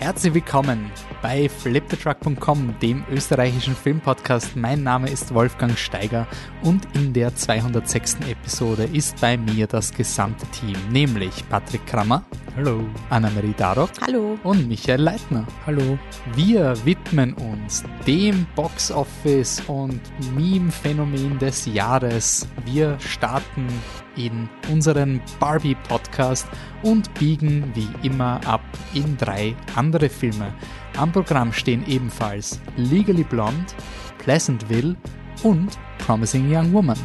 Herzlich willkommen bei fliptetruck.com, dem österreichischen Filmpodcast. Mein Name ist Wolfgang Steiger und in der 206. Episode ist bei mir das gesamte Team, nämlich Patrick Krammer. Hallo. Annemarie Darock. Hallo. Und Michael Leitner. Hallo. Wir widmen uns dem Boxoffice und Meme-Phänomen des Jahres. Wir starten in unseren Barbie-Podcast und biegen wie immer ab in drei andere Filme. Am Programm stehen ebenfalls Legally Blonde, Pleasantville und Promising Young Woman.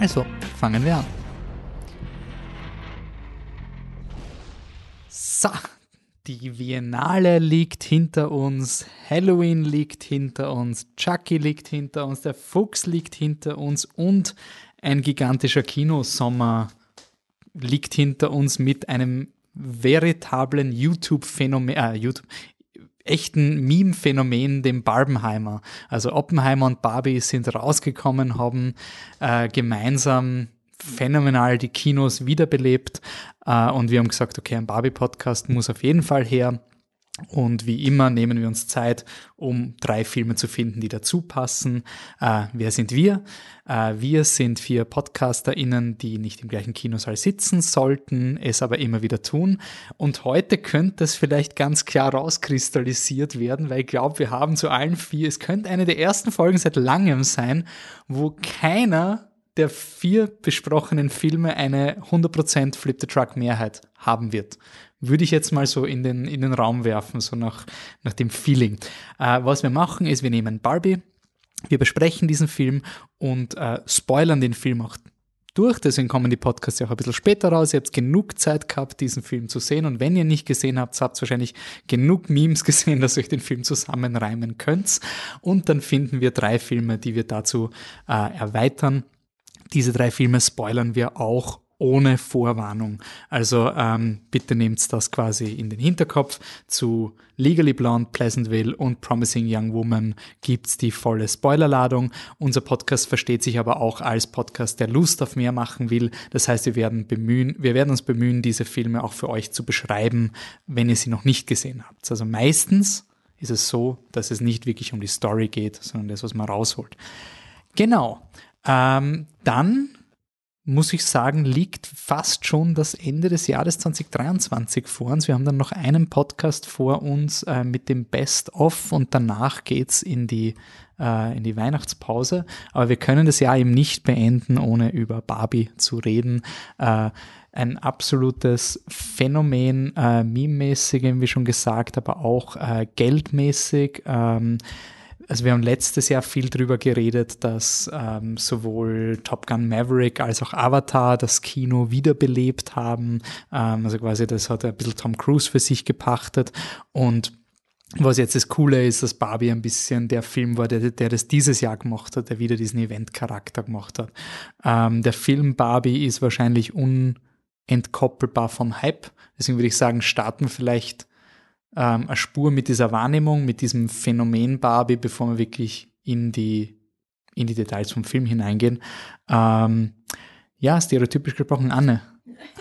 Also, fangen wir an. So, die Biennale liegt hinter uns, Halloween liegt hinter uns, Chucky liegt hinter uns, der Fuchs liegt hinter uns und ein gigantischer Kinosommer liegt hinter uns mit einem veritablen YouTube-Phänomen, äh, YouTube, echten Meme-Phänomen, dem Barbenheimer. Also Oppenheimer und Barbie sind rausgekommen, haben äh, gemeinsam phänomenal die Kinos wiederbelebt äh, und wir haben gesagt, okay, ein Barbie-Podcast muss auf jeden Fall her. Und wie immer nehmen wir uns Zeit, um drei Filme zu finden, die dazu passen. Äh, wer sind wir? Äh, wir sind vier PodcasterInnen, die nicht im gleichen Kinosaal sitzen sollten, es aber immer wieder tun. Und heute könnte es vielleicht ganz klar rauskristallisiert werden, weil ich glaube, wir haben zu allen vier, es könnte eine der ersten Folgen seit langem sein, wo keiner der vier besprochenen Filme eine 100% Flip the Truck Mehrheit haben wird. Würde ich jetzt mal so in den, in den Raum werfen, so nach, nach dem Feeling. Äh, was wir machen, ist, wir nehmen Barbie, wir besprechen diesen Film und äh, spoilern den Film auch durch. Deswegen kommen die Podcasts ja auch ein bisschen später raus. Ihr habt genug Zeit gehabt, diesen Film zu sehen. Und wenn ihr nicht gesehen habt, habt ihr wahrscheinlich genug Memes gesehen, dass ihr euch den Film zusammenreimen könnt. Und dann finden wir drei Filme, die wir dazu äh, erweitern. Diese drei Filme spoilern wir auch ohne Vorwarnung. Also ähm, bitte nehmt das quasi in den Hinterkopf. Zu Legally Blonde, Pleasantville und Promising Young Woman gibt's die volle Spoilerladung. Unser Podcast versteht sich aber auch als Podcast, der Lust auf mehr machen will. Das heißt, wir werden bemühen, wir werden uns bemühen, diese Filme auch für euch zu beschreiben, wenn ihr sie noch nicht gesehen habt. Also meistens ist es so, dass es nicht wirklich um die Story geht, sondern das, was man rausholt. Genau. Ähm, dann muss ich sagen, liegt fast schon das Ende des Jahres 2023 vor uns. Wir haben dann noch einen Podcast vor uns äh, mit dem Best-of und danach geht's in die, äh, in die Weihnachtspause. Aber wir können das Jahr eben nicht beenden, ohne über Barbie zu reden. Äh, ein absolutes Phänomen, äh, meme-mäßig, wie schon gesagt, aber auch äh, geldmäßig. Ähm, also wir haben letztes Jahr viel drüber geredet, dass ähm, sowohl Top Gun Maverick als auch Avatar das Kino wiederbelebt haben. Ähm, also quasi das hat ein bisschen Tom Cruise für sich gepachtet und was jetzt das Coole ist, dass Barbie ein bisschen der Film war, der, der das dieses Jahr gemacht hat, der wieder diesen Event-Charakter gemacht hat. Ähm, der Film Barbie ist wahrscheinlich unentkoppelbar vom Hype. Deswegen würde ich sagen, starten vielleicht ähm, eine Spur mit dieser Wahrnehmung, mit diesem Phänomen Barbie, bevor wir wirklich in die, in die Details vom Film hineingehen. Ähm, ja, stereotypisch gesprochen, Anne.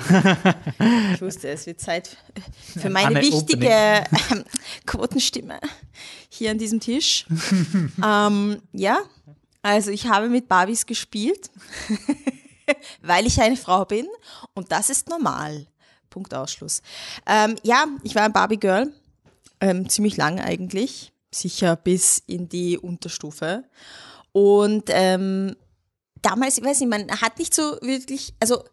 ich wusste, es wird Zeit für meine Anne wichtige ähm, Quotenstimme hier an diesem Tisch. ähm, ja, also ich habe mit Barbies gespielt, weil ich eine Frau bin und das ist normal. Punkt Ausschluss. Ähm, ja, ich war ein Barbie Girl, ähm, ziemlich lang eigentlich, sicher bis in die Unterstufe. Und ähm, damals, ich weiß nicht, man hat nicht so wirklich, also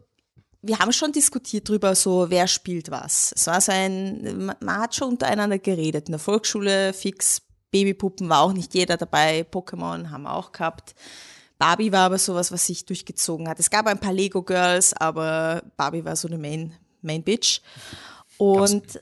wir haben schon diskutiert drüber, so wer spielt was. Es war so ein, man hat schon untereinander geredet. In der Volksschule fix Babypuppen war auch nicht jeder dabei. Pokémon haben wir auch gehabt. Barbie war aber sowas, was sich durchgezogen hat. Es gab ein paar Lego Girls, aber Barbie war so eine Main Main Bitch. Und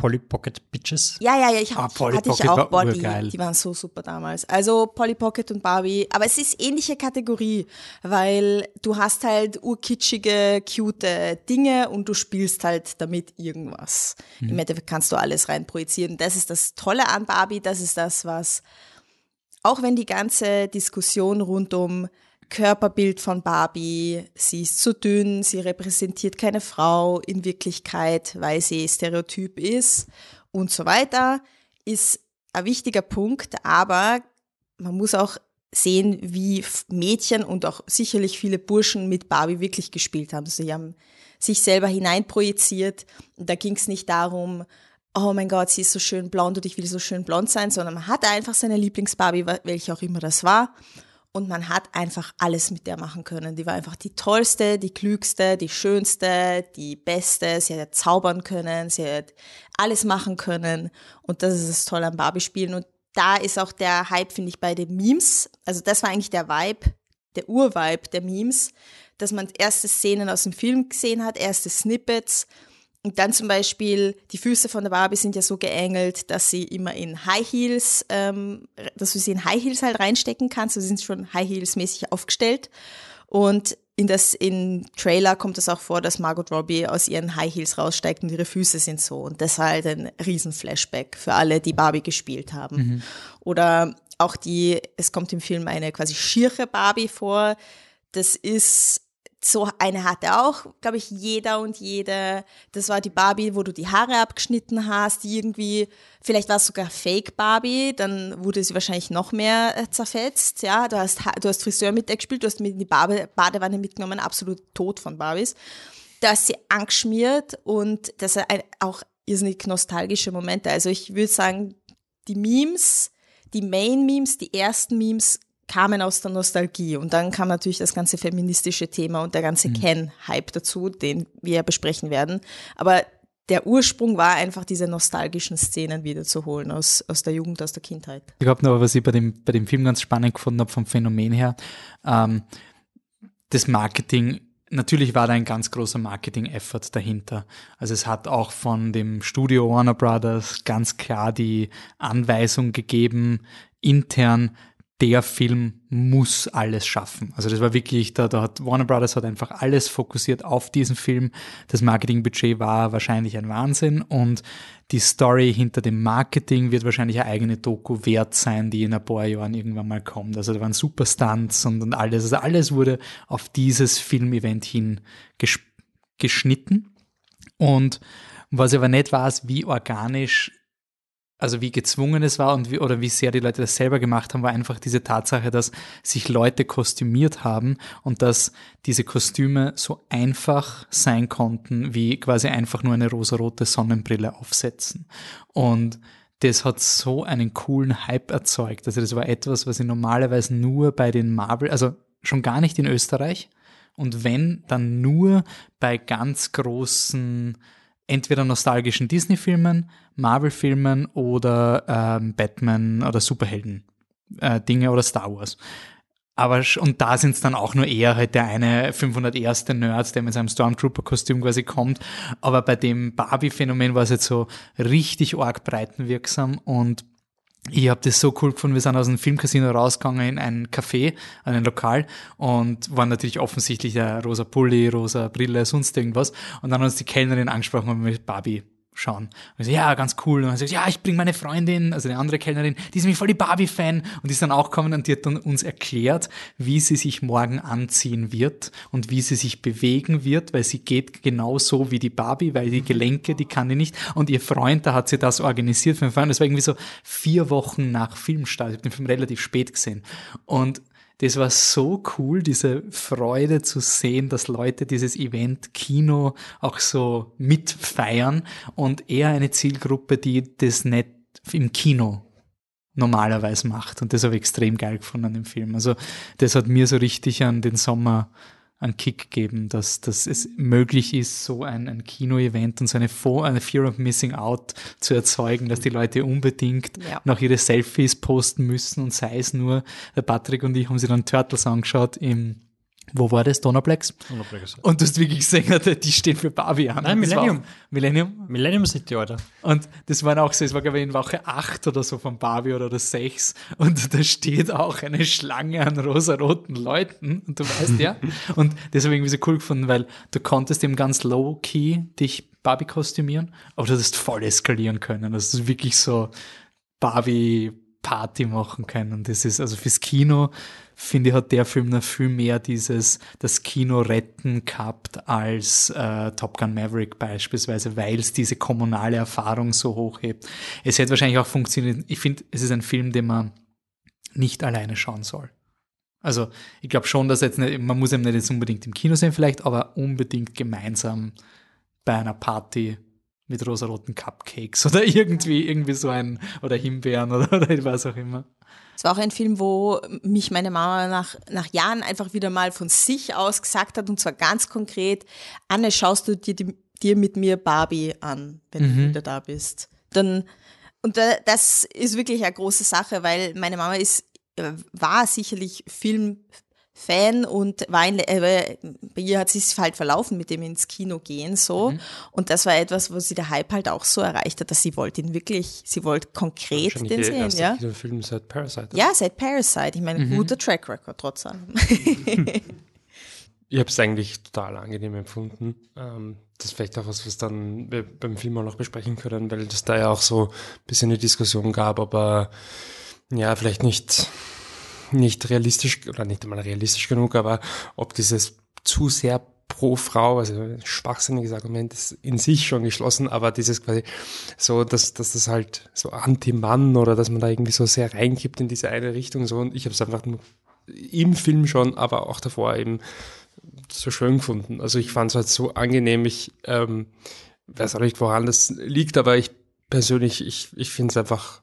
Polly Pocket Bitches? Ja, ja, ja, ich ah, Polly hatte Pocket ich auch. Boah, die, die, waren so super damals. Also Polly Pocket und Barbie, aber es ist ähnliche Kategorie, weil du hast halt urkitschige, cute Dinge und du spielst halt damit irgendwas. Mhm. Im Endeffekt kannst du alles rein projizieren. Das ist das Tolle an Barbie, das ist das, was, auch wenn die ganze Diskussion rund um Körperbild von Barbie. Sie ist zu dünn, sie repräsentiert keine Frau in Wirklichkeit, weil sie Stereotyp ist. und so weiter, ist ein wichtiger Punkt, aber man muss auch sehen, wie Mädchen und auch sicherlich viele Burschen mit Barbie wirklich gespielt haben. Sie haben sich selber hineinprojiziert. Da ging es nicht darum, oh mein Gott, sie ist so schön blond und ich will so schön blond sein, sondern man hatte einfach seine Lieblingsbarbie, welche auch immer das war. Und man hat einfach alles mit der machen können. Die war einfach die tollste, die klügste, die schönste, die beste. Sie hat zaubern können, sie hat alles machen können. Und das ist das Tolle am Barbie-Spielen. Und da ist auch der Hype, finde ich, bei den Memes. Also das war eigentlich der Vibe, der Urvibe der Memes, dass man erste Szenen aus dem Film gesehen hat, erste Snippets und dann zum Beispiel, die Füße von der Barbie sind ja so geengelt, dass sie immer in High Heels, ähm, dass du sie in High Heels halt reinstecken kannst. Also sie sind schon High Heels mäßig aufgestellt. Und in das, in Trailer kommt es auch vor, dass Margot Robbie aus ihren High Heels raussteigt und ihre Füße sind so. Und das war halt ein Riesen-Flashback für alle, die Barbie gespielt haben. Mhm. Oder auch die, es kommt im Film eine quasi schiere Barbie vor. Das ist so eine hatte auch, glaube ich, jeder und jede. Das war die Barbie, wo du die Haare abgeschnitten hast, die irgendwie, vielleicht war es sogar Fake Barbie, dann wurde sie wahrscheinlich noch mehr äh, zerfetzt, ja. Du hast, du hast Friseur mit der gespielt, du hast mit in die Badewanne mitgenommen, absolut tot von Barbies. Da hast sie angeschmiert und das sind auch irrsinnig nostalgische Momente. Also ich würde sagen, die Memes, die Main-Memes, die ersten Memes kamen aus der Nostalgie. Und dann kam natürlich das ganze feministische Thema und der ganze mhm. Ken-Hype dazu, den wir besprechen werden. Aber der Ursprung war einfach diese nostalgischen Szenen wiederzuholen aus, aus der Jugend, aus der Kindheit. Ich glaube noch, was ich bei dem, bei dem Film ganz spannend gefunden habe vom Phänomen her, ähm, das Marketing natürlich war da ein ganz großer Marketing-Effort dahinter. Also es hat auch von dem Studio Warner Brothers ganz klar die Anweisung gegeben, intern, der Film muss alles schaffen. Also das war wirklich, da, da hat Warner Brothers hat einfach alles fokussiert auf diesen Film. Das Marketingbudget war wahrscheinlich ein Wahnsinn und die Story hinter dem Marketing wird wahrscheinlich eine eigene Doku wert sein, die in ein paar Jahren irgendwann mal kommt. Also da waren super Stunts und, und alles. Also alles wurde auf dieses Filmevent hin geschnitten. Und was aber nicht weiß, wie organisch also wie gezwungen es war und wie, oder wie sehr die Leute das selber gemacht haben, war einfach diese Tatsache, dass sich Leute kostümiert haben und dass diese Kostüme so einfach sein konnten, wie quasi einfach nur eine rosarote Sonnenbrille aufsetzen. Und das hat so einen coolen Hype erzeugt. Also das war etwas, was ich normalerweise nur bei den Marvel, also schon gar nicht in Österreich und wenn, dann nur bei ganz großen entweder nostalgischen Disney-Filmen, Marvel-Filmen oder ähm, Batman oder Superhelden-Dinge äh, oder Star Wars. Aber, und da sind es dann auch nur eher halt der eine 501. Nerd, der mit seinem Stormtrooper-Kostüm quasi kommt. Aber bei dem Barbie-Phänomen war es jetzt so richtig arg breitenwirksam und ich habe das so cool gefunden, wir sind aus dem Filmcasino rausgegangen in ein Café, ein Lokal und waren natürlich offensichtlich der rosa Pulli, rosa Brille, sonst irgendwas. Und dann hat uns die Kellnerin angesprochen, wir mit Barbie schauen. Und so, ja, ganz cool. Und dann sagt, ja, ich bringe meine Freundin, also eine andere Kellnerin, die ist nämlich voll die Barbie-Fan und die ist dann auch gekommen und die hat dann uns erklärt, wie sie sich morgen anziehen wird und wie sie sich bewegen wird, weil sie geht genauso wie die Barbie, weil die Gelenke, die kann die nicht. Und ihr Freund, da hat sie das organisiert für den Freund. Das war irgendwie so vier Wochen nach Filmstart. Ich habe den Film relativ spät gesehen. Und das war so cool, diese Freude zu sehen, dass Leute dieses Event Kino auch so mitfeiern und eher eine Zielgruppe, die das nicht im Kino normalerweise macht. Und das habe ich extrem geil gefunden an dem Film. Also das hat mir so richtig an den Sommer einen Kick geben, dass, dass es möglich ist, so ein, ein Kino-Event und so eine, eine Fear of Missing Out zu erzeugen, dass die Leute unbedingt ja. noch ihre Selfies posten müssen und sei es nur, der Patrick und ich haben sie dann Turtles angeschaut im wo war das? Donnerplex? Donnerplex. Und du hast wirklich gesehen, die stehen für Barbie an. Nein, Millennium. Millennium? Millennium City, oder? Und das war auch so, es war glaube ich in Woche 8 oder so von Barbie oder 6 und da steht auch eine Schlange an rosaroten Leuten und du weißt ja. und das habe ich irgendwie so cool gefunden, weil du konntest eben ganz low-key dich Barbie kostümieren, aber du hast voll eskalieren können. Das ist wirklich so Barbie Party machen können. Und das ist also fürs Kino, finde ich, hat der Film noch viel mehr dieses, das Kino retten gehabt als äh, Top Gun Maverick beispielsweise, weil es diese kommunale Erfahrung so hochhebt. Es hätte wahrscheinlich auch funktioniert. Ich finde, es ist ein Film, den man nicht alleine schauen soll. Also ich glaube schon, dass jetzt nicht, man muss eben nicht jetzt unbedingt im Kino sehen vielleicht, aber unbedingt gemeinsam bei einer Party mit rosaroten Cupcakes oder irgendwie, irgendwie so ein, oder Himbeeren oder, oder was auch immer. Es war auch ein Film, wo mich meine Mama nach, nach Jahren einfach wieder mal von sich aus gesagt hat, und zwar ganz konkret, Anne, schaust du dir, die, dir mit mir Barbie an, wenn mhm. du wieder da bist. Dann, und das ist wirklich eine große Sache, weil meine Mama ist, war sicherlich Film, Fan und war in, äh, bei ihr hat sich halt verlaufen mit dem ins Kino gehen so mhm. und das war etwas, wo sie der Hype halt auch so erreicht hat, dass sie wollte ihn wirklich, sie wollte konkret den sehen, ja. Film seit Parasite. Ja, seit Parasite. Ich meine, mhm. guter Track Record trotz allem. ich habe es eigentlich total angenehm empfunden. Ähm, das ist vielleicht auch was, was dann beim Film auch noch besprechen können, weil es da ja auch so ein bisschen eine Diskussion gab, aber ja, vielleicht nicht nicht realistisch oder nicht einmal realistisch genug, aber ob dieses zu sehr pro Frau, also ein schwachsinniges Argument ist in sich schon geschlossen, aber dieses quasi so, dass, dass das halt so Anti-Mann oder dass man da irgendwie so sehr reingibt in diese eine Richtung so und ich habe es einfach im Film schon, aber auch davor eben so schön gefunden. Also ich fand es halt so angenehm, ich ähm, weiß auch nicht, woran das liegt, aber ich persönlich, ich, ich finde es einfach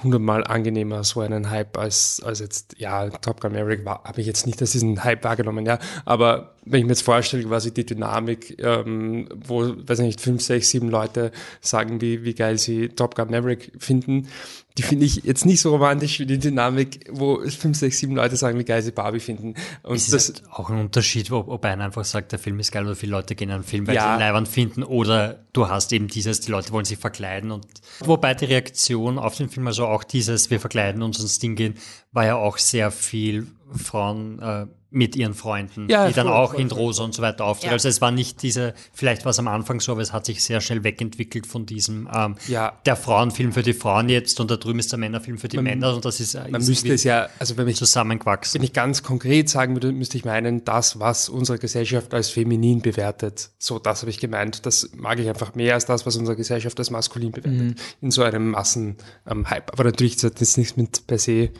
hundertmal angenehmer, so einen Hype, als, als jetzt, ja, Top Gun Maverick war, habe ich jetzt nicht als diesen Hype wahrgenommen, ja. Aber wenn ich mir jetzt vorstelle, quasi die Dynamik, ähm, wo, weiß ich nicht, fünf, sechs, sieben Leute sagen, wie, wie geil sie Top Gun Maverick finden, die finde ich jetzt nicht so romantisch wie die Dynamik, wo fünf, sechs, sieben Leute sagen, wie geil sie Barbie finden. Und ist das halt auch ein Unterschied, ob, ob einer einfach sagt, der Film ist geil oder viele Leute gehen an den Film, weil ja. sie ihn leibend finden oder du hast eben dieses, die Leute wollen sich verkleiden und wobei die Reaktion auf den Film, also auch dieses, wir verkleiden uns ins Ding gehen, war ja auch sehr viel Frauen, äh, mit ihren Freunden, ja, die dann voll, auch voll, in Rosa und so weiter auftreten. Ja. Also es war nicht diese, vielleicht war es am Anfang so, aber es hat sich sehr schnell wegentwickelt von diesem ähm, ja. der Frauenfilm für die Frauen jetzt und da drüben ist der Männerfilm für die man, Männer und das ist äh, man müsste es ja, also wenn ich zusammengewachsen. Wenn ich ganz konkret sagen würde, müsste ich meinen, das, was unsere Gesellschaft als feminin bewertet. So, das habe ich gemeint. Das mag ich einfach mehr als das, was unsere Gesellschaft als maskulin bewertet. Mhm. In so einem Massenhype. Ähm, aber natürlich das hat das nichts mit per se.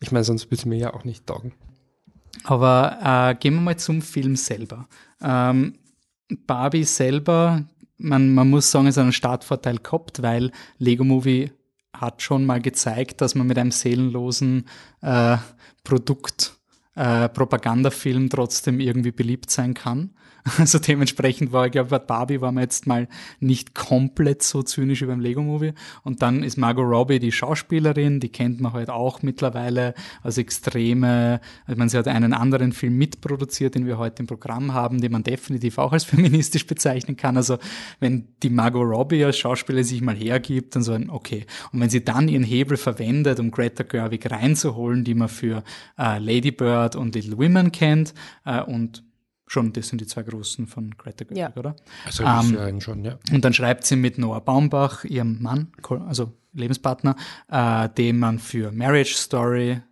Ich meine, sonst würde es mir ja auch nicht taugen. Aber äh, gehen wir mal zum Film selber. Ähm, Barbie selber, man, man muss sagen, es einen Startvorteil gehabt, weil Lego Movie hat schon mal gezeigt, dass man mit einem seelenlosen äh, Produkt, äh, Propagandafilm trotzdem irgendwie beliebt sein kann. Also dementsprechend war, ich glaube, bei Barbie war man jetzt mal nicht komplett so zynisch wie beim Lego-Movie. Und dann ist Margot Robbie die Schauspielerin, die kennt man halt auch mittlerweile als extreme, also man, sie hat einen anderen Film mitproduziert, den wir heute im Programm haben, den man definitiv auch als feministisch bezeichnen kann. Also wenn die Margot Robbie als Schauspielerin sich mal hergibt, dann so ein, okay. Und wenn sie dann ihren Hebel verwendet, um Greta Gerwig reinzuholen, die man für äh, Lady Bird und Little Women kennt, äh, und Schon, das sind die zwei großen von Greta Gerwig, ja. oder? Also ähm, schon, ja. Und dann schreibt sie mit Noah Baumbach, ihrem Mann, also Lebenspartner, äh, den man für Marriage Story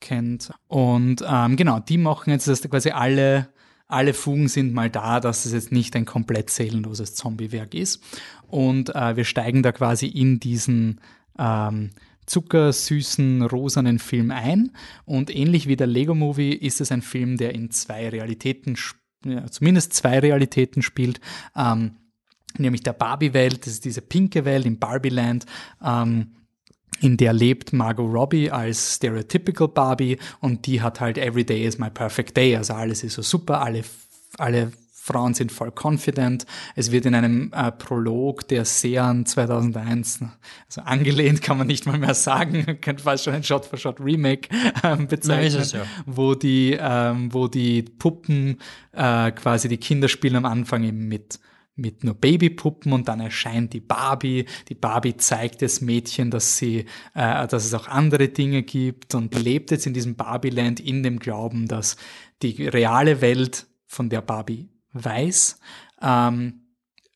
kennt. Und ähm, genau, die machen jetzt, dass quasi alle, alle Fugen sind mal da, dass es jetzt nicht ein komplett seelenloses Zombiewerk ist. Und äh, wir steigen da quasi in diesen ähm, zuckersüßen, rosanen Film ein. Und ähnlich wie der Lego Movie ist es ein Film, der in zwei Realitäten spielt ja, zumindest zwei Realitäten spielt. Ähm, nämlich der Barbie-Welt, das ist diese pinke Welt im Barbie-Land. Ähm, in der lebt Margot Robbie als stereotypical Barbie und die hat halt Every Day is my perfect day. Also alles ist so super, alle, alle Frauen sind voll confident. Es wird in einem äh, Prolog der Sean 2001, also angelehnt kann man nicht mal mehr sagen, man könnte fast schon ein Shot-for-Shot-Remake ähm, bezeichnen, es, ja. wo die, ähm, wo die Puppen äh, quasi die Kinder spielen am Anfang eben mit mit nur Babypuppen und dann erscheint die Barbie. Die Barbie zeigt das Mädchen, dass sie, äh, dass es auch andere Dinge gibt und lebt jetzt in diesem Barbieland in dem Glauben, dass die reale Welt, von der Barbie weiß, ähm,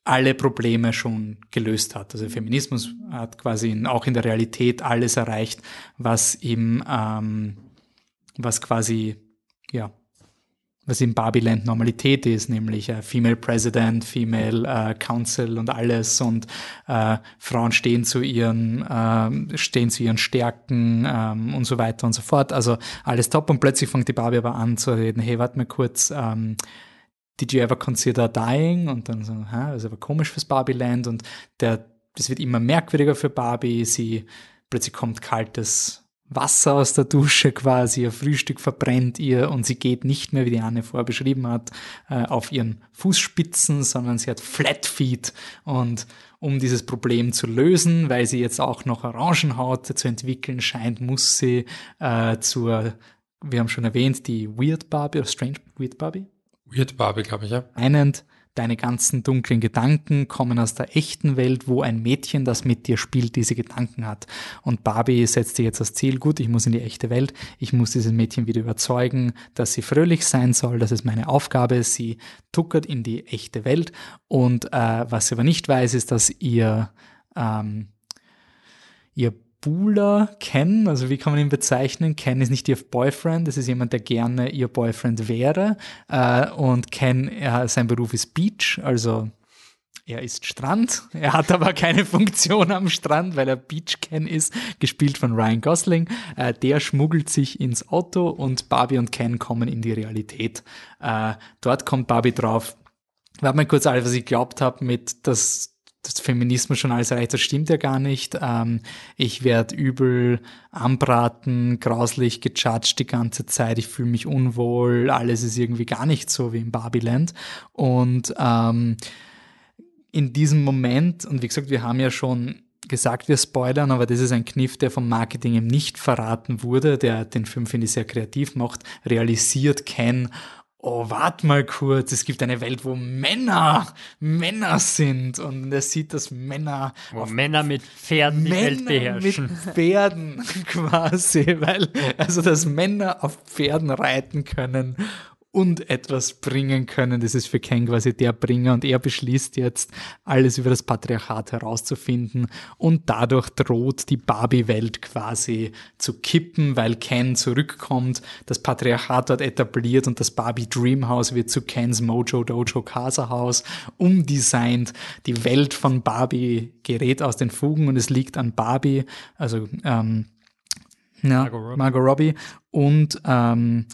alle Probleme schon gelöst hat. Also Feminismus hat quasi in, auch in der Realität alles erreicht, was ihm, ähm, was quasi, ja, was in Barbieland Normalität ist, nämlich äh, Female President, Female äh, Council und alles und äh, Frauen stehen zu ihren äh, stehen zu ihren Stärken ähm, und so weiter und so fort. Also alles top und plötzlich fängt die Barbie aber an zu reden, hey, warte mal kurz, ähm, did you ever consider dying? Und dann so, hä, das ist aber komisch fürs Barbie-Land und der, das wird immer merkwürdiger für Barbie. Sie, plötzlich kommt kaltes Wasser aus der Dusche quasi, ihr Frühstück verbrennt ihr und sie geht nicht mehr, wie die Anne vorher beschrieben hat, äh, auf ihren Fußspitzen, sondern sie hat Flat Feet und um dieses Problem zu lösen, weil sie jetzt auch noch Orangenhaut zu entwickeln scheint, muss sie äh, zur, wir haben schon erwähnt, die Weird Barbie oder Strange Weird Barbie, Weird Barbie, glaube ich, ja. Einend, deine ganzen dunklen Gedanken kommen aus der echten Welt, wo ein Mädchen, das mit dir spielt, diese Gedanken hat. Und Barbie setzt dir jetzt das Ziel, gut, ich muss in die echte Welt, ich muss dieses Mädchen wieder überzeugen, dass sie fröhlich sein soll, das ist meine Aufgabe, sie tuckert in die echte Welt. Und äh, was sie aber nicht weiß, ist, dass ihr, ähm, ihr Buhler Ken, also wie kann man ihn bezeichnen? Ken ist nicht ihr Boyfriend, das ist jemand, der gerne ihr Boyfriend wäre. Äh, und Ken, sein Beruf ist Beach, also er ist Strand. Er hat aber keine Funktion am Strand, weil er Beach Ken ist, gespielt von Ryan Gosling. Äh, der schmuggelt sich ins Auto und Barbie und Ken kommen in die Realität. Äh, dort kommt Barbie drauf. Warte mal kurz alles, was ich glaubt habe, mit das das Feminismus schon alles erreicht, das stimmt ja gar nicht. Ähm, ich werde übel anbraten, grauslich gejudged die ganze Zeit, ich fühle mich unwohl, alles ist irgendwie gar nicht so wie im Barbieland. Und ähm, in diesem Moment, und wie gesagt, wir haben ja schon gesagt, wir spoilern, aber das ist ein Kniff, der vom Marketing eben nicht verraten wurde, der den Film, finde ich, sehr kreativ macht, realisiert Ken, oh, warte mal kurz, es gibt eine Welt, wo Männer Männer sind. Und er sieht, dass Männer wo Männer mit Pferden die Welt beherrschen. Mit Pferden quasi, weil also dass Männer auf Pferden reiten können und etwas bringen können. Das ist für Ken quasi der Bringer und er beschließt jetzt, alles über das Patriarchat herauszufinden und dadurch droht die Barbie-Welt quasi zu kippen, weil Ken zurückkommt, das Patriarchat dort etabliert und das Barbie Dreamhouse wird zu Kens Mojo Dojo Casa Haus umdesignt. Die Welt von Barbie gerät aus den Fugen und es liegt an Barbie, also ähm, ja, Margot Robbie, Margot Robbie und ähm,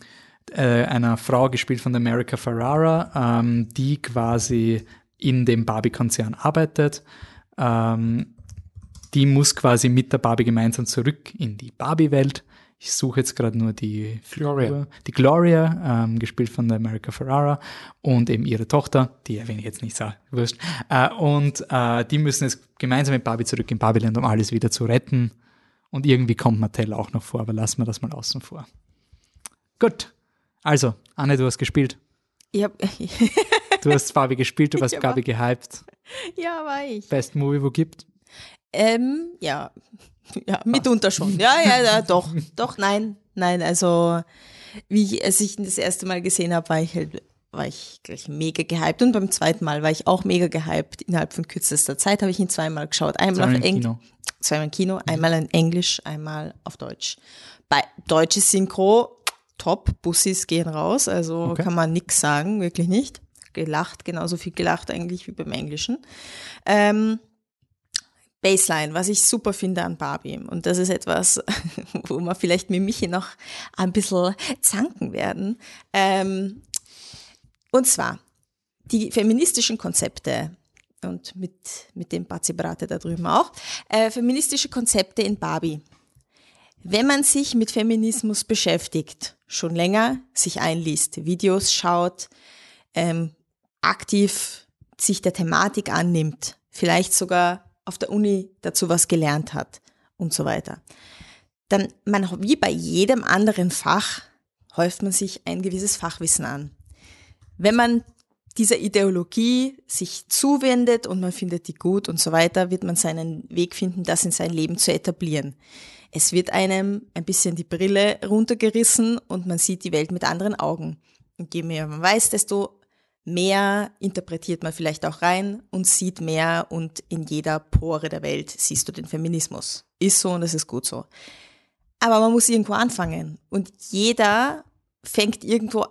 äh, einer Frau gespielt von America Ferrara, ähm, die quasi in dem Barbie-Konzern arbeitet. Ähm, die muss quasi mit der Barbie gemeinsam zurück in die Barbie-Welt. Ich suche jetzt gerade nur die Gloria, die Gloria ähm, gespielt von der America Ferrara und eben ihre Tochter, die erwähne ich jetzt nicht, so wurscht. Äh, und äh, die müssen jetzt gemeinsam mit Barbie zurück in Barbieland, um alles wieder zu retten. Und irgendwie kommt Mattel auch noch vor, aber lassen wir das mal außen vor. Gut. Also, Anne, du hast gespielt. Ich hab, du hast Fabi gespielt, du warst Gabi gehypt. Ja, war ich. Best Movie, wo gibt? Ähm, ja, ja, mitunter schon. Ja, ja, ja, doch, doch, nein, nein. Also, wie ich, als ich ihn das erste Mal gesehen habe, war ich halt, war ich gleich mega gehypt und beim zweiten Mal war ich auch mega gehypt. Innerhalb von kürzester Zeit habe ich ihn zweimal geschaut. Einmal zweimal auf Englisch, zweimal im Kino, einmal in Englisch, einmal auf Deutsch. Bei deutsche Synchro top. Bussis gehen raus, also okay. kann man nichts sagen, wirklich nicht. Gelacht, genauso viel gelacht eigentlich wie beim Englischen. Ähm, Baseline, was ich super finde an Barbie. Und das ist etwas, wo wir vielleicht mit Michi noch ein bisschen zanken werden. Ähm, und zwar die feministischen Konzepte und mit, mit dem Bazi-Brate da drüben auch, äh, feministische Konzepte in Barbie. Wenn man sich mit Feminismus beschäftigt, schon länger sich einliest, Videos schaut, ähm, aktiv sich der Thematik annimmt, vielleicht sogar auf der Uni dazu was gelernt hat und so weiter, dann man wie bei jedem anderen Fach häuft man sich ein gewisses Fachwissen an. Wenn man dieser Ideologie sich zuwendet und man findet die gut und so weiter, wird man seinen Weg finden, das in sein Leben zu etablieren. Es wird einem ein bisschen die Brille runtergerissen und man sieht die Welt mit anderen Augen. Und je mehr man weiß, desto mehr interpretiert man vielleicht auch rein und sieht mehr und in jeder Pore der Welt siehst du den Feminismus. Ist so und es ist gut so. Aber man muss irgendwo anfangen und jeder fängt irgendwo,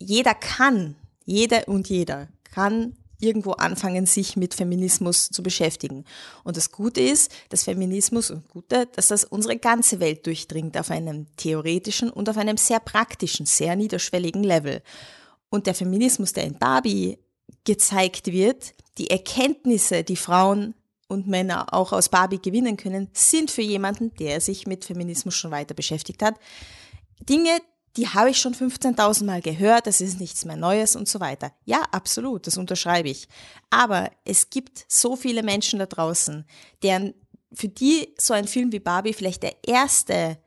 jeder kann, jeder und jeder kann irgendwo anfangen, sich mit Feminismus zu beschäftigen. Und das Gute ist, dass Feminismus und Gute, dass das unsere ganze Welt durchdringt auf einem theoretischen und auf einem sehr praktischen, sehr niederschwelligen Level. Und der Feminismus, der in Barbie gezeigt wird, die Erkenntnisse, die Frauen und Männer auch aus Barbie gewinnen können, sind für jemanden, der sich mit Feminismus schon weiter beschäftigt hat, Dinge, die habe ich schon 15.000 Mal gehört, das ist nichts mehr Neues und so weiter. Ja, absolut, das unterschreibe ich. Aber es gibt so viele Menschen da draußen, deren, für die so ein Film wie Barbie vielleicht der erste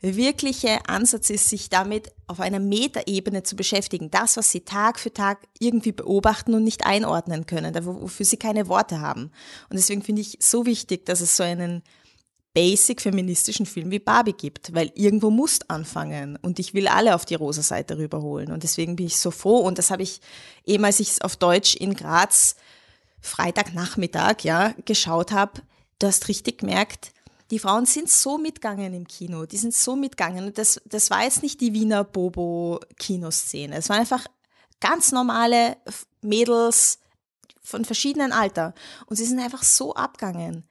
wirkliche Ansatz ist, sich damit auf einer Metaebene zu beschäftigen. Das, was sie Tag für Tag irgendwie beobachten und nicht einordnen können, wofür sie keine Worte haben. Und deswegen finde ich so wichtig, dass es so einen basic feministischen Film wie Barbie gibt, weil irgendwo musst anfangen und ich will alle auf die rosa Seite rüberholen und deswegen bin ich so froh und das habe ich eben, als ich es auf Deutsch in Graz Freitagnachmittag ja geschaut habe, du hast richtig gemerkt, die Frauen sind so mitgegangen im Kino, die sind so mitgegangen und das, das war jetzt nicht die Wiener Bobo-Kinoszene, es waren einfach ganz normale Mädels von verschiedenen Alter und sie sind einfach so abgegangen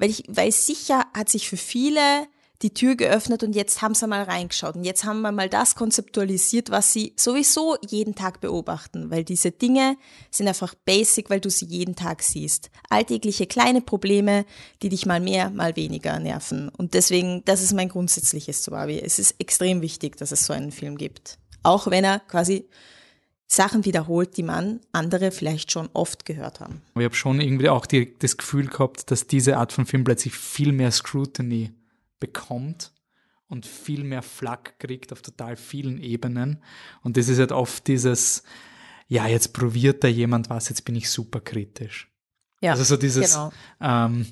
weil ich, weil sicher hat sich für viele die Tür geöffnet und jetzt haben sie mal reingeschaut und jetzt haben wir mal das konzeptualisiert, was sie sowieso jeden Tag beobachten, weil diese Dinge sind einfach basic, weil du sie jeden Tag siehst. Alltägliche kleine Probleme, die dich mal mehr, mal weniger nerven. Und deswegen, das ist mein grundsätzliches zu Barbie. Es ist extrem wichtig, dass es so einen Film gibt. Auch wenn er quasi Sachen wiederholt, die man andere vielleicht schon oft gehört haben. Ich habe schon irgendwie auch die, das Gefühl gehabt, dass diese Art von Film plötzlich viel mehr Scrutiny bekommt und viel mehr Flack kriegt auf total vielen Ebenen. Und das ist halt oft dieses, ja, jetzt probiert da jemand was, jetzt bin ich super kritisch. Ja, also so dieses, genau. ähm,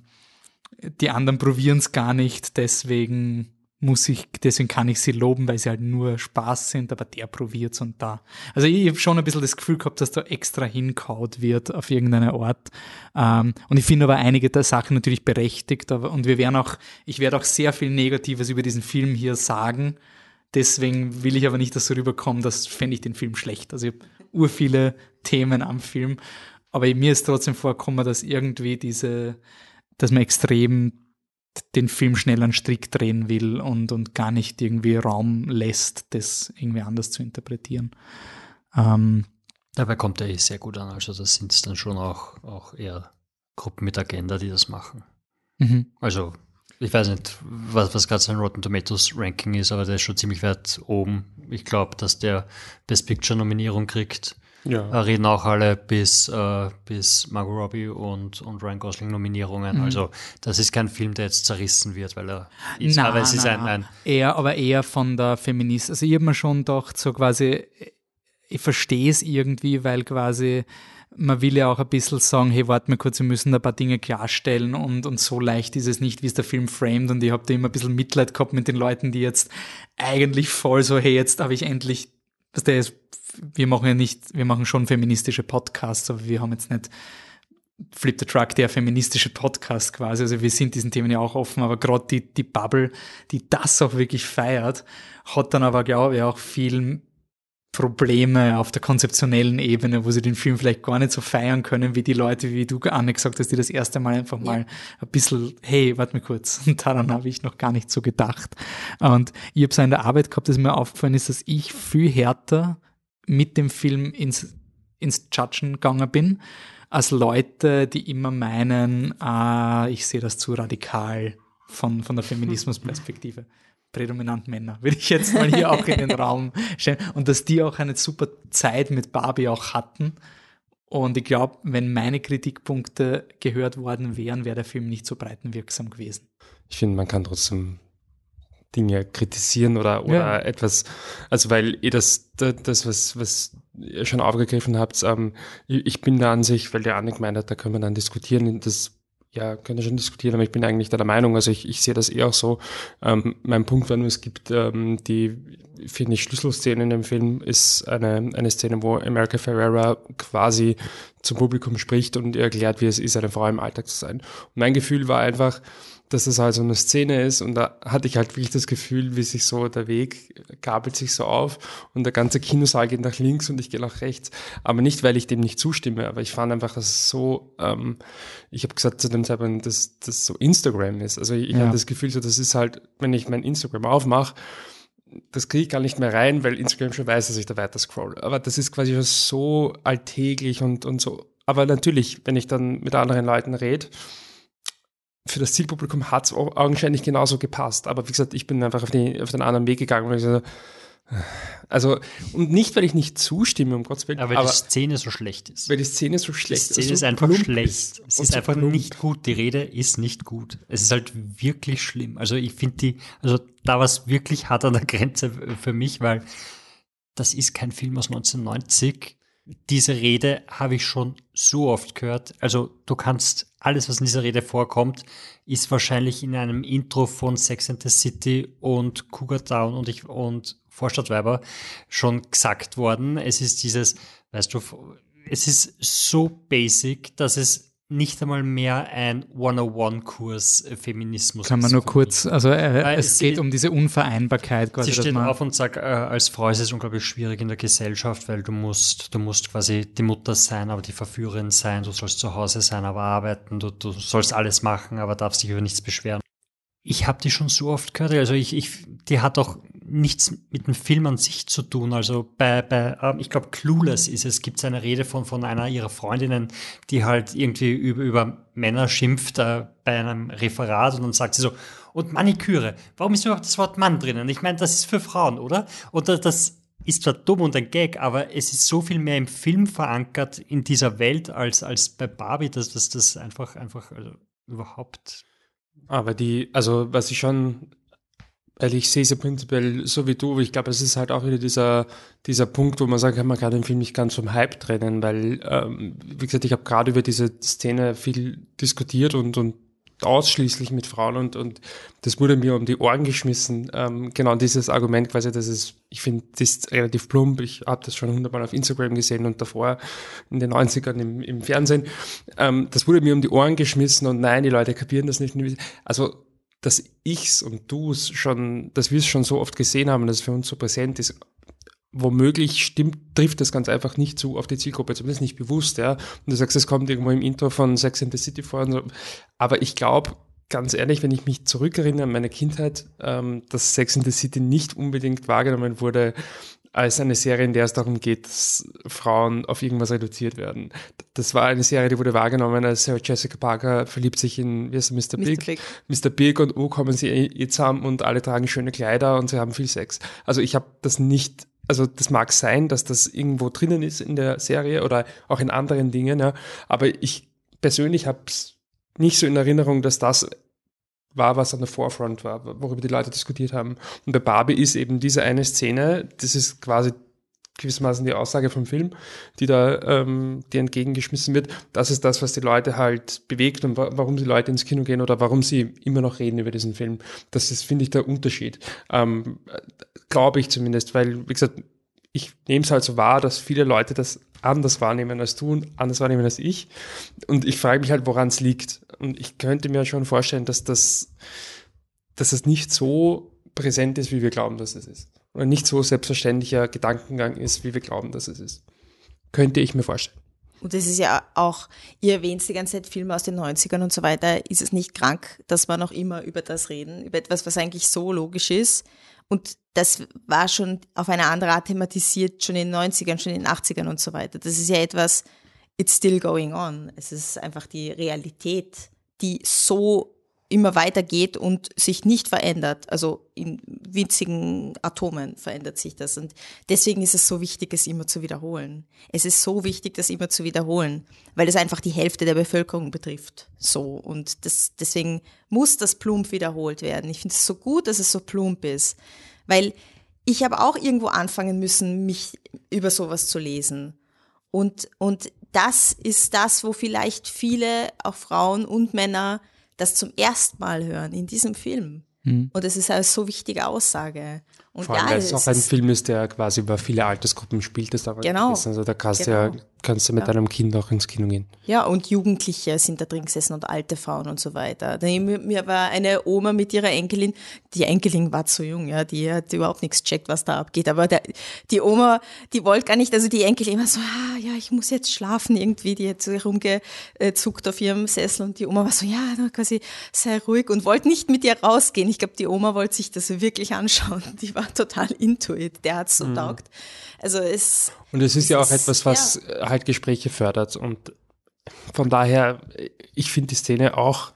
die anderen probieren es gar nicht, deswegen muss ich, deswegen kann ich sie loben, weil sie halt nur Spaß sind, aber der probiert's und da. Also ich habe schon ein bisschen das Gefühl gehabt, dass da extra hinkaut wird auf irgendeine Art. Ähm, und ich finde aber einige der Sachen natürlich berechtigt, aber, und wir werden auch, ich werde auch sehr viel Negatives über diesen Film hier sagen. Deswegen will ich aber nicht, dass so rüberkommt, das fände ich den Film schlecht. Also ich habe ur viele Themen am Film, aber mir ist trotzdem vorgekommen, dass irgendwie diese, dass man extrem den Film schnell an Strick drehen will und, und gar nicht irgendwie Raum lässt, das irgendwie anders zu interpretieren. Ähm, Dabei kommt er eh sehr gut an. Also das sind dann schon auch, auch eher Gruppen mit Agenda, die das machen. Mhm. Also ich weiß nicht, was, was gerade sein Rotten Tomatoes Ranking ist, aber der ist schon ziemlich weit oben. Ich glaube, dass der Best Picture Nominierung kriegt. Ja. Äh, reden auch alle bis, äh, bis Margot Robbie und, und Ryan Gosling Nominierungen. Mhm. Also das ist kein Film, der jetzt zerrissen wird, weil er ist, na, aber es ist ein, ein eher, aber eher von der Feminist. Also ich habe mir schon gedacht, so quasi, ich verstehe es irgendwie, weil quasi man will ja auch ein bisschen sagen, hey, warte mal kurz, wir müssen ein paar Dinge klarstellen und, und so leicht ist es nicht, wie es der Film framed und ich habe da immer ein bisschen Mitleid gehabt mit den Leuten, die jetzt eigentlich voll so, hey, jetzt habe ich endlich, was der ist wir machen ja nicht, wir machen schon feministische Podcasts, aber wir haben jetzt nicht Flip the Truck, der feministische Podcast quasi. Also wir sind diesen Themen ja auch offen, aber gerade die, die Bubble, die das auch wirklich feiert, hat dann aber, glaube ich, auch viel Probleme auf der konzeptionellen Ebene, wo sie den Film vielleicht gar nicht so feiern können, wie die Leute, wie du, Anne, gesagt hast, die das erste Mal einfach mal ein bisschen, hey, warte mal kurz, daran habe ich noch gar nicht so gedacht. Und ich habe es in der Arbeit gehabt, dass mir aufgefallen ist, dass ich viel härter mit dem Film ins, ins Judgen gegangen bin, als Leute, die immer meinen, ah, ich sehe das zu radikal von, von der Feminismusperspektive. Prädominant Männer, würde ich jetzt mal hier auch in den Raum stellen. Und dass die auch eine super Zeit mit Barbie auch hatten. Und ich glaube, wenn meine Kritikpunkte gehört worden wären, wäre der Film nicht so breitenwirksam gewesen. Ich finde, man kann trotzdem Dinge kritisieren oder, oder ja. etwas, also weil ihr das, das, was, was ihr schon aufgegriffen habt, ähm, ich bin der Ansicht, weil der Anne gemeint hat, da können wir dann diskutieren, das ja, könnte schon diskutieren, aber ich bin eigentlich der Meinung, also ich, ich sehe das eher auch so. Ähm, mein Punkt war nur, es gibt ähm, die, finde ich, Schlüsselszene in dem Film ist eine, eine Szene, wo America Ferrera quasi zum Publikum spricht und erklärt, wie es ist, eine Frau im Alltag zu sein. Und mein Gefühl war einfach, dass es halt so eine Szene ist und da hatte ich halt wirklich das Gefühl, wie sich so der Weg gabelt sich so auf und der ganze Kinosaal geht nach links und ich gehe nach rechts. Aber nicht, weil ich dem nicht zustimme, aber ich fand einfach, dass es so, ähm, ich habe gesagt zu dem Zeitpunkt, dass das so Instagram ist. Also ich, ich ja. habe das Gefühl, so das ist halt, wenn ich mein Instagram aufmache, das kriege ich gar nicht mehr rein, weil Instagram schon weiß, dass ich da weiter scroll. Aber das ist quasi schon so alltäglich und, und so. Aber natürlich, wenn ich dann mit anderen Leuten rede, für das Zielpublikum hat es augenscheinlich genauso gepasst. Aber wie gesagt, ich bin einfach auf, die, auf den anderen Weg gegangen. Weil ich so, also, und nicht, weil ich nicht zustimme, um Gottes Willen. Aber weil aber, die Szene so schlecht ist. Weil die Szene so schlecht ist. Die Szene ist, so einfach schlecht. Ist es ist so einfach plump. nicht gut. Die Rede ist nicht gut. Es ist halt wirklich schlimm. Also, ich finde die, also, da war es wirklich hart an der Grenze für mich, weil das ist kein Film aus 1990 diese Rede habe ich schon so oft gehört. Also du kannst alles, was in dieser Rede vorkommt, ist wahrscheinlich in einem Intro von Sex and the City und Cougar Town und ich und Vorstadtweiber schon gesagt worden. Es ist dieses, weißt du, es ist so basic, dass es nicht einmal mehr ein 101-Kurs äh, Feminismus. Kann man nur kurz, also äh, es geht um diese Unvereinbarkeit. Quasi, sie steht auf und sagt, äh, als Frau ist es unglaublich schwierig in der Gesellschaft, weil du musst, du musst quasi die Mutter sein, aber die Verführerin sein, du sollst zu Hause sein, aber arbeiten, du, du sollst alles machen, aber darfst dich über nichts beschweren. Ich habe die schon so oft gehört, also ich, ich, die hat auch nichts mit dem Film an sich zu tun. Also bei, bei ähm, ich glaube, Clueless ist es, gibt es eine Rede von, von einer ihrer Freundinnen, die halt irgendwie über, über Männer schimpft äh, bei einem Referat und dann sagt sie so, und Maniküre, warum ist überhaupt das Wort Mann drinnen? Ich meine, das ist für Frauen, oder? Und das ist zwar dumm und ein Gag, aber es ist so viel mehr im Film verankert in dieser Welt als, als bei Barbie, dass das, das einfach, einfach also überhaupt aber die, also was ich schon weil ich sehe sie prinzipiell so wie du, ich glaube, es ist halt auch wieder dieser, dieser Punkt, wo man sagt, man kann den Film nicht ganz vom Hype trennen, weil, ähm, wie gesagt, ich habe gerade über diese Szene viel diskutiert und, und ausschließlich mit Frauen und, und das wurde mir um die Ohren geschmissen. Ähm, genau dieses Argument quasi, dass es, ich finde, das ist relativ plump. Ich habe das schon hundertmal auf Instagram gesehen und davor in den 90ern im, im Fernsehen. Ähm, das wurde mir um die Ohren geschmissen und nein, die Leute kapieren das nicht. Also dass ich's und du's schon, dass wir es schon so oft gesehen haben, dass es für uns so präsent ist, womöglich stimmt, trifft das ganz einfach nicht zu auf die Zielgruppe, zumindest nicht bewusst, ja. Und du sagst, es kommt irgendwo im Intro von Sex and the City vor. So. Aber ich glaube, ganz ehrlich, wenn ich mich zurückerinnere an meine Kindheit, ähm, dass Sex and the City nicht unbedingt wahrgenommen wurde als eine Serie, in der es darum geht, dass Frauen auf irgendwas reduziert werden. Das war eine Serie, die wurde wahrgenommen, als Jessica Parker verliebt sich in, wie heißt Mr. Big? Mr. Big. Mr. Big und oh, kommen sie eh zusammen und alle tragen schöne Kleider und sie haben viel Sex. Also ich habe das nicht, also das mag sein, dass das irgendwo drinnen ist in der Serie oder auch in anderen Dingen, ja, aber ich persönlich habe es nicht so in Erinnerung, dass das war, was an der Forefront war, worüber die Leute diskutiert haben. Und bei Barbie ist eben diese eine Szene, das ist quasi gewissermaßen die Aussage vom Film, die da ähm, die entgegengeschmissen wird. Das ist das, was die Leute halt bewegt und wa warum die Leute ins Kino gehen oder warum sie immer noch reden über diesen Film. Das ist, finde ich, der Unterschied. Ähm, Glaube ich zumindest, weil, wie gesagt, ich nehme es halt so wahr, dass viele Leute das anders wahrnehmen als du und anders wahrnehmen als ich. Und ich frage mich halt, woran es liegt. Und ich könnte mir schon vorstellen, dass das, dass das nicht so präsent ist, wie wir glauben, dass es ist. Oder nicht so selbstverständlicher Gedankengang ist, wie wir glauben, dass es ist. Könnte ich mir vorstellen. Und das ist ja auch, ihr erwähnt die ganze Zeit Filme aus den 90ern und so weiter. Ist es nicht krank, dass wir noch immer über das reden? Über etwas, was eigentlich so logisch ist? Und das war schon auf eine andere Art thematisiert, schon in den 90ern, schon in den 80ern und so weiter. Das ist ja etwas, it's still going on. Es ist einfach die Realität, die so immer weitergeht und sich nicht verändert. Also in winzigen Atomen verändert sich das. Und deswegen ist es so wichtig, es immer zu wiederholen. Es ist so wichtig, das immer zu wiederholen, weil es einfach die Hälfte der Bevölkerung betrifft. So. Und das, deswegen muss das plump wiederholt werden. Ich finde es so gut, dass es so plump ist, weil ich habe auch irgendwo anfangen müssen, mich über sowas zu lesen. Und, und das ist das, wo vielleicht viele, auch Frauen und Männer, das zum ersten Mal hören in diesem Film. Mhm. Und es ist eine so wichtige Aussage. Und Vor allem, ja, weil es auch ein Film ist, der quasi über viele Altersgruppen spielt. Das genau. Also da kannst genau. du ja kannst du mit ja. deinem Kind auch ins Kino gehen. Ja, und Jugendliche sind da drin gesessen und alte Frauen und so weiter. Mir war eine Oma mit ihrer Enkelin, die Enkelin war zu jung, ja, die hat überhaupt nichts checkt, was da abgeht. Aber der, die Oma, die wollte gar nicht, also die Enkelin war so, ah, ja, ich muss jetzt schlafen irgendwie, die hat so rumgezuckt auf ihrem Sessel und die Oma war so, ja, quasi sei ruhig und wollte nicht mit ihr rausgehen. Ich glaube, die Oma wollte sich das wirklich anschauen. Die war total into it. Der hat so mhm. taugt. Also es. Und es ist es ja auch etwas, was ja. halt Gespräche fördert. Und von daher, ich finde die Szene auch,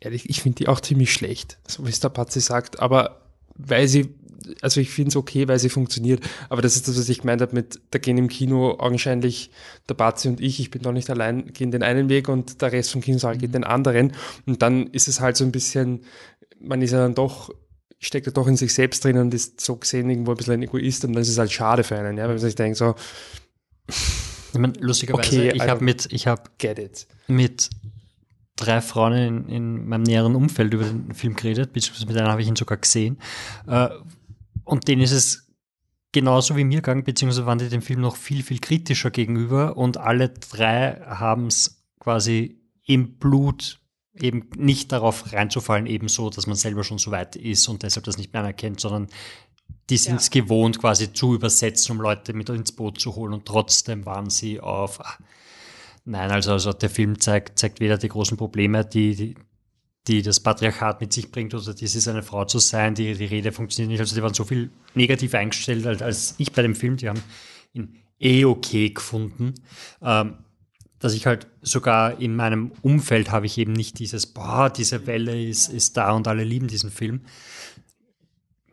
ehrlich, ich finde die auch ziemlich schlecht, so wie es der Patzi sagt. Aber weil sie, also ich finde es okay, weil sie funktioniert. Aber das ist das, was ich gemeint habe mit, da gehen im Kino augenscheinlich der Patzi und ich, ich bin doch nicht allein, gehen den einen Weg und der Rest vom Kinosaal mhm. geht den anderen. Und dann ist es halt so ein bisschen, man ist ja dann doch steckt er doch in sich selbst drin und ist so gesehen irgendwo ein bisschen ein Egoist und dann ist es halt schade für einen, ja, wenn man sich denkt so. Ich meine, lustigerweise, okay, ich habe mit, ich habe mit drei Frauen in, in, meinem näheren Umfeld über den Film geredet, beziehungsweise mit einer habe ich ihn sogar gesehen. Äh, und denen ist es genauso wie mir gegangen, beziehungsweise waren die dem Film noch viel, viel kritischer gegenüber und alle drei haben es quasi im Blut eben nicht darauf reinzufallen, eben so, dass man selber schon so weit ist und deshalb das nicht mehr anerkennt, sondern die sind es ja. gewohnt, quasi zu übersetzen, um Leute mit ins Boot zu holen und trotzdem waren sie auf. Ach, nein, also, also der Film zeigt, zeigt weder die großen Probleme, die, die, die das Patriarchat mit sich bringt oder dies ist eine Frau zu sein, die, die Rede funktioniert nicht. Also die waren so viel negativ eingestellt als, als ich bei dem Film. Die haben ihn eh okay gefunden. Ähm, dass ich halt sogar in meinem Umfeld habe ich eben nicht dieses, boah, diese Welle ist, ist da und alle lieben diesen Film.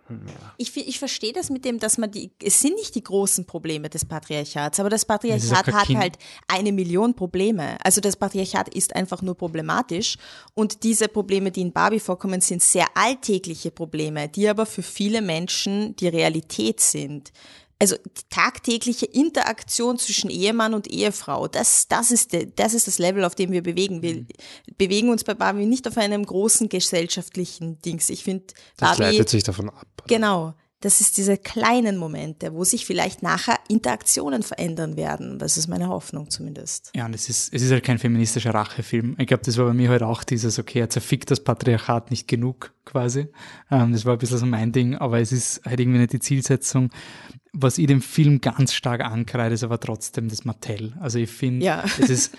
Ja. Ich, ich verstehe das mit dem, dass man die, es sind nicht die großen Probleme des Patriarchats, aber das Patriarchat das hat halt eine Million Probleme. Also das Patriarchat ist einfach nur problematisch und diese Probleme, die in Barbie vorkommen, sind sehr alltägliche Probleme, die aber für viele Menschen die Realität sind also tagtägliche Interaktion zwischen Ehemann und Ehefrau, das, das, ist, de, das ist das Level, auf dem wir bewegen. Wir mhm. bewegen uns bei Barbie nicht auf einem großen gesellschaftlichen Dings. Ich finde, Das leitet sich davon ab. Genau. Das ist diese kleinen Momente, wo sich vielleicht nachher Interaktionen verändern werden. Das ist meine Hoffnung zumindest. Ja, und es ist, es ist halt kein feministischer Rachefilm. Ich glaube, das war bei mir halt auch dieses, okay, er zerfickt das Patriarchat nicht genug, quasi. Ähm, das war ein bisschen so mein Ding, aber es ist halt irgendwie nicht die Zielsetzung was ich dem Film ganz stark ankreide, ist aber trotzdem das Mattel. Also ich finde, ja. es ist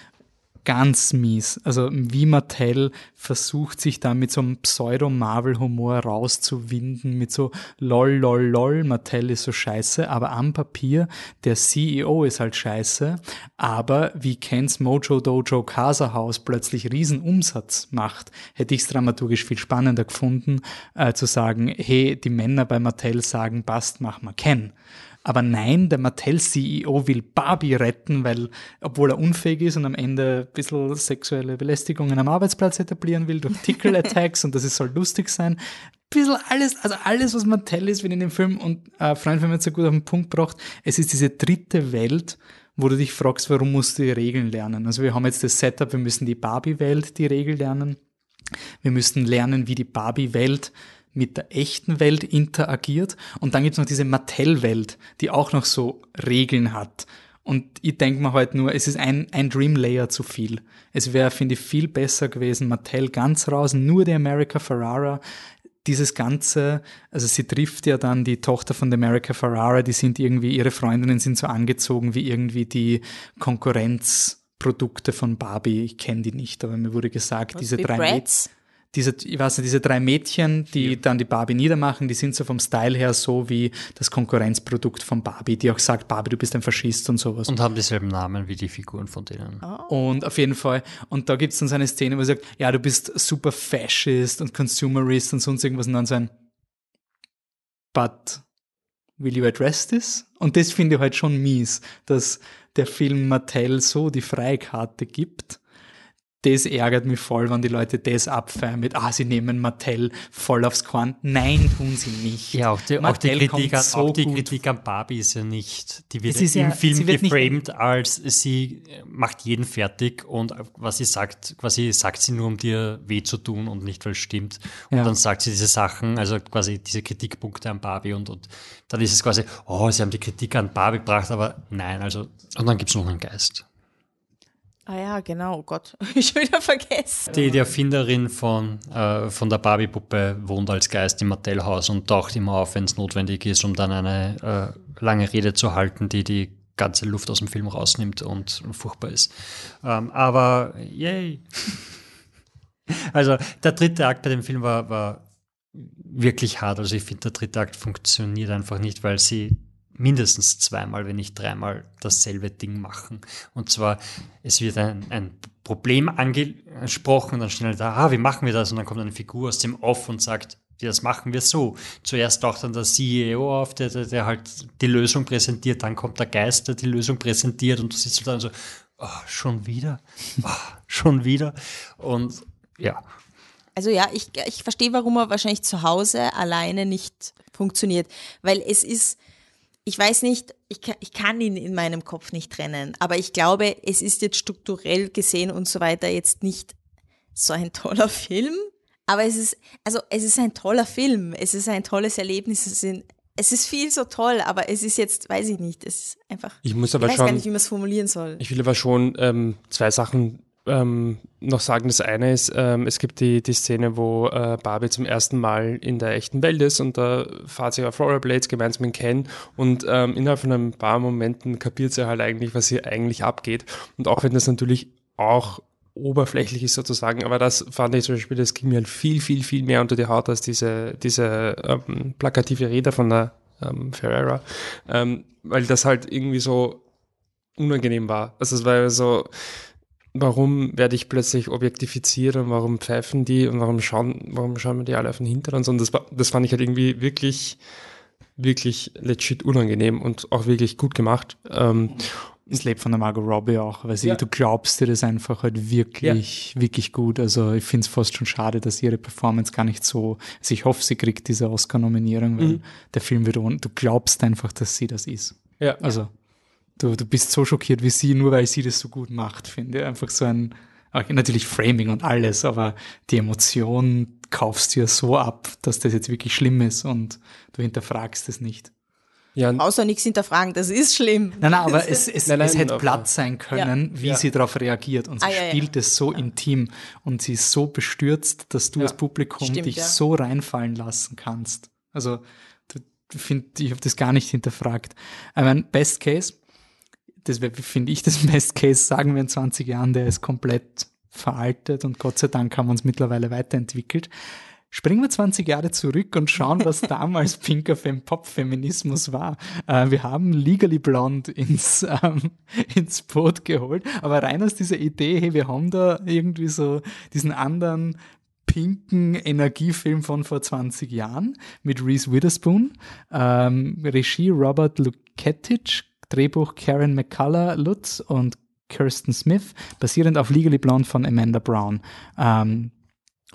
ganz mies. Also wie Mattel versucht sich da mit so einem Pseudo-Marvel-Humor rauszuwinden, mit so lol, lol, lol, Mattel ist so scheiße, aber am Papier, der CEO ist halt scheiße, aber wie Kens Mojo Dojo Casa House plötzlich Riesenumsatz macht, hätte ich es dramaturgisch viel spannender gefunden, äh, zu sagen, hey, die Männer bei Mattel sagen, passt, mach mal Ken. Aber nein, der Mattel-CEO will Barbie retten, weil, obwohl er unfähig ist und am Ende ein bisschen sexuelle Belästigungen am Arbeitsplatz etablieren will durch Tickle-Attacks und das soll lustig sein. Ein bisschen alles, also alles, was Mattel ist, wird in dem Film und äh, Freund von mir hat so gut auf den Punkt gebracht, es ist diese dritte Welt, wo du dich fragst, warum musst du die Regeln lernen? Also wir haben jetzt das Setup, wir müssen die Barbie-Welt, die Regel lernen. Wir müssten lernen, wie die Barbie-Welt mit der echten Welt interagiert. Und dann gibt's noch diese Mattel-Welt, die auch noch so Regeln hat. Und ich denke mir halt nur, es ist ein, ein Dream Layer zu viel. Es wäre, finde ich, viel besser gewesen, Mattel ganz raus, nur die America Ferrara. Dieses Ganze, also sie trifft ja dann die Tochter von der America Ferrara, die sind irgendwie, ihre Freundinnen sind so angezogen wie irgendwie die Konkurrenzprodukte von Barbie. Ich kenne die nicht, aber mir wurde gesagt, Was, diese drei Bratz? Diese, ich weiß nicht, diese drei Mädchen, die ja. dann die Barbie niedermachen, die sind so vom Style her so wie das Konkurrenzprodukt von Barbie, die auch sagt, Barbie, du bist ein Faschist und sowas. Und haben dieselben Namen wie die Figuren von denen. Oh. Und auf jeden Fall, und da gibt es dann so eine Szene, wo sie sagt, ja, du bist super Fascist und Consumerist und sonst irgendwas und dann so ein But will you address this? Und das finde ich halt schon mies, dass der Film Mattel so die Freikarte gibt das ärgert mich voll, wenn die Leute das abfeiern mit, ah, sie nehmen Mattel voll aufs Quant. Nein, tun sie nicht. Ja, auch die, auch die, Kritik, an, so auch die Kritik, an, Barbie ist ja nicht, die wird im ja, Film geframed als sie macht jeden fertig und was sie sagt, quasi sagt sie nur, um dir weh zu tun und nicht, weil es stimmt. Und ja. dann sagt sie diese Sachen, also quasi diese Kritikpunkte an Barbie und, und dann ist es quasi, oh, sie haben die Kritik an Barbie gebracht, aber nein, also, und dann gibt es noch einen Geist. Ah ja, genau, oh Gott, ich wieder vergessen. Die, die Erfinderin von, äh, von der Barbie-Puppe wohnt als Geist im Mattelhaus und taucht immer auf, wenn es notwendig ist, um dann eine äh, lange Rede zu halten, die die ganze Luft aus dem Film rausnimmt und furchtbar ist. Ähm, aber yay. also der dritte Akt bei dem Film war, war wirklich hart. Also ich finde, der dritte Akt funktioniert einfach nicht, weil sie mindestens zweimal, wenn nicht dreimal dasselbe Ding machen. Und zwar, es wird ein, ein Problem angesprochen, dann stehen alle da, ah, wie machen wir das? Und dann kommt eine Figur aus dem Off und sagt, das machen wir so. Zuerst taucht dann der CEO auf, der, der, der, halt die Lösung präsentiert, dann kommt der Geist, der die Lösung präsentiert und du sitzt dann so, oh, schon wieder, oh, schon wieder. Und ja. Also ja, ich, ich verstehe, warum er wahrscheinlich zu Hause alleine nicht funktioniert, weil es ist, ich weiß nicht, ich kann, ich kann ihn in meinem Kopf nicht trennen, aber ich glaube, es ist jetzt strukturell gesehen und so weiter jetzt nicht so ein toller Film. Aber es ist, also es ist ein toller Film, es ist ein tolles Erlebnis, es ist, es ist viel so toll, aber es ist jetzt, weiß ich nicht, es ist einfach. Ich muss aber ich weiß schon, gar nicht, wie man es formulieren soll. Ich will aber schon ähm, zwei Sachen ähm, noch sagen. Das eine ist, ähm, es gibt die, die Szene, wo äh, Barbie zum ersten Mal in der echten Welt ist und da fahrt sie auf Rollerblades gemeinsam mit Ken und ähm, innerhalb von ein paar Momenten kapiert sie halt eigentlich, was hier eigentlich abgeht. Und auch wenn das natürlich auch oberflächlich ist sozusagen, aber das fand ich zum Beispiel, das ging mir halt viel, viel, viel mehr unter die Haut als diese, diese ähm, plakative Rede von der ähm, Ferreira, ähm, weil das halt irgendwie so unangenehm war. Also es war so, warum werde ich plötzlich objektifiziert und warum pfeifen die und warum schauen, warum schauen wir die alle auf den Hintern und so. Und das, das fand ich halt irgendwie wirklich, wirklich legit unangenehm und auch wirklich gut gemacht. Ähm, es lebt von der Margot Robbie auch, weil sie, ja. du glaubst dir das einfach halt wirklich, ja. wirklich gut. Also ich finde es fast schon schade, dass ihre Performance gar nicht so, also ich hoffe, sie kriegt diese Oscar-Nominierung, weil mhm. der Film wird, du glaubst einfach, dass sie das ist. Ja. Also du, du bist so schockiert wie sie, nur weil sie das so gut macht, finde ich. Einfach so ein, natürlich Framing und alles, aber die Emotion kaufst du ja so ab, dass das jetzt wirklich schlimm ist und du hinterfragst es nicht. Ja. Außer nichts hinterfragen, das ist schlimm. Nein, nein, aber es, es, nein, nein, es hätte Platz sein können, ja. wie ja. sie darauf reagiert. Und sie ah, spielt es so intim und sie ist so bestürzt, dass du als Publikum Stimmt, dich so reinfallen lassen kannst. Also, du, find, ich habe das gar nicht hinterfragt. Ich meine, Best Case, das wäre, finde ich, das Best Case, sagen wir in 20 Jahren, der ist komplett veraltet und Gott sei Dank haben wir uns mittlerweile weiterentwickelt. Springen wir 20 Jahre zurück und schauen, was damals pinker Pop-Feminismus war. Äh, wir haben Legally Blonde ins, ähm, ins Boot geholt, aber rein aus dieser Idee, hey, wir haben da irgendwie so diesen anderen pinken Energiefilm von vor 20 Jahren mit Reese Witherspoon, ähm, Regie Robert Luketic, Drehbuch Karen McCullough Lutz und Kirsten Smith, basierend auf Legally Blonde von Amanda Brown. Ähm,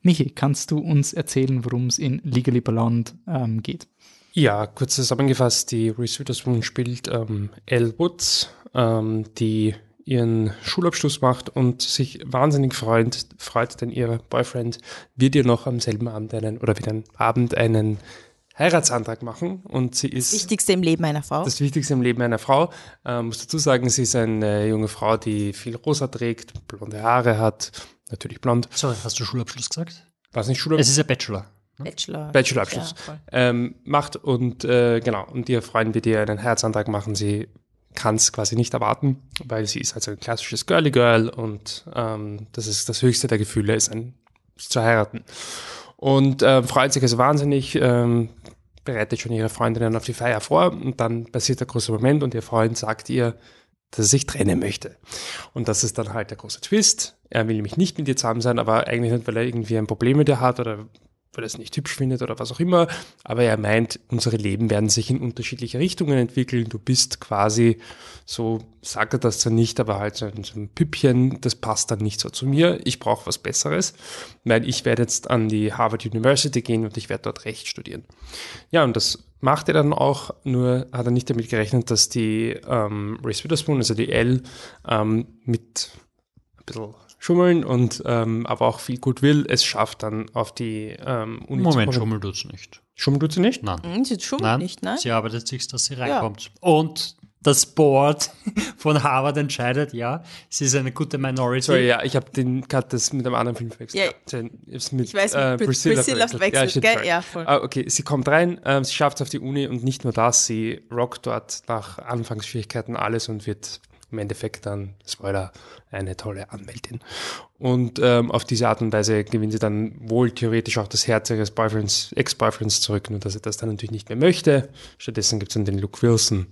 Michi, kannst du uns erzählen, worum es in Legally Blonde ähm, geht? Ja, kurz zusammengefasst, die Reese Witherspoon spielt ähm, Elle Woods, ähm, die ihren Schulabschluss macht und sich wahnsinnig freut, freut, denn ihr Boyfriend wird ihr noch am selben Abend einen oder wieder einen Abend einen Heiratsantrag machen und sie ist. Das Wichtigste im Leben einer Frau. Das Wichtigste im Leben einer Frau. Ähm, muss dazu sagen, sie ist eine junge Frau, die viel rosa trägt, blonde Haare hat, natürlich blond. Sorry, hast du Schulabschluss gesagt? Was nicht Schulabschluss? Es ist ein Bachelor. Ne? Bachelor. Bachelorabschluss. Ja, ähm, macht und äh, genau, und ihr Freund wird ihr einen Herzantrag machen. Sie kann es quasi nicht erwarten, weil sie ist also ein klassisches Girly Girl und ähm, das ist das höchste der Gefühle, ist ein zu heiraten. Und äh, freut sich also wahnsinnig, ähm, bereitet schon ihre Freundinnen auf die Feier vor und dann passiert der große Moment und ihr Freund sagt ihr, dass er sich trennen möchte. Und das ist dann halt der große Twist. Er will nämlich nicht mit ihr zusammen sein, aber eigentlich nicht, weil er irgendwie ein Problem mit ihr hat oder weil er es nicht hübsch findet oder was auch immer. Aber er meint, unsere Leben werden sich in unterschiedliche Richtungen entwickeln. Du bist quasi, so sagt er das zwar nicht, aber halt so ein, so ein Püppchen, das passt dann nicht so zu mir. Ich brauche was Besseres, weil ich werde jetzt an die Harvard University gehen und ich werde dort Recht studieren. Ja, und das macht er dann auch, nur hat er nicht damit gerechnet, dass die ähm, Reese Witherspoon, also die L, ähm, mit ein bisschen schummeln und ähm, aber auch viel gut will, es schafft dann auf die ähm, Uni Moment, zu schummeln tut's nicht. Schummeln tut sie nicht? Nein. Mhm, sie schummelt nein, nicht, nein. Sie arbeitet sich, dass sie reinkommt. Ja. Und das Board von Harvard entscheidet, ja, sie ist eine gute Minority. Sorry, ja, ich habe den gerade das mit einem anderen Film verwechselt. Ja, mit, ich weiß, äh, Priscilla, Priscilla verwechselt, ja, Ja, voll. Ah, okay, sie kommt rein, äh, sie schafft es auf die Uni und nicht nur das, sie rockt dort nach Anfangsschwierigkeiten alles und wird im Endeffekt dann, Spoiler, eine tolle Anwältin. Und ähm, auf diese Art und Weise gewinnt sie dann wohl theoretisch auch das Herz ihres Boyfriends, Ex-Boyfriends zurück, nur dass sie das dann natürlich nicht mehr möchte. Stattdessen gibt es dann den Luke Wilson.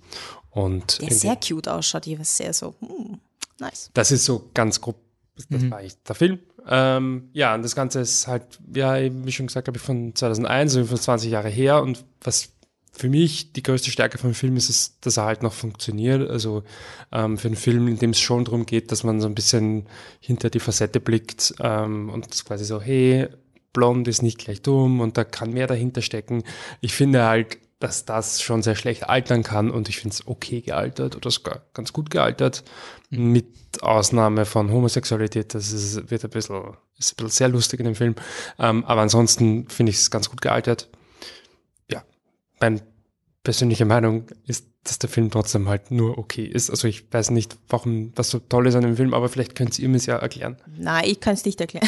Und der sehr cute ausschaut, die war sehr so, hm, nice. Das ist so ganz grob, das mhm. war eigentlich der Film. Ähm, ja, und das Ganze ist halt, ja, wie schon gesagt, glaube ich, von 2001, also von 20 Jahre her. Und was für mich die größte Stärke vom Film ist es, dass er halt noch funktioniert. Also ähm, für einen Film, in dem es schon darum geht, dass man so ein bisschen hinter die Facette blickt ähm, und quasi so, hey, blond ist nicht gleich dumm und da kann mehr dahinter stecken. Ich finde halt, dass das schon sehr schlecht altern kann und ich finde es okay gealtert oder sogar ganz gut gealtert, mhm. mit Ausnahme von Homosexualität. Das ist, wird ein bisschen, ist ein bisschen sehr lustig in dem Film. Ähm, aber ansonsten finde ich es ganz gut gealtert meine persönliche Meinung ist, dass der Film trotzdem halt nur okay ist. Also ich weiß nicht, warum, was so toll ist an dem Film, aber vielleicht könnt ihr mir es ja erklären. Nein, ich kann es nicht erklären.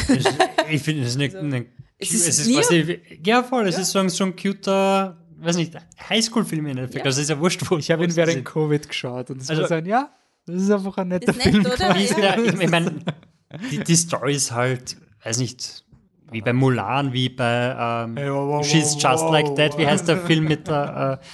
ich finde, es ist eine, eine es ist, es ist quasi, ja voll, es ja. ist so ein, so ein cuter, weiß nicht, Highschool-Film im Endeffekt. Ja. Also es ist ja wurscht, wo Ich habe ihn während Covid geschaut und es also, war so ja, das ist einfach ein netter ist Film. Nett, oder? Ja, ich meine, die, die Story ist halt, weiß nicht, wie bei Mulan, wie bei ähm, hey, wow, wow, She's wow, Just Like That. Wie heißt der Film mit der, äh,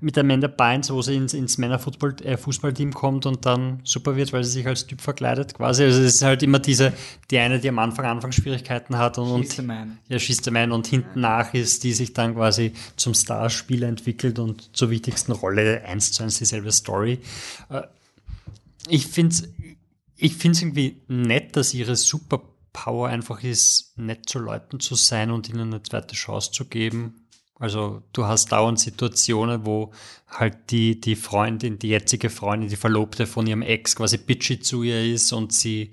mit Amanda Bynes, wo sie ins, ins Männerfußballteam äh, kommt und dann super wird, weil sie sich als Typ verkleidet quasi. Also es ist halt immer diese, die eine, die am Anfang Anfangsschwierigkeiten hat und, und ja, schießt Man und hinten nach ist, die sich dann quasi zum Starspieler entwickelt und zur wichtigsten Rolle eins zu eins dieselbe Story. Äh, ich finde es ich find's irgendwie nett, dass ihre super Power einfach ist, nett zu Leuten zu sein und ihnen eine zweite Chance zu geben. Also du hast dauernd Situationen, wo halt die, die Freundin, die jetzige Freundin, die Verlobte von ihrem Ex quasi bitchy zu ihr ist und sie,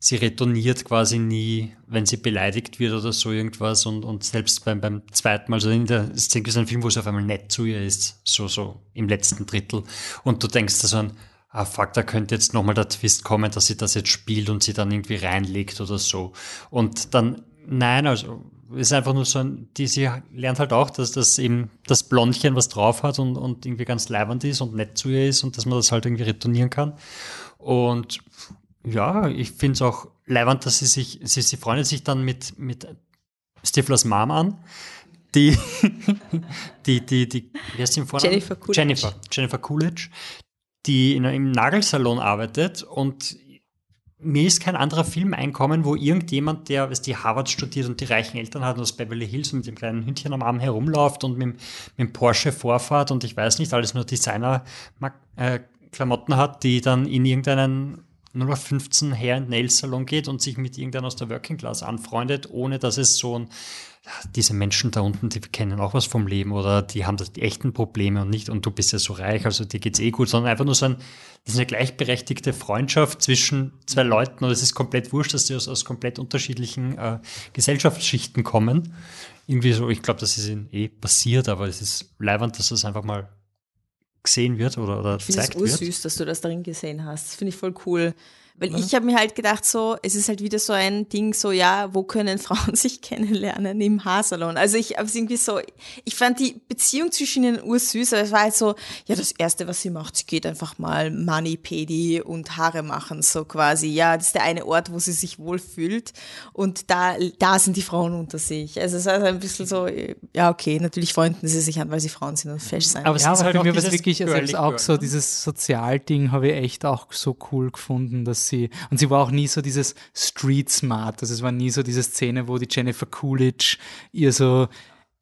sie retourniert quasi nie, wenn sie beleidigt wird oder so irgendwas und, und selbst beim, beim zweiten Mal, also in der, es ist ein Film, wo sie auf einmal nett zu ihr ist, so, so im letzten Drittel und du denkst da so an, ah fuck, da könnte jetzt nochmal der Twist kommen, dass sie das jetzt spielt und sie dann irgendwie reinlegt oder so. Und dann, nein, also ist einfach nur so ein, die, sie lernt halt auch, dass das eben das Blondchen was drauf hat und, und irgendwie ganz leibend ist und nett zu ihr ist und dass man das halt irgendwie retournieren kann. Und ja, ich finde es auch leibend, dass sie sich, sie, sie freundet sich dann mit, mit Stiflers Mom an, die, die, die, die, wie heißt sie im Vornamen? Jennifer Coolidge. Jennifer, Jennifer Coolidge, die in einem Nagelsalon arbeitet und mir ist kein anderer Film einkommen, wo irgendjemand, der was die Harvard studiert und die reichen Eltern hat und aus Beverly Hills mit dem kleinen Hündchen am Arm herumläuft und mit, mit dem Porsche vorfahrt und ich weiß nicht, alles nur Designer-Klamotten hat, die dann in irgendeinen 0815 Hair- and Nail-Salon geht und sich mit irgendeinem aus der Working Class anfreundet, ohne dass es so ein diese Menschen da unten, die kennen auch was vom Leben oder die haben das, die echten Probleme und nicht, und du bist ja so reich, also dir geht's eh gut, sondern einfach nur so ein, das ist eine gleichberechtigte Freundschaft zwischen zwei Leuten und es ist komplett wurscht, dass die aus, aus komplett unterschiedlichen äh, Gesellschaftsschichten kommen. Irgendwie so, ich glaube, das ist ihnen eh passiert, aber es ist leibend, dass das einfach mal gesehen wird oder, oder ich gezeigt wird. Ich finde es süß, dass du das darin gesehen hast. Das finde ich voll cool. Weil ich habe mir halt gedacht, so, es ist halt wieder so ein Ding, so, ja, wo können Frauen sich kennenlernen? Im Haarsalon. Also ich habe irgendwie so, ich fand die Beziehung zwischen ihnen ursüß, aber es war halt so, ja, das Erste, was sie macht, sie geht einfach mal Money, Pedi und Haare machen, so quasi. Ja, das ist der eine Ort, wo sie sich wohlfühlt und da, da sind die Frauen unter sich. Also es ist also ein bisschen so, ja, okay, natürlich freunden sie sich an, weil sie Frauen sind und fesch sein. Aber ja, aber halt mir was wirklich, also auch so dieses Sozialding habe ich echt auch so cool gefunden, dass sie, und sie war auch nie so dieses Street Smart, also es war nie so diese Szene, wo die Jennifer Coolidge ihr so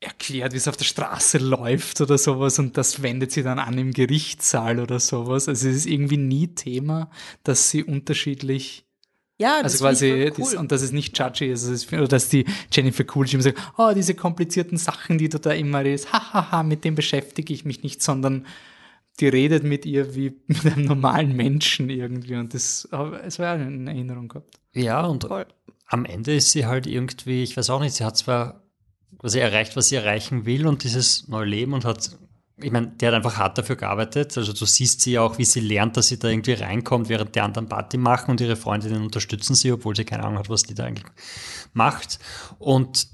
erklärt, wie es auf der Straße läuft oder sowas und das wendet sie dann an im Gerichtssaal oder sowas. Also es ist irgendwie nie Thema, dass sie unterschiedlich ja, das also quasi, cool. das, und dass es nicht judgy ist, ist, oder dass die Jennifer Coolidge immer sagt, oh, diese komplizierten Sachen, die du da immer redest, hahaha, mit dem beschäftige ich mich nicht, sondern die redet mit ihr wie mit einem normalen Menschen irgendwie und das, es war ja eine Erinnerung gehabt. Ja, und Voll. am Ende ist sie halt irgendwie, ich weiß auch nicht, sie hat zwar quasi erreicht, was sie erreichen will und dieses neue Leben und hat ich meine, der hat einfach hart dafür gearbeitet. Also du siehst sie ja auch, wie sie lernt, dass sie da irgendwie reinkommt, während die anderen Party machen und ihre Freundinnen unterstützen sie, obwohl sie keine Ahnung hat, was die da eigentlich macht. Und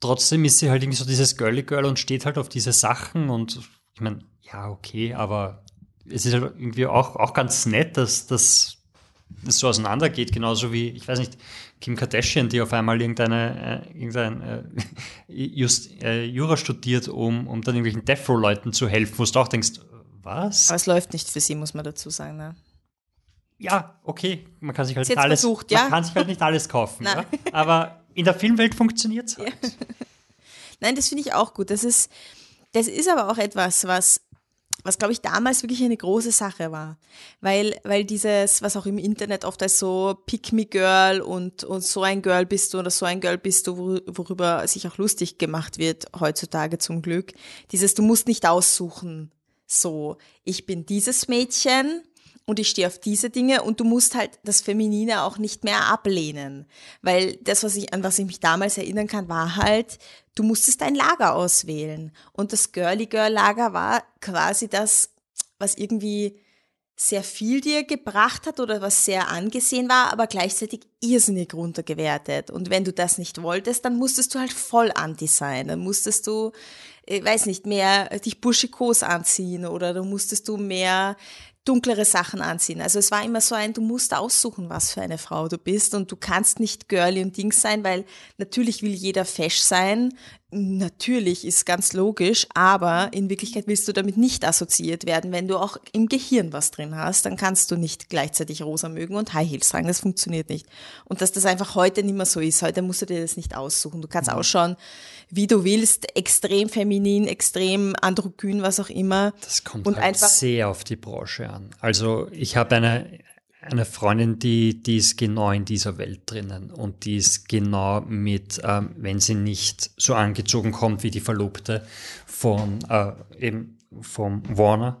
trotzdem ist sie halt irgendwie so dieses Girly Girl und steht halt auf diese Sachen und ich meine, ja, okay, aber es ist halt irgendwie auch, auch ganz nett, dass, das so auseinandergeht, genauso wie, ich weiß nicht, Kim Kardashian, die auf einmal irgendeine, äh, irgendein äh, Just, äh, Jura studiert, um, um dann irgendwelchen Death Row-Leuten zu helfen, wo du auch denkst, was? Aber es läuft nicht für sie, muss man dazu sagen. Ne? Ja, okay, man kann sich halt alles, versucht, ja? man kann sich halt nicht alles kaufen, ja? aber in der Filmwelt funktioniert es halt. Ja. Nein, das finde ich auch gut. Das ist, das ist aber auch etwas, was was glaube ich damals wirklich eine große Sache war, weil, weil dieses, was auch im Internet oft als so Pick me Girl und, und so ein Girl bist du oder so ein Girl bist du, worüber sich auch lustig gemacht wird heutzutage zum Glück, dieses du musst nicht aussuchen, so ich bin dieses Mädchen und ich stehe auf diese Dinge und du musst halt das Feminine auch nicht mehr ablehnen. Weil das, was ich, an was ich mich damals erinnern kann, war halt, du musstest dein Lager auswählen. Und das Girly Girl Lager war quasi das, was irgendwie sehr viel dir gebracht hat oder was sehr angesehen war, aber gleichzeitig irrsinnig runtergewertet. Und wenn du das nicht wolltest, dann musstest du halt voll anti sein. Dann musstest du, ich äh, weiß nicht, mehr dich buschikos anziehen oder du musstest du mehr dunklere Sachen anziehen. Also es war immer so ein, du musst aussuchen, was für eine Frau du bist und du kannst nicht girly und Dings sein, weil natürlich will jeder fesch sein Natürlich ist ganz logisch, aber in Wirklichkeit willst du damit nicht assoziiert werden. Wenn du auch im Gehirn was drin hast, dann kannst du nicht gleichzeitig rosa mögen und High Heels tragen. Das funktioniert nicht. Und dass das einfach heute nicht mehr so ist. Heute musst du dir das nicht aussuchen. Du kannst mhm. ausschauen, wie du willst, extrem feminin, extrem androgyn, was auch immer. Das kommt und halt einfach sehr auf die Branche an. Also ich habe eine eine Freundin, die, die ist genau in dieser Welt drinnen und die ist genau mit, ähm, wenn sie nicht so angezogen kommt wie die Verlobte von äh, eben vom Warner,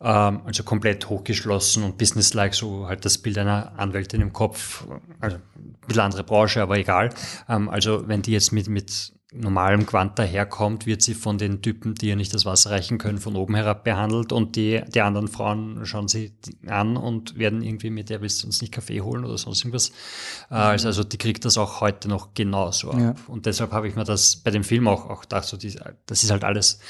ähm, also komplett hochgeschlossen und businesslike, so halt das Bild einer Anwältin im Kopf, also ein bisschen andere Branche, aber egal. Ähm, also wenn die jetzt mit, mit normalem Quant daherkommt, wird sie von den Typen, die ihr nicht das Wasser reichen können, von oben herab behandelt und die, die anderen Frauen schauen sie an und werden irgendwie mit der willst du uns nicht Kaffee holen oder sonst irgendwas. Äh, also, also die kriegt das auch heute noch genauso ab. Ja. Und deshalb habe ich mir das bei dem Film auch, auch gedacht, so die, das ist halt alles,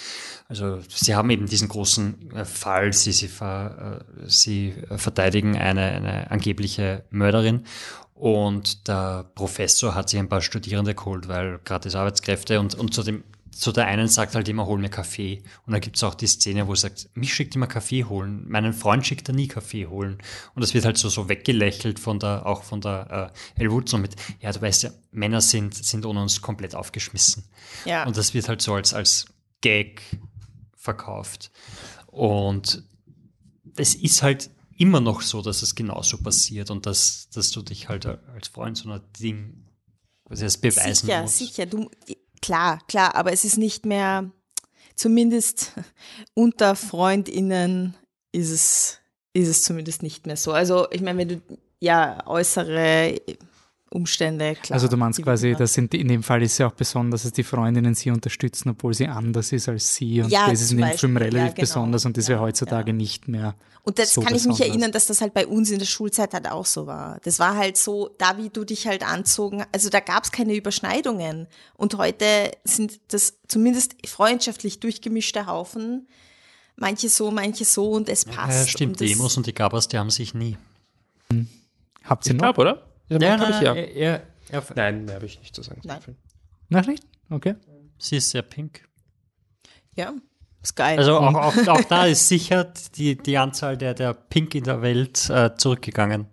also sie haben eben diesen großen äh, Fall, sie, sie, ver, äh, sie verteidigen eine, eine angebliche Mörderin und der Professor hat sich ein paar Studierende geholt, weil gratis Arbeitskräfte und, und zu dem zu der einen sagt halt immer, hol mir Kaffee. Und dann gibt es auch die Szene, wo er sagt, mich schickt immer Kaffee holen. Meinen Freund schickt er nie Kaffee holen. Und das wird halt so, so weggelächelt von der, auch von der äh, Elle Woodson mit, ja, du weißt ja, Männer sind, sind ohne uns komplett aufgeschmissen. Ja. Und das wird halt so als, als Gag verkauft. Und das ist halt immer noch so, dass es genauso passiert und dass, dass du dich halt als Freund so einer Ding was heißt, beweisen sicher, musst. Sicher, sicher. Klar, klar, aber es ist nicht mehr, zumindest unter FreundInnen ist es, ist es zumindest nicht mehr so. Also, ich meine, wenn du ja äußere Umstände, klar. Also du meinst quasi, das sind, in dem Fall ist ja auch besonders, dass die Freundinnen sie unterstützen, obwohl sie anders ist als sie. Und ja, das ist in dem Film relativ ja, genau. besonders und das ja, wäre heutzutage nicht mehr. Und das so kann besonders. ich mich erinnern, dass das halt bei uns in der Schulzeit halt auch so war. Das war halt so, da wie du dich halt anzogen, also da gab es keine Überschneidungen. Und heute sind das zumindest freundschaftlich durchgemischte Haufen. Manche so, manche so und es passt. Ja, stimmt, die Demos und die Gabas, die haben sich nie. Habt ihr noch? Gab, oder? Ja, nein, ich ja. Er, er, er, nein, mehr habe ich nicht zu sagen. Nein. Nein, nicht? Okay. Sie ist sehr pink. Ja. Ist geil. Also auch, auch, auch da ist sicher die, die Anzahl der, der Pink in der Welt äh, zurückgegangen,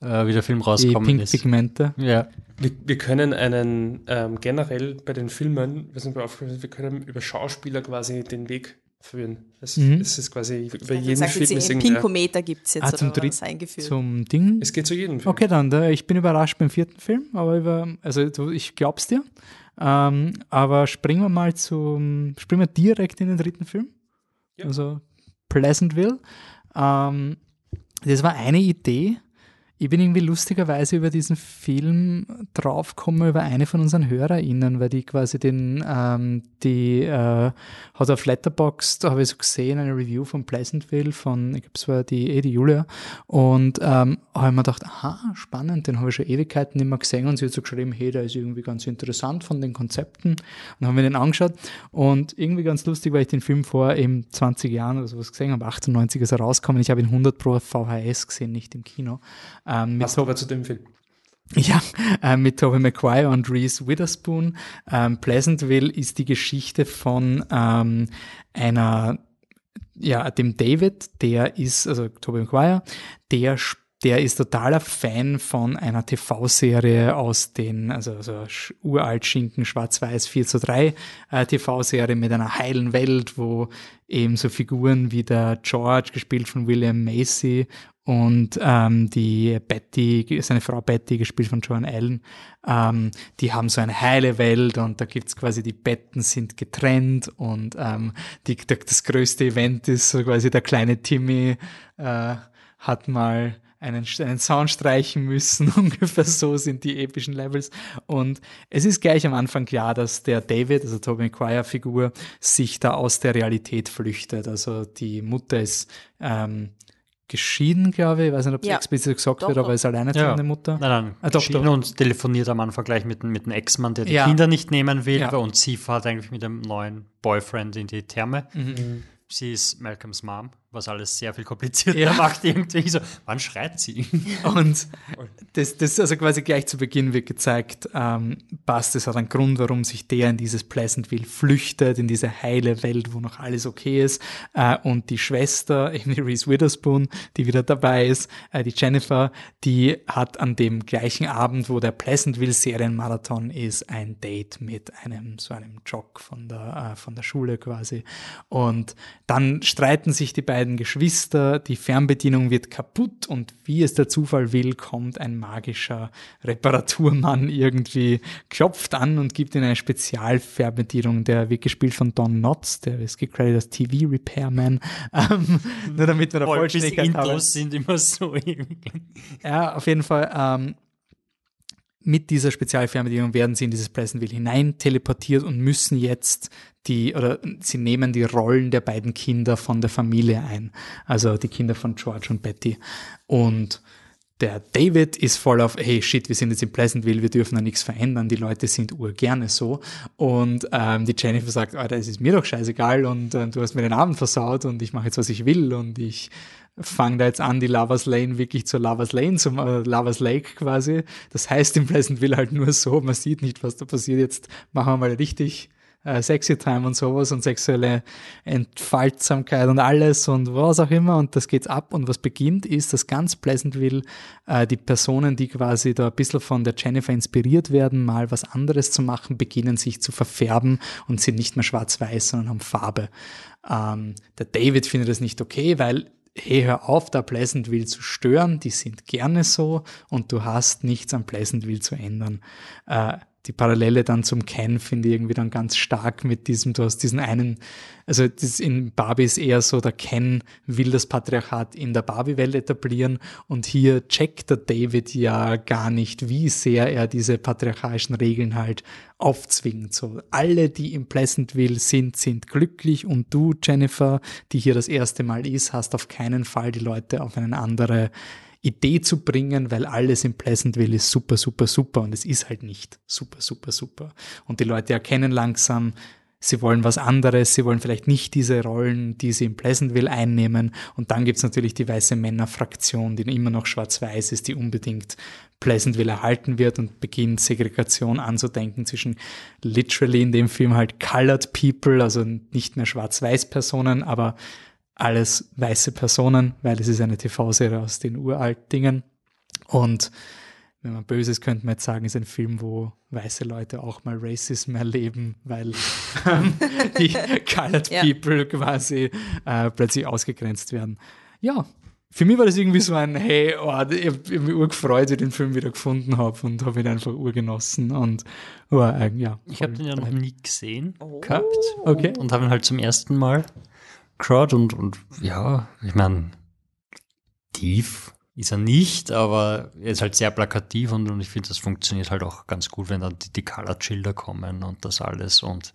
äh, wie der Film rausgekommen die ist. Pink-Pigmente. Ja. Wir, wir können einen ähm, generell bei den Filmen, wir sind wir können über Schauspieler quasi den Weg führen. Es, Mhm. es ist quasi über Ja, jeden sagt, Film ist Pinkometer gibt es jetzt Ah, zum was dritten- eingeführt. Zum Ding. Es geht zu jedem Film. Okay, dann, da, ich bin überrascht beim vierten Film, aber über, also du, ich glaub's dir. Ähm, aber springen wir mal zum, springen wir direkt in den dritten Film. Ja. Also Pleasantville. Ähm, das war eine Idee. Ich bin irgendwie lustigerweise über diesen Film draufgekommen, über eine von unseren HörerInnen, weil die quasi den, ähm, die äh, hat auf Letterboxd, habe ich so gesehen, eine Review von Pleasantville von, ich glaube, es war die, eh die Julia. Und ähm, habe ich mir gedacht, aha, spannend, den habe ich schon Ewigkeiten nicht mehr gesehen und sie hat so geschrieben, hey, der ist irgendwie ganz interessant von den Konzepten. Und haben wir den angeschaut und irgendwie ganz lustig, weil ich den Film vor eben 20 Jahren oder sowas gesehen habe, 98 ist er rausgekommen. Ich habe ihn 100 pro VHS gesehen, nicht im Kino. Mit Passt aber zu dem Film. ja, äh, mit Tobey Maguire und Reese Witherspoon. Ähm, Pleasantville ist die Geschichte von ähm, einer, ja, dem David, der ist, also Tobey Maguire, der der ist totaler Fan von einer TV-Serie aus den, also, also uralt Schinken, schwarz-weiß 4 zu 3 äh, TV-Serie mit einer heilen Welt, wo eben so Figuren wie der George, gespielt von William Macy, und ähm, die Betty, seine Frau Betty, gespielt von Joan Allen, ähm, die haben so eine heile Welt und da gibt's quasi die Betten sind getrennt und ähm, die, der, das größte Event ist so quasi der kleine Timmy äh, hat mal einen, einen Sound streichen müssen. Ungefähr so sind die epischen Levels. Und es ist gleich am Anfang klar, dass der David, also Tobey Maguire-Figur, sich da aus der Realität flüchtet. Also die Mutter ist ähm, geschieden, glaube ich. Ich weiß nicht, ob es Ja. explizit gesagt Doch, wird, aber doch. ist alleinerziehende Ja. Mutter. Nein, nein, Ah, doch, doch. und telefoniert am Anfang gleich mit, dem- mit dem Ex-Mann, der die Ja. Kinder nicht nehmen will. Ja. Und sie fährt eigentlich mit dem neuen Boyfriend in die Therme. Mhm. Sie ist Malcolms Mom, was alles sehr viel komplizierter Ja. macht irgendwie. So, wann schreit sie? Und das, das also quasi gleich zu Beginn wird gezeigt, ähm, passt, das hat einen Grund, warum sich der in dieses Pleasantville flüchtet, in diese heile Welt, wo noch alles okay ist. Äh, und die Schwester, die Reese Witherspoon, die wieder dabei ist, äh, die Jennifer, die hat an dem gleichen Abend, wo der Pleasantville Serienmarathon ist, ein Date mit einem, so einem Jock von der, äh, von der Schule quasi. Und dann streiten sich die beiden Geschwister, die Fernbedienung wird kaputt und wie es der Zufall will, kommt ein magischer Reparaturmann irgendwie, klopft an und gibt ihnen eine Spezialfernbedienung, der wird gespielt von Don Knotts, der ist gecredited als TV Repairman, ähm, nur damit wir da Vollständigkeit haben. Intros sind immer so. Ja, auf jeden Fall. Ähm, mit dieser Spezialfernbedienung werden sie in dieses Pleasantville hinein teleportiert und müssen jetzt die, oder sie nehmen die Rollen der beiden Kinder von der Familie ein. Also die Kinder von George und Betty. Und der David ist voll auf, hey shit, wir sind jetzt in Pleasantville, wir dürfen da nichts verändern, die Leute sind urgerne so. Und ähm, die Jennifer sagt, Alter, es ist mir doch scheißegal und äh, du hast mir den Abend versaut und ich mache jetzt, was ich will und ich fange da jetzt an, die Lovers Lane wirklich zur Lovers Lane, zum äh, Lovers Lake quasi. Das heißt in Pleasantville halt nur so, man sieht nicht, was da passiert. Jetzt machen wir mal richtig äh, Sexy Time und sowas und sexuelle Entfaltsamkeit und alles und was auch immer und das geht's ab und was beginnt ist, dass ganz Pleasantville äh, die Personen, die quasi da ein bisschen von der Jennifer inspiriert werden, mal was anderes zu machen, beginnen sich zu verfärben und sind nicht mehr schwarz-weiß, sondern haben Farbe. Ähm, der David findet das nicht okay, weil hey, hör auf, da Pleasantville zu stören, die sind gerne so und du hast nichts an Pleasantville zu ändern. Äh, die Parallele dann zum Ken finde ich irgendwie dann ganz stark mit diesem, du hast diesen einen, also das in Barbie ist eher so, der Ken will das Patriarchat in der Barbie-Welt etablieren und hier checkt der David ja gar nicht, wie sehr er diese patriarchalischen Regeln halt aufzwingt. So, alle, die im Pleasantville sind, sind glücklich und du, Jennifer, die hier das erste Mal ist, hast auf keinen Fall die Leute auf eine andere Idee zu bringen, weil alles in Pleasantville ist super, super, super und es ist halt nicht super, super, super. Und die Leute erkennen langsam, sie wollen was anderes, sie wollen vielleicht nicht diese Rollen, die sie in Pleasantville einnehmen. Und dann gibt's natürlich die weiße Männerfraktion, die immer noch schwarz-weiß ist, die unbedingt Pleasantville erhalten wird und beginnt Segregation anzudenken zwischen literally in dem Film halt colored people, also nicht mehr schwarz-weiß Personen, aber alles weiße Personen, weil es ist eine TV-Serie aus den uralt Dingen. Und wenn man böse ist, könnte man jetzt sagen, ist ein Film, wo weiße Leute auch mal Racism erleben, weil ähm, die Colored ja. People quasi äh, plötzlich ausgegrenzt werden. Ja, für mich war das irgendwie so ein, hey, oh, ich habe mich urgefreut, dass ich den Film wieder gefunden habe und habe ihn einfach urgenossen und oh, äh, ja. Ich habe den ja noch nie gesehen oh. gehabt okay. und habe ihn halt zum ersten Mal geschaut und, und ja, ich meine, tief ist er nicht, aber er ist halt sehr plakativ und, und ich finde, das funktioniert halt auch ganz gut, wenn dann die, die Color-Schilder kommen und das alles und,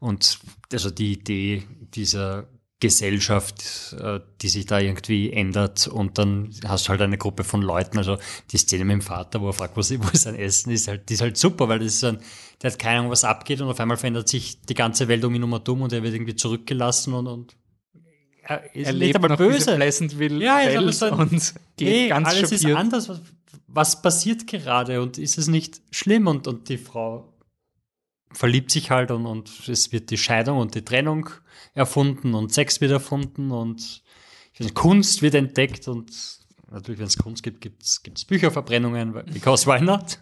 und also die Idee dieser Gesellschaft, äh, die sich da irgendwie ändert und dann hast du halt eine Gruppe von Leuten, also die Szene mit dem Vater, wo er fragt, wo, wo sein Essen ist, halt, die ist halt super, weil das ist ein, der hat keine Ahnung, was abgeht und auf einmal verändert sich die ganze Welt um ihn um und um und er wird irgendwie zurückgelassen und, und er ist er lebt aber böse. Pleasantville ja, ja so und geht hey, ganz alles schockiert. ist anders. Was, was, passiert gerade und ist es nicht schlimm? Und, und die Frau verliebt sich halt und, und es wird die Scheidung und die Trennung erfunden und Sex wird erfunden und nicht, Kunst wird entdeckt und natürlich, wenn es Kunst gibt, gibt es Bücherverbrennungen, because why not?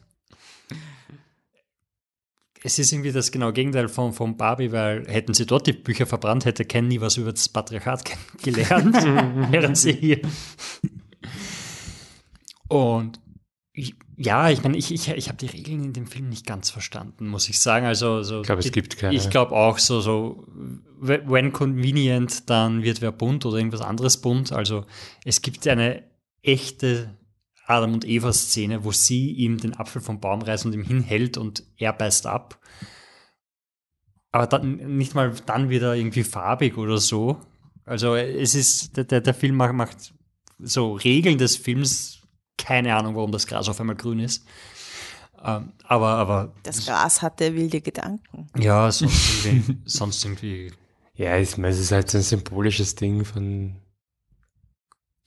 Es ist irgendwie das genaue Gegenteil von, von Barbie, weil hätten sie dort die Bücher verbrannt, hätte Ken nie was über das Patriarchat gelernt, während sie hier. Und ich, ja, ich meine, ich, ich, ich habe die Regeln in dem Film nicht ganz verstanden, muss ich sagen. Also, so, ich glaube, es gibt keine. Ich glaube auch so, so, when convenient, dann wird wer bunt oder irgendwas anderes bunt. Also es gibt eine echte Adam und Eva Szene, wo sie ihm den Apfel vom Baum reißt und ihm hinhält und er beißt ab. Aber dann, nicht mal dann wieder irgendwie farbig oder so. Also es ist, der, der Film macht, macht so Regeln des Films, keine Ahnung, warum das Gras auf einmal grün ist. Ähm, aber, aber. Das Gras hatte wilde Gedanken. Ja, sonst irgendwie. sonst irgendwie ja, es ist halt so ein symbolisches Ding von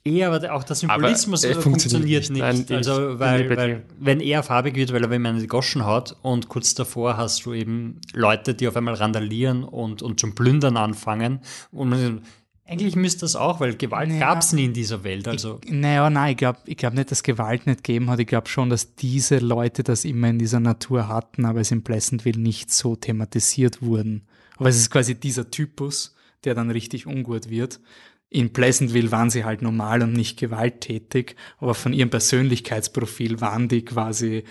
eher, aber auch der Symbolismus aber, äh, funktioniert, nicht. Nein, also, weil, weil, wenn er farbig wird, weil er wenn man die Goschen hat und kurz davor hast du eben Leute, die auf einmal randalieren und, und zum Plündern anfangen und man, eigentlich müsste das auch, weil Gewalt naja, gab es nie in dieser Welt. Also. Ich, naja, nein, ich glaube ich glaub nicht, dass Gewalt nicht gegeben hat. Ich glaube schon, dass diese Leute das immer in dieser Natur hatten, aber es in Pleasantville nicht so thematisiert wurden. Aber es ist quasi dieser Typus, der dann richtig ungut wird in Pleasantville waren sie halt normal und nicht gewalttätig, aber von ihrem Persönlichkeitsprofil waren die quasi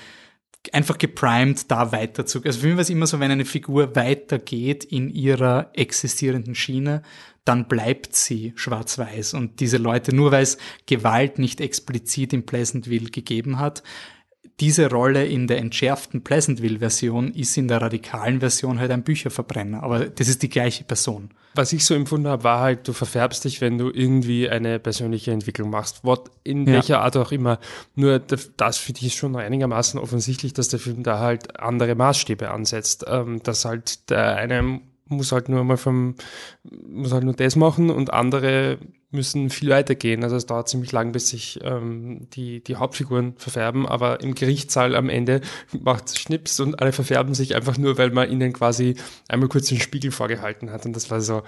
einfach geprimed, da weiterzugehen. Also für mich war es immer so, wenn eine Figur weitergeht in ihrer existierenden Schiene, dann bleibt sie schwarz-weiß. Und diese Leute, nur weil es Gewalt nicht explizit in Pleasantville gegeben hat, diese Rolle in der entschärften Pleasantville-Version ist in der radikalen Version halt ein Bücherverbrenner. Aber das ist die gleiche Person. Was ich so empfunden habe, war halt, du verfärbst dich, wenn du irgendwie eine persönliche Entwicklung machst. What, in ja. welcher Art auch immer. Nur das für dich ist schon einigermaßen offensichtlich, dass der Film da halt andere Maßstäbe ansetzt. Ähm, dass halt der eine muss halt nur mal vom, muss halt nur das machen und andere müssen viel weiter gehen. Also es dauert ziemlich lang, bis sich ähm, die, die Hauptfiguren verfärben, aber im Gerichtssaal am Ende macht es Schnips und alle verfärben sich einfach nur, weil man ihnen quasi einmal kurz den Spiegel vorgehalten hat. Und das war so,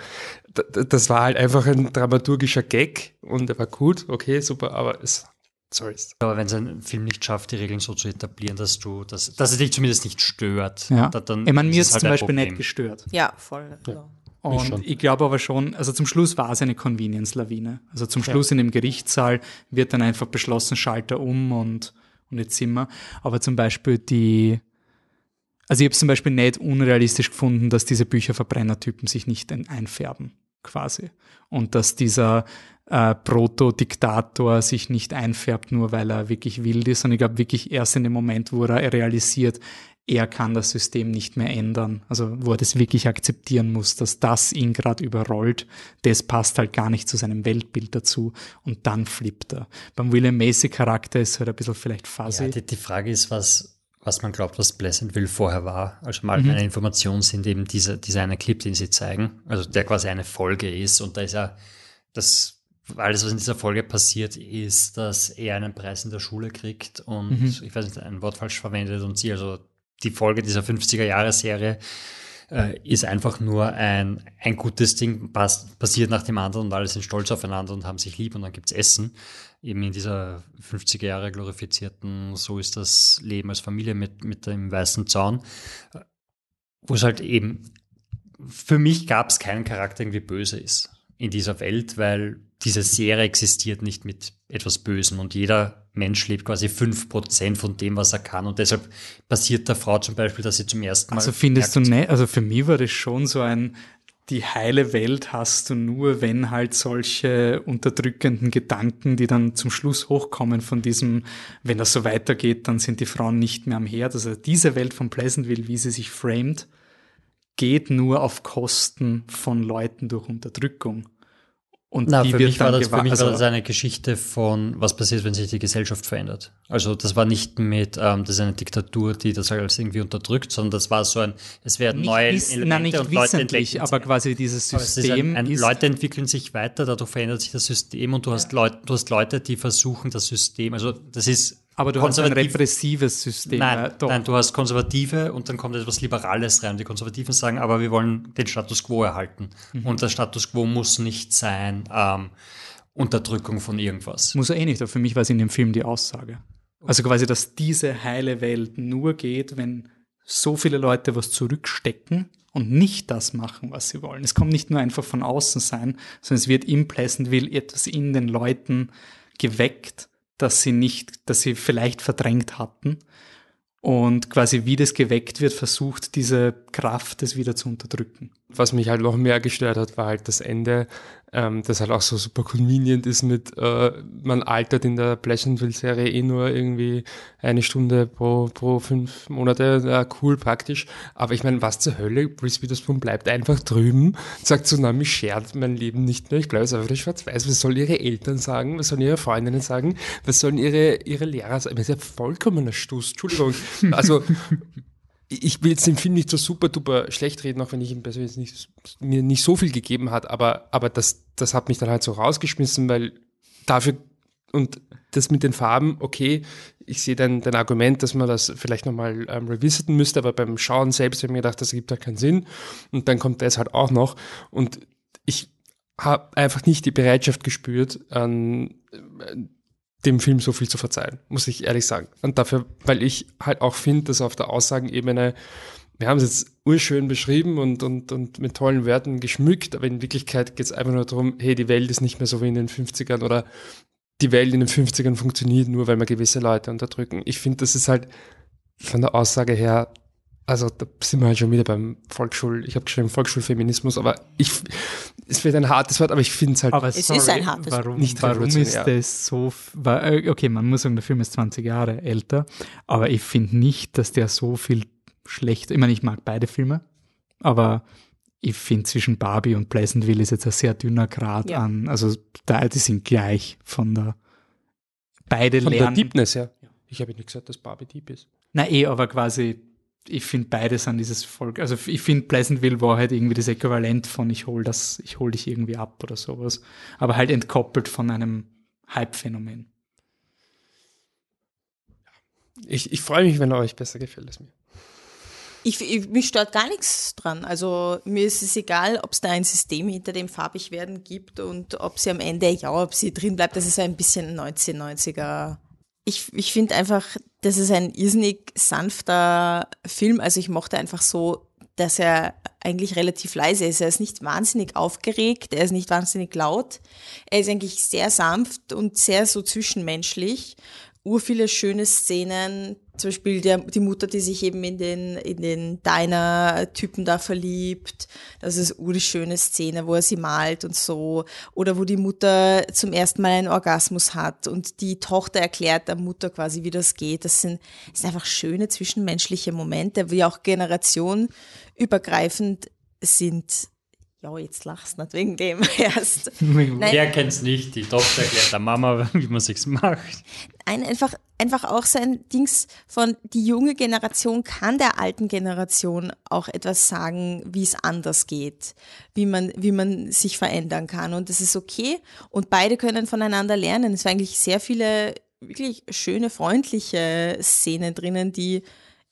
das war halt einfach ein dramaturgischer Gag und er war gut, okay, super, aber es Sorry. Aber wenn es ein Film nicht schafft, die Regeln so zu etablieren, dass du, dass, dass es dich zumindest nicht stört, ja. dann. Ich meine, mir ist es halt zum Beispiel Problem. nicht gestört. Ja, voll. Ja. Und ich, ich glaube aber schon, also zum Schluss war es eine Convenience-Lawine. Also zum Schluss ja. in dem Gerichtssaal wird dann einfach beschlossen, Schalter um und, und jetzt sind wir. Aber zum Beispiel die, also ich habe es zum Beispiel nicht unrealistisch gefunden, dass diese Bücherverbrennertypen sich nicht einfärben, quasi. Und dass dieser äh, Proto-Diktator sich nicht einfärbt, nur weil er wirklich wild ist. Und ich glaube wirklich erst in dem Moment, wo er realisiert, er kann das System nicht mehr ändern. Also wo er das wirklich akzeptieren muss, dass das ihn gerade überrollt, das passt halt gar nicht zu seinem Weltbild dazu und dann flippt er. Beim William Macy Charakter ist halt ein bisschen vielleicht fuzzy. Ja, die, die Frage ist, was, was man glaubt, was Pleasantville vorher war. Also mal mhm. eine Information sind eben dieser, dieser eine Clip, den sie zeigen, also der quasi eine Folge ist und da ist ja das alles, was in dieser Folge passiert, ist, dass er einen Preis in der Schule kriegt und mhm. ich weiß nicht, ein Wort falsch verwendet und sie, also die Folge dieser 50er-Jahre-Serie äh, ist einfach nur ein, ein gutes Ding, passt, passiert nach dem anderen und alle sind stolz aufeinander und haben sich lieb und dann gibt's Essen. Eben in dieser 50er Jahre glorifizierten, so ist das Leben als Familie mit, mit dem weißen Zaun, wo es halt eben, für mich gab es keinen Charakter, der irgendwie böse ist in dieser Welt, weil diese Serie existiert nicht mit etwas Bösem und jeder Mensch lebt quasi fünf Prozent von dem, was er kann. Und deshalb passiert der Frau zum Beispiel, dass sie zum ersten Mal. Also findest merkt, du nicht, also für mich war das schon so ein, die heile Welt hast du nur, wenn halt solche unterdrückenden Gedanken, die dann zum Schluss hochkommen von diesem, wenn das so weitergeht, dann sind die Frauen nicht mehr am Herd. Also diese Welt von Pleasantville, wie sie sich framed, geht nur auf Kosten von Leuten durch Unterdrückung. Und Na, für, mich war das, für mich war das eine Geschichte von, was passiert, wenn sich die Gesellschaft verändert. Also das war nicht mit, ähm, das ist eine Diktatur, die das alles irgendwie unterdrückt, sondern das war so ein, es werden nicht neue wiss, Elemente na, nicht und Leute entwickeln aber quasi dieses System. Ein, ein, Leute entwickeln sich weiter, dadurch verändert sich das System und du hast Leute, du hast Leute, die versuchen, das System, also das ist aber du hast ein repressives System. Nein, ja, nein, du hast Konservative und dann kommt etwas Liberales rein. Die Konservativen sagen, aber wir wollen den Status quo erhalten. Mhm. Und der Status quo muss nicht sein ähm, Unterdrückung von irgendwas. Muss er eh nicht, aber für mich war es in dem Film die Aussage. Also quasi, dass diese heile Welt nur geht, wenn so viele Leute was zurückstecken und nicht das machen, was sie wollen. Es kommt nicht nur einfach von außen sein, sondern es wird im Pleasantville etwas in den Leuten geweckt, dass sie nicht, dass sie vielleicht verdrängt hatten. Und quasi wie das geweckt wird, versucht diese Kraft, das wieder zu unterdrücken. Was mich halt noch mehr gestört hat, war halt das Ende, ähm, das halt auch so super convenient ist mit, äh, man altert in der Pleasantville-Serie eh nur irgendwie eine Stunde pro, pro fünf Monate, ja, cool, praktisch. Aber ich meine, was zur Hölle, Reese Witherspoon bleibt einfach drüben, sagt so, na, mich schert mein Leben nicht mehr, ich bleibe einfach wieder schwarz-weiß. Was sollen ihre Eltern sagen? Was sollen ihre Freundinnen sagen? Was sollen ihre, ihre Lehrer sagen? Das ist ja vollkommener Stuss, Entschuldigung. Also, ich will jetzt den Film nicht so super duper schlecht reden, auch wenn ich ihm persönlich nicht, mir nicht so viel gegeben hat, aber, aber das, das hat mich dann halt so rausgeschmissen, weil dafür und das mit den Farben, okay, ich sehe dein, dein Argument, dass man das vielleicht nochmal ähm, revisiten müsste, aber beim Schauen selbst habe ich mir gedacht, das gibt halt keinen Sinn. Und dann kommt das halt auch noch. Und ich habe einfach nicht die Bereitschaft gespürt, an dem Film so viel zu verzeihen, muss ich ehrlich sagen. Und dafür, weil ich halt auch finde, dass auf der Aussagenebene, wir haben es jetzt urschön beschrieben und, und, und mit tollen Werten geschmückt, aber in Wirklichkeit geht es einfach nur darum, hey, die Welt ist nicht mehr so wie in den 50ern oder die Welt in den 50ern funktioniert nur, weil wir gewisse Leute unterdrücken. Ich finde, das ist halt von der Aussage her also da sind wir halt schon wieder beim Volksschul, ich habe geschrieben Volksschulfeminismus, aber ich, es wird ein hartes Wort, aber ich finde es halt. Aber es sorry, ist ein hartes Wort. Warum, nicht warum ist das so, äh, okay, man muss sagen, der Film ist 20 Jahre älter, aber ich finde nicht, dass der so viel schlecht, ich meine, ich mag beide Filme, aber ich finde zwischen Barbie und Pleasantville ist jetzt ein sehr dünner Grad ja. an, also da, die sind gleich von der, beide von lernen. Von der Deepness, ja. Ich habe nicht gesagt, dass Barbie deep ist. Na eh, aber quasi ich finde beides an dieses Volk. Also ich finde Pleasantville war halt irgendwie das Äquivalent von ich hol das, ich hol dich irgendwie ab oder sowas. Aber halt entkoppelt von einem Hype-Phänomen. Ich, ich freue mich, wenn er euch besser gefällt als mir. Ich, ich, mich stört gar nichts dran. Also mir ist es egal, ob es da ein System hinter dem farbig werden gibt und ob sie am Ende, ja, ob sie drin bleibt. Das ist ein bisschen 1990er ich, ich finde einfach, das ist ein irrsinnig sanfter Film. Also ich mochte einfach so, dass er eigentlich relativ leise ist. Er ist nicht wahnsinnig aufgeregt, er ist nicht wahnsinnig laut. Er ist eigentlich sehr sanft und sehr so zwischenmenschlich ur viele schöne Szenen, zum Beispiel der, die Mutter, die sich eben in den, in den Diner-Typen da verliebt. Das ist die schöne Szene, wo er sie malt und so. Oder wo die Mutter zum ersten Mal einen Orgasmus hat und die Tochter erklärt der Mutter quasi, wie das geht. Das sind, das sind einfach schöne zwischenmenschliche Momente, wie auch generationenübergreifend sind. Ja, jetzt lachst du nicht wegen dem erst. Wer kennt es nicht? Die Tochter erklärt der Mama, wie man sich's macht. Ein, einfach, einfach auch so ein Dings von die junge Generation kann der alten Generation auch etwas sagen, wie es anders geht, wie man, wie man sich verändern kann. Und das ist okay. Und beide können voneinander lernen. Es waren eigentlich sehr viele wirklich schöne, freundliche Szenen drinnen, die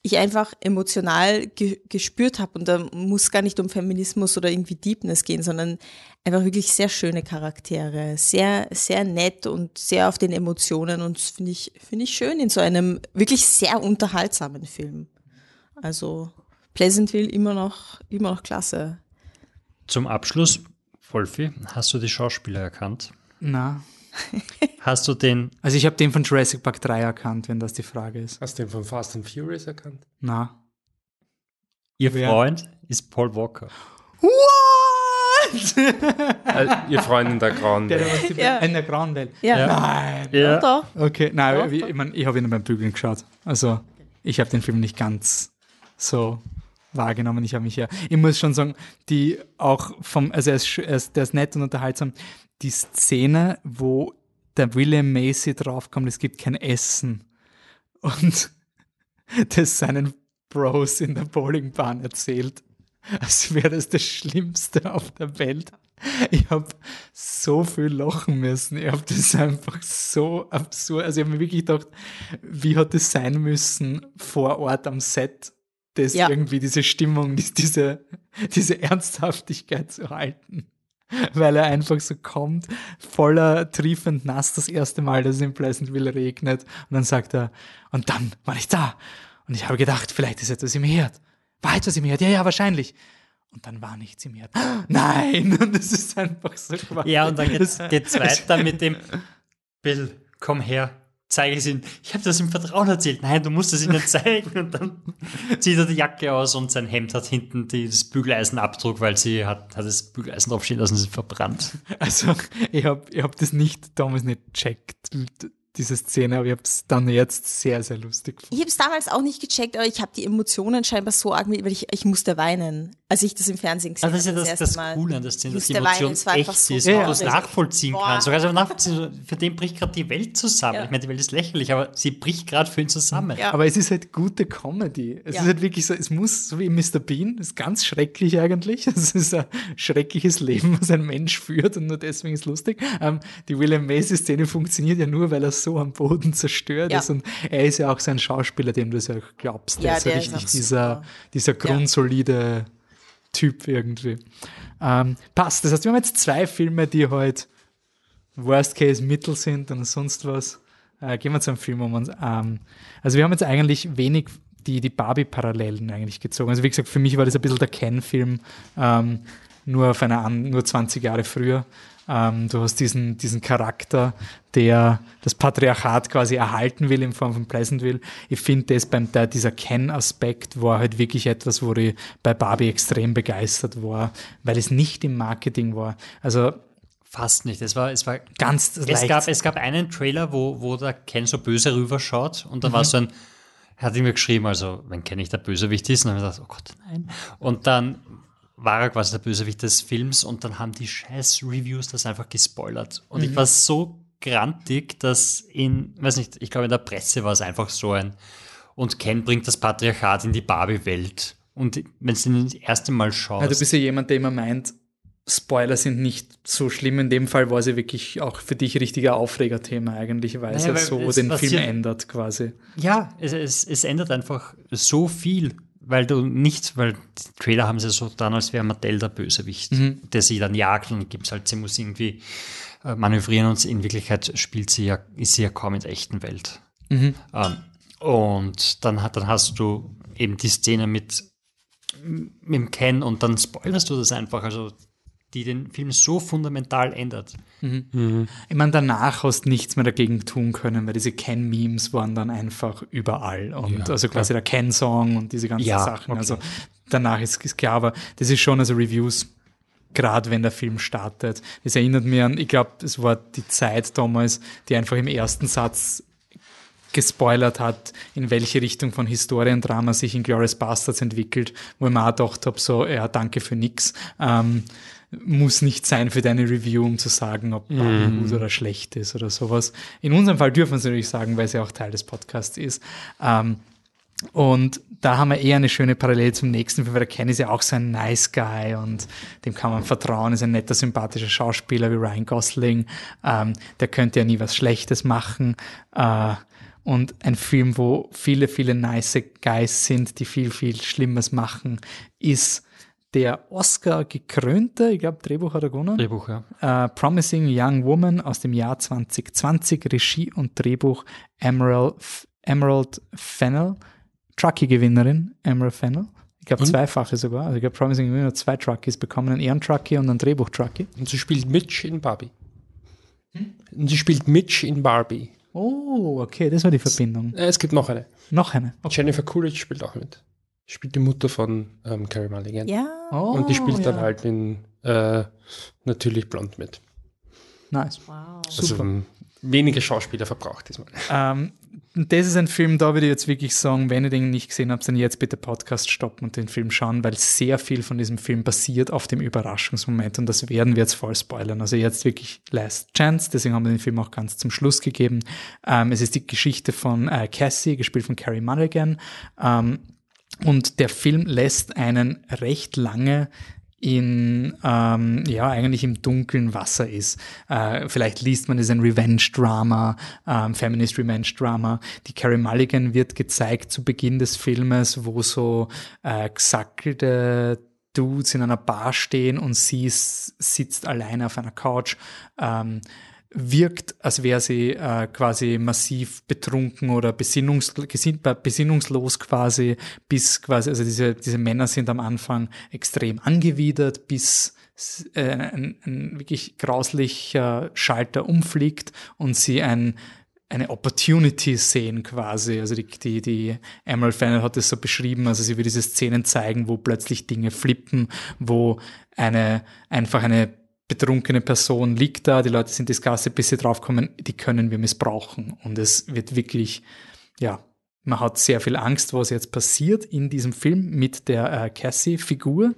ich einfach emotional ge gespürt habe. Und da muss gar nicht um Feminismus oder irgendwie Deepness gehen, sondern einfach wirklich sehr schöne Charaktere. Sehr, sehr nett und sehr auf den Emotionen. Und das finde ich, finde ich schön in so einem wirklich sehr unterhaltsamen Film. Also Pleasantville immer noch, immer noch klasse. Zum Abschluss, Wolfi, hast du die Schauspieler erkannt? Na. Hast du den? Also ich habe den von Jurassic Park 3 erkannt, wenn das die Frage ist. Hast du den von Fast and Furious erkannt? Na. Ihr Wer? Freund ist Paul Walker. What? also, ihr Freund in der grauen Welt. Der, der ja. In der grauen Welt. Ja. Nein. Ja. Doch. Okay, nein, doch, ich, ich, mein, ich habe ihn beim Bügeln geschaut. Also ich habe den Film nicht ganz so wahrgenommen. Ich habe mich ja, ich muss schon sagen, die auch vom, also er ist, er ist, der ist nett und unterhaltsam. Die Szene, wo der William Macy draufkommt, es gibt kein Essen. Und das seinen Bros in der Bowlingbahn erzählt, als wäre das das Schlimmste auf der Welt. Ich habe so viel lachen müssen. Ich habe das einfach so absurd. Also ich habe mir wirklich gedacht, wie hat es sein müssen vor Ort am Set, das ja. irgendwie diese Stimmung, diese, diese Ernsthaftigkeit zu halten. Weil er einfach so kommt, voller triefend nass das erste Mal, dass es in Pleasantville regnet. Und dann sagt er, und dann war ich da. Und ich habe gedacht, vielleicht ist etwas im Herd. War etwas im Herd? Ja, ja, wahrscheinlich. Und dann war nichts im Herd. Nein! Und das ist einfach so quasi. Ja, und dann geht es weiter mit dem Bill, komm her zeige ich es ihm, ich habe das im Vertrauen erzählt. Nein, du musst es ihnen zeigen. Und dann zieht er die Jacke aus und sein Hemd hat hinten das Bügeleisenabdruck, weil sie hat, hat das Bügeleisen draufstehen lassen, sie verbrannt. Also ich habe ich hab das nicht damals nicht checkt diese Szene, aber ich habe es dann jetzt sehr, sehr lustig gefunden. Ich habe es damals auch nicht gecheckt, aber ich habe die Emotionen scheinbar so arg mit, weil ich, ich musste weinen, als ich das im Fernsehen gesehen habe. Also das ist ja das, das, das Coole an der Szene, dass die Emotion echt so ist, ja, du es nachvollziehen Boah. kannst. Sogar nachvollziehen, für den bricht gerade die Welt zusammen. Ja. Ich meine, die Welt ist lächerlich, aber sie bricht gerade für ihn zusammen. Ja. Aber es ist halt gute Comedy. Es ist halt wirklich so, es muss, so wie Mr. Bean, ist ganz schrecklich eigentlich. Es ist ein schreckliches Leben, was ein Mensch führt und nur deswegen ist es lustig. Ähm, die William Macy-Szene funktioniert ja nur, weil er so am Boden zerstört ja. ist. Und er ist ja auch so ein Schauspieler, dem du es ja glaubst. Ja, der ist ja richtig ist dieser, dieser grundsolide Typ irgendwie. Ähm, passt. Das heißt, wir haben jetzt zwei Filme, die halt Worst Case Mittel sind und sonst was. Äh, gehen wir zum Film um uns. Ähm, also wir haben jetzt eigentlich wenig die, die Barbie-Parallelen eigentlich gezogen. Also wie gesagt, für mich war das ein bisschen der Ken-Film, ähm, nur auf einer nur 20 Jahre früher. Ähm, du hast diesen, diesen Charakter, der das Patriarchat quasi erhalten will in Form von Pleasantville. Ich finde das beim der, dieser Ken-Aspekt war halt wirklich etwas, wo ich bei Barbie extrem begeistert war, weil es nicht im Marketing war. Also Fast nicht. Es war, es war ganz es leicht. Gab, es gab einen Trailer, wo, wo der Ken so böse rüberschaut und da mhm. war so ein, er hat mir geschrieben, also wenn Ken nicht der Bösewicht ist, und dann habe ich gedacht, oh Gott, nein. Und dann war er quasi der Bösewicht des Films und dann haben die scheiß Reviews das einfach gespoilert. Und mhm. ich war so grantig, dass in, weiß nicht, ich glaube in der Presse war es einfach so ein, und Ken bringt das Patriarchat in die Barbie-Welt. Und wenn du das erste Mal schaust. Ja, du bist ja jemand, der immer meint, Spoiler sind nicht so schlimm. In dem Fall war sie wirklich auch für dich richtiger Aufregerthema eigentlich, weil naja, es ja so den Film ändert quasi. Ja, es, es, es ändert einfach so viel weil du nicht, weil die Trailer haben sie so dann, als wäre Mattel der Bösewicht, mhm. der sie dann jagt und gibt halt, sie muss irgendwie äh, manövrieren und in Wirklichkeit spielt sie ja, ist sie ja kaum in der echten Welt. Mhm. Ähm, und dann, dann hast du eben die Szene mit, mit dem Ken und dann spoilerst du das einfach. Also die den Film so fundamental ändert. Mhm. Mhm. Ich meine, danach hast du nichts mehr dagegen tun können, weil diese Ken-Memes waren dann einfach überall. Und ja, also quasi klar. der Ken-Song und diese ganzen ja, Sachen. Okay. Also danach ist, ist klar, aber das ist schon also Reviews gerade wenn der Film startet. Das erinnert mich an, ich glaube, es war die Zeit damals, die einfach im ersten Satz gespoilert hat, in welche Richtung von Historiendrama sich Inglourious Bastards entwickelt, wo ich mir auch gedacht habe, so, ja, danke für nix. Ähm, muss nicht sein für deine Review, um zu sagen, ob Barbie mm. gut oder schlecht ist oder sowas. In unserem Fall dürfen wir es natürlich sagen, weil es ja auch Teil des Podcasts ist. Ähm, und da haben wir eher eine schöne Parallele zum nächsten Film, weil der Ken ist ja auch so ein nice Guy und dem kann man vertrauen, ist ein netter, sympathischer Schauspieler wie Ryan Gosling. Ähm, der könnte ja nie was Schlechtes machen. Äh, und ein Film, wo viele, viele nice Guys sind, die viel, viel Schlimmes machen, ist der Oscar gekrönte, ich glaube, Drehbuch hat er gewonnen. Drehbuch, ja. Uh, Promising Young Woman aus dem Jahr 2020, Regie und Drehbuch Emerald, Emerald Fennel, Truckee-Gewinnerin Emerald Fennel. Ich glaube, zweifache sogar. Also ich glaube, Promising Young Woman hat zwei Truckies bekommen, einen Ehrentruckie und einen Drehbuch-Truckie. Und sie spielt Mitch in Barbie. Hm? Und sie spielt Mitch in Barbie. Oh, okay, das war die Verbindung. Es, äh, es gibt noch eine. Noch eine. Okay. Jennifer Coolidge spielt auch mit spielt die Mutter von ähm, Carrie Mulligan. Ja. Oh, und die spielt ja. dann halt in äh, natürlich blond mit. Nice. Wow. Also Super. wenige Schauspieler verbraucht diesmal. Ähm, das ist ein Film, da würde ich jetzt wirklich sagen, wenn ihr den nicht gesehen habt, dann jetzt bitte Podcast stoppen und den Film schauen, weil sehr viel von diesem Film basiert auf dem Überraschungsmoment und das werden wir jetzt voll spoilern. Also jetzt wirklich Last Chance, deswegen haben wir den Film auch ganz zum Schluss gegeben. Ähm, es ist die Geschichte von äh, Cassie, gespielt von Carrie Mulligan. Ähm, und der Film lässt einen recht lange in, ähm, ja, eigentlich im dunklen Wasser ist. Äh, vielleicht liest man es ein Revenge-Drama, ähm, Feminist Revenge-Drama. Die Carrie Mulligan wird gezeigt zu Beginn des Filmes, wo so äh, gesackelte Dudes in einer Bar stehen und sie sitzt alleine auf einer Couch. Ähm, wirkt, als wäre sie äh, quasi massiv betrunken oder besinnungs besinnungslos quasi, bis quasi, also diese, diese Männer sind am Anfang extrem angewidert, bis äh, ein, ein wirklich grauslicher Schalter umfliegt und sie ein eine Opportunity sehen quasi. Also die, die, die Emerald Fennel hat es so beschrieben, also sie will diese Szenen zeigen, wo plötzlich Dinge flippen, wo eine, einfach eine betrunkene Person liegt da, die Leute sind disgusted, bis sie draufkommen, die können wir missbrauchen. Und es wird wirklich, ja, man hat sehr viel Angst, was jetzt passiert in diesem Film mit der äh, Cassie-Figur.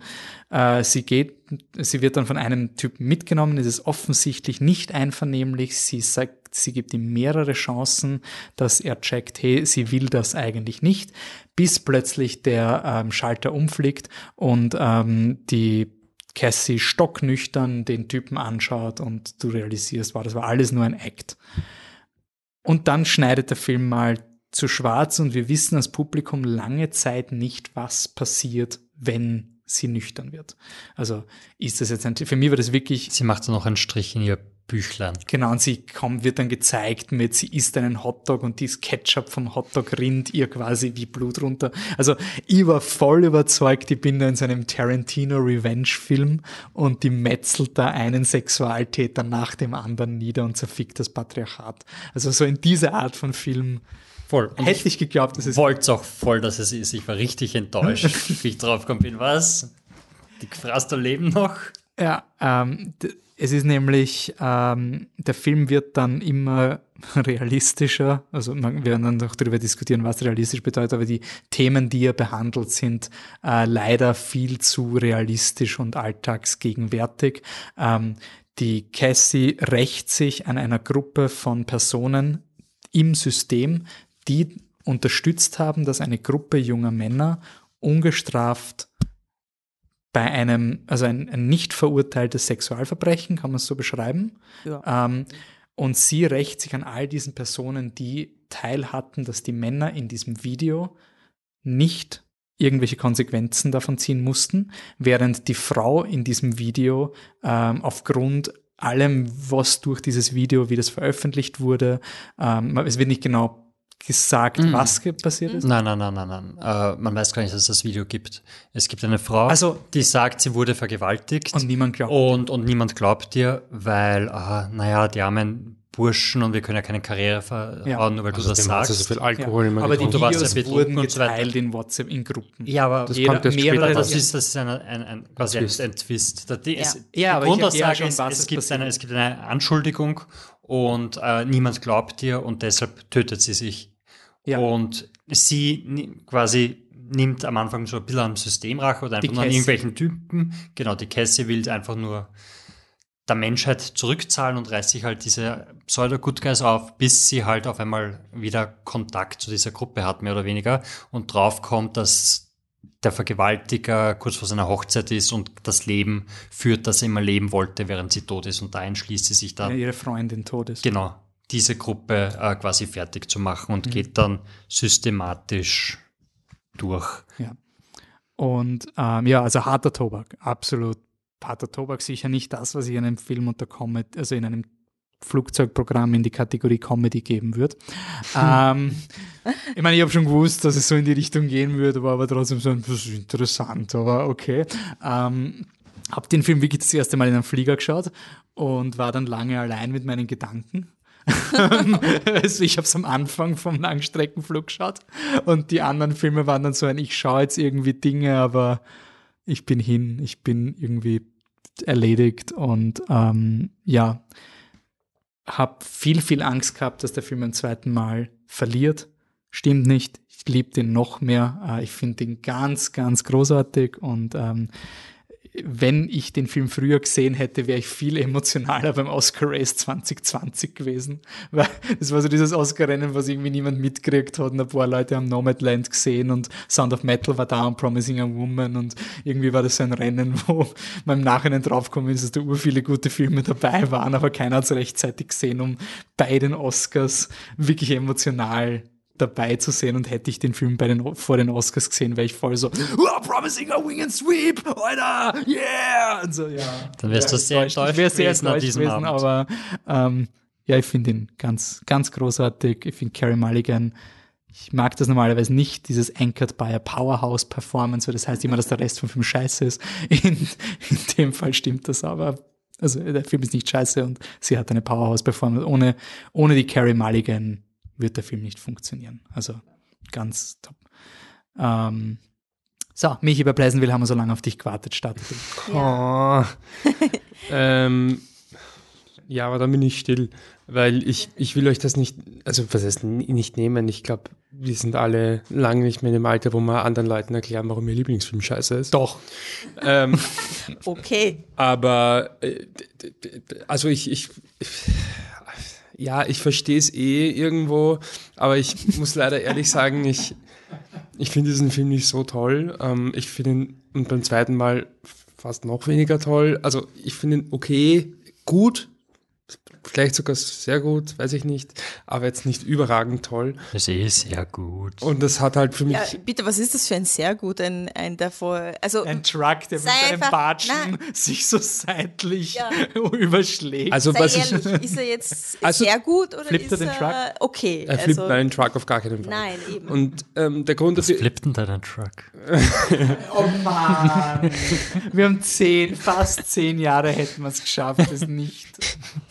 Äh, sie geht, sie wird dann von einem Typen mitgenommen, es ist offensichtlich nicht einvernehmlich. Sie sagt, sie gibt ihm mehrere Chancen, dass er checkt, hey, sie will das eigentlich nicht, bis plötzlich der ähm, Schalter umfliegt und ähm, die Cassie stocknüchtern den Typen anschaut und du realisierst, wow, das war alles nur ein Act. Und dann schneidet der Film mal zu schwarz und wir wissen als Publikum lange Zeit nicht, was passiert, wenn sie nüchtern wird. Also ist das jetzt ein, für mich war das wirklich. Sie macht so noch einen Strich in ihr Büchlein. Genau, und sie kommt, wird dann gezeigt mit, sie isst einen Hotdog und dieses Ketchup vom Hotdog rinnt ihr quasi wie Blut runter. Also ich war voll überzeugt, ich bin da in so einem Tarantino-Revenge-Film und die metzelt da einen Sexualtäter nach dem anderen nieder und zerfickt das Patriarchat. Also so in dieser Art von Film Voll. Und Hätte ich geglaubt, dass es. Wollte auch voll, dass es ist. Ich war richtig enttäuscht, wie ich drauf gekommen bin. Was? Die Gefraster leben noch? Ja, ähm, es ist nämlich, ähm, der Film wird dann immer realistischer. Also man, wir werden dann noch darüber diskutieren, was realistisch bedeutet, aber die Themen, die er behandelt, sind äh, leider viel zu realistisch und alltagsgegenwärtig. Ähm, die Cassie rächt sich an einer Gruppe von Personen im System, die unterstützt haben, dass eine Gruppe junger Männer ungestraft bei einem, also ein, ein nicht verurteiltes Sexualverbrechen, kann man es so beschreiben. Ja. Ähm, und sie rächt sich an all diesen Personen, die teil hatten, dass die Männer in diesem Video nicht irgendwelche Konsequenzen davon ziehen mussten, während die Frau in diesem Video ähm, aufgrund allem, was durch dieses Video, wie das veröffentlicht wurde, ähm, es wird nicht genau gesagt, mhm. was passiert ist? Nein, nein, nein, nein, nein. Äh, man weiß gar nicht, dass es das Video gibt. Es gibt eine Frau, also, die sagt, sie wurde vergewaltigt. Und niemand glaubt. Und, und niemand glaubt dir, weil, ah, naja, die armen Burschen und wir können ja keine Karriere verhauen, ja. nur weil also du das sagst. So viel Alkohol ja. immer aber die Videos ja wurden geteilt in WhatsApp in Gruppen. Ja, aber das, jeder, mehrere, das ist, das ist ein, ein, ein, quasi ein, ein Twist. Das, ja. Ist, ja, aber Grundaussage ich, ja, ist, es, gibt eine, es gibt eine Anschuldigung und äh, niemand glaubt dir und deshalb tötet sie sich. Ja. Und sie quasi nimmt am Anfang so ein bisschen am Systemrache oder einfach nur an irgendwelchen Typen. Genau, die Cassie will einfach nur der Menschheit zurückzahlen und reißt sich halt diese Pseudo-Good Guys auf, bis sie halt auf einmal wieder Kontakt zu dieser Gruppe hat, mehr oder weniger, und drauf kommt, dass der Vergewaltiger kurz vor seiner Hochzeit ist und das Leben führt, das er immer leben wollte, während sie tot ist. Und da entschließt sie sich dann. Ja, ihre Freundin tot ist. Genau. Diese Gruppe äh, quasi fertig zu machen und mhm. geht dann systematisch durch. Ja. Und ähm, ja, also harter Tobak, absolut harter Tobak, sicher nicht das, was ich in einem Film unter Comedy, also in einem Flugzeugprogramm in die Kategorie Comedy geben würde. ähm, ich meine, ich habe schon gewusst, dass es so in die Richtung gehen würde, war aber trotzdem so ein bisschen interessant, aber okay. Ähm, habe den Film wirklich das erste Mal in einem Flieger geschaut und war dann lange allein mit meinen Gedanken. also ich habe es am Anfang vom Langstreckenflug geschaut und die anderen Filme waren dann so ein, ich schaue jetzt irgendwie Dinge, aber ich bin hin, ich bin irgendwie erledigt und ähm, ja, habe viel, viel Angst gehabt, dass der Film beim zweiten Mal verliert. Stimmt nicht. Ich liebe den noch mehr. Äh, ich finde den ganz, ganz großartig und ähm, wenn ich den Film früher gesehen hätte, wäre ich viel emotionaler beim Oscar Race 2020 gewesen. Weil es war so dieses Oscar-Rennen, was irgendwie niemand mitgekriegt hat. Und ein paar Leute haben Nomadland gesehen und Sound of Metal war da und Promising a Woman. Und irgendwie war das so ein Rennen, wo man im Nachhinein draufgekommen ist, dass da ur viele gute Filme dabei waren, aber keiner hat es rechtzeitig gesehen, um bei den Oscars wirklich emotional dabei zu sehen und hätte ich den Film bei den, vor den Oscars gesehen, wäre ich voll so, oh, promising a wing and sweep, Alter, yeah! Und so, ja. Dann wärst ja, du sehr enttäuscht ich wäre sehr enttäuscht gewesen, Abend. aber ähm, ja, ich finde ihn ganz, ganz großartig. Ich finde Carrie Mulligan, ich mag das normalerweise nicht, dieses Anchored by a Powerhouse Performance, weil das heißt immer, dass der Rest vom Film scheiße ist. In, in dem Fall stimmt das aber. Also der Film ist nicht scheiße und sie hat eine Powerhouse Performance. Ohne, ohne die Carrie Mulligan wird der Film nicht funktionieren. Also ganz top. Ähm, so, Michi, bei Pleasantville haben wir so lange auf dich gewartet. Start. Ja. Oh. ähm, ja, aber dann bin ich still, weil ich, ich will euch das nicht, also was heißt nicht nehmen. Ich glaube, wir sind alle lange nicht mehr in dem Alter, wo wir anderen Leuten erklären, warum ihr Lieblingsfilm scheiße ist. Doch. Ähm, okay. Aber, äh, also ich, ich ja, ich verstehe es eh irgendwo, aber ich muss leider ehrlich sagen, ich, ich finde diesen Film nicht so toll. Ähm, ich finde ihn und beim zweiten Mal fast noch weniger toll. Also ich finde ihn okay, gut, vielleicht sogar sehr gut, weiß ich nicht, aber jetzt nicht überragend toll. Das ist eh sehr gut. Und das hat halt für mich. Ja, bitte, was ist das für ein sehr gut, ein, ein davor, also. Ein Truck, der mit seinem Batschen nein. sich so seitlich ja. überschlägt. Also, Sei was ehrlich, ich, ist er jetzt also, sehr gut oder flippt ist er den Truck? okay? Er flippt also, meinen Truck auf gar keinen Fall. Nein, eben. Und ähm, der Grund was flippt denn deinen Truck? oh Mann. Wir haben zehn, fast zehn Jahre hätten wir es geschafft, das nicht.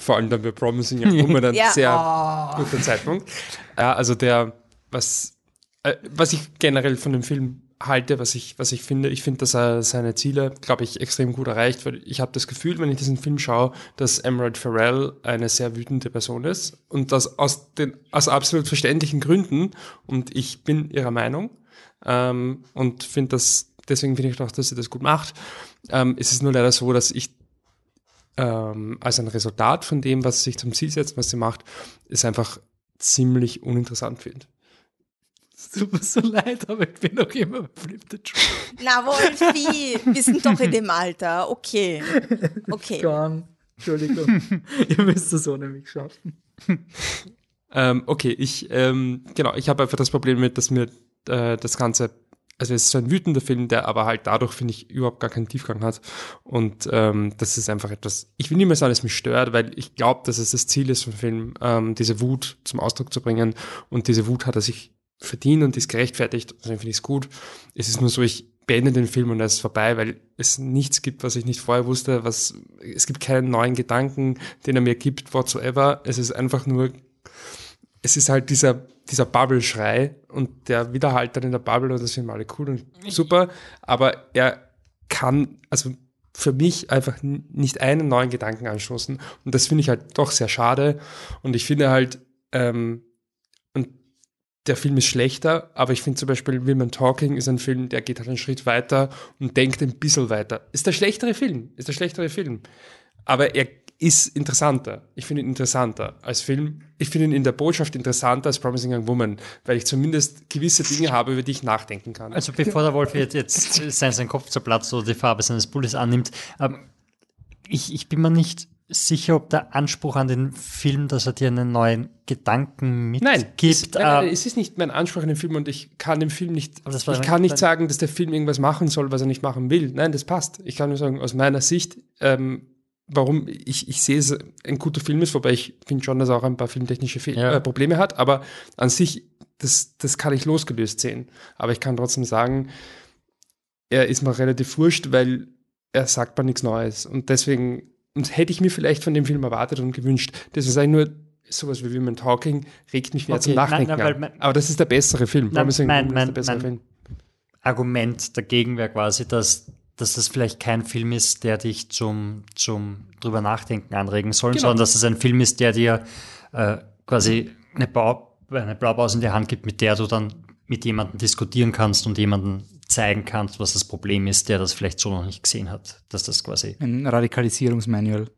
Vor allem dann bei Promising Young Woman ein ja. sehr oh. guter Zeitpunkt. Ja, also der, was, äh, was ich generell von dem Film halte, was ich, was ich finde, ich finde, dass er seine Ziele, glaube ich, extrem gut erreicht, weil ich habe das Gefühl, wenn ich diesen Film schaue, dass Emerald Farrell eine sehr wütende Person ist und das aus den aus absolut verständlichen Gründen und ich bin ihrer Meinung ähm, und finde das deswegen finde ich auch, dass sie das gut macht. Ähm, es ist nur leider so, dass ich ähm, als ein Resultat von dem, was sie sich zum Ziel setzt, was sie macht, ist einfach ziemlich uninteressant finde. Es tut mir so leid, aber ich bin noch immer verliebter Na, Wolfi, wir sind doch in dem Alter. Okay. Okay. Gone. Entschuldigung. Ihr müsst das ohne mich schaffen. Ähm, okay, ich, ähm, genau, ich habe einfach das Problem mit, dass mir äh, das Ganze also es ist so ein wütender Film, der aber halt dadurch, finde ich, überhaupt gar keinen Tiefgang hat. Und ähm, das ist einfach etwas, ich will nicht mehr sagen, es mich stört, weil ich glaube, dass es das Ziel ist vom Film, ähm, diese Wut zum Ausdruck zu bringen. Und diese Wut hat er sich verdient und ist gerechtfertigt. Deswegen finde ich es gut. Es ist nur so, ich beende den Film und er ist vorbei, weil es nichts gibt, was ich nicht vorher wusste, was, es gibt keinen neuen Gedanken, den er mir gibt, whatsoever. Es ist einfach nur, es ist halt dieser dieser Bubble-Schrei und der widerhallt dann in der Bubble und das finden alle cool und super, aber er kann, also für mich einfach nicht einen neuen Gedanken anstoßen und das finde ich halt doch sehr schade und ich finde halt, ähm, und der Film ist schlechter, aber ich finde zum Beispiel Women Talking ist ein Film, der geht halt einen Schritt weiter und denkt ein bisschen weiter. Ist der schlechtere Film, ist der schlechtere Film. Aber er ist interessanter. Ich finde ihn interessanter als Film. Ich finde ihn in der Botschaft interessanter als Promising Young Woman, weil ich zumindest gewisse Dinge habe, über die ich nachdenken kann. Also bevor der Wolf jetzt, jetzt sein, sein Kopf zerplatzt oder die Farbe seines Bulles annimmt, ähm, ich, ich bin mir nicht sicher, ob der Anspruch an den Film, dass er dir einen neuen Gedanken mitgibt. Nein, es, nein, nein, äh, es ist nicht mein Anspruch an den Film und ich kann dem Film nicht, ich kann nicht sagen, dass der Film irgendwas machen soll, was er nicht machen will. Nein, das passt. Ich kann nur sagen, aus meiner Sicht, ähm, warum ich, ich sehe es ein guter Film ist, wobei ich finde schon, dass er auch ein paar filmtechnische Fe ja. äh, Probleme hat, aber an sich, das, das kann ich losgelöst sehen. Aber ich kann trotzdem sagen, er ist mir relativ wurscht, weil er sagt mir nichts Neues. Und deswegen und hätte ich mir vielleicht von dem Film erwartet und gewünscht. Deswegen sage ich nur, sowas wie Women Talking regt mich mehr okay, zum Nachdenken nein, nein, an. Aber das ist der bessere Film. Nein, mein, mein, mein Film. Argument dagegen wäre quasi, dass, dass das vielleicht kein Film ist, der dich zum, zum drüber nachdenken anregen soll, genau. sondern dass es ein Film ist, der dir äh, quasi eine, Bau, eine Blaupause in die Hand gibt, mit der du dann mit jemandem diskutieren kannst und jemanden zeigen kannst, was das Problem ist, der das vielleicht so noch nicht gesehen hat, dass das quasi. Ein Radikalisierungsmanual.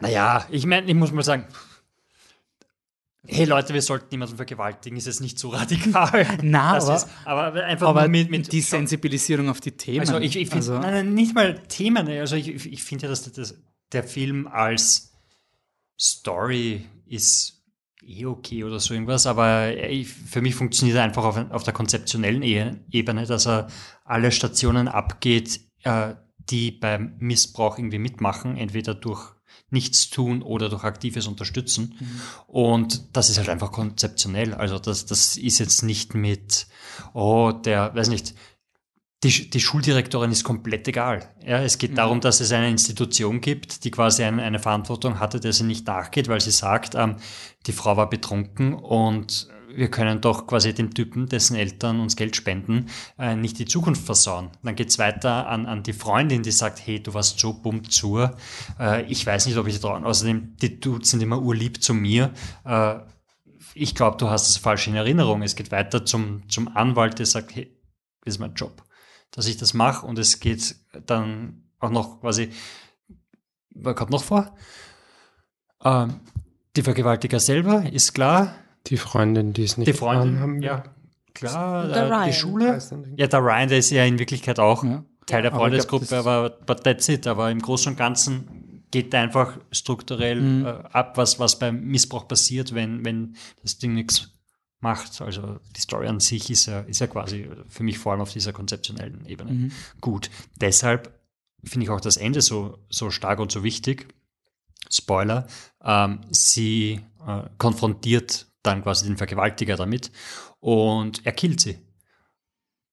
Naja, ich meine, ich muss mal sagen, hey Leute, wir sollten niemanden vergewaltigen, ist jetzt nicht so radikal. Na, aber, ist, aber einfach aber mit, mit, die Sensibilisierung auf die Themen. Also ich, ich finde, also, nein, nein, nicht mal Themen, also ich, ich finde ja, dass das, der Film als Story ist eh okay oder so irgendwas, aber für mich funktioniert er einfach auf, auf der konzeptionellen Ebene, dass er alle Stationen abgeht, äh, die beim Missbrauch irgendwie mitmachen, entweder durch nichts tun oder durch aktives Unterstützen. Mhm. Und das ist halt einfach konzeptionell. Also das, das ist jetzt nicht mit, oh, der, weiß nicht, die, die Schuldirektorin ist komplett egal. Ja, es geht mhm. darum, dass es eine Institution gibt, die quasi eine, eine Verantwortung hatte, der sie nicht nachgeht, weil sie sagt, ähm, die Frau war betrunken und wir können doch quasi dem Typen, dessen Eltern uns Geld spenden, äh, nicht die Zukunft versauen. Dann geht's weiter an, an die Freundin, die sagt, hey, du warst so bumm zu. Äh, ich weiß nicht, ob ich trauen. Außerdem, die Dudes sind immer urlieb zu mir. Äh, ich glaube, du hast es falsch in Erinnerung. Es geht weiter zum, zum Anwalt, der sagt, hey, das ist mein Job dass ich das mache und es geht dann auch noch quasi, was kommt noch vor? Ähm, die Vergewaltiger selber ist klar. Die Freundin, die es nicht Die Freundin, haben, ja, klar. Der äh, die Schule. Ja, der Ryan, der ist ja in Wirklichkeit auch ja. Teil der Freundesgruppe, aber, glaub, aber but that's it. Aber im Großen und Ganzen geht einfach strukturell mhm. äh, ab, was, was beim Missbrauch passiert, wenn, wenn das Ding nichts macht. Also die Story an sich ist ja, ist ja quasi für mich vor allem auf dieser konzeptionellen Ebene mhm. gut. Deshalb finde ich auch das Ende so, so stark und so wichtig. Spoiler, ähm, sie äh, konfrontiert dann quasi den Vergewaltiger damit und er killt sie.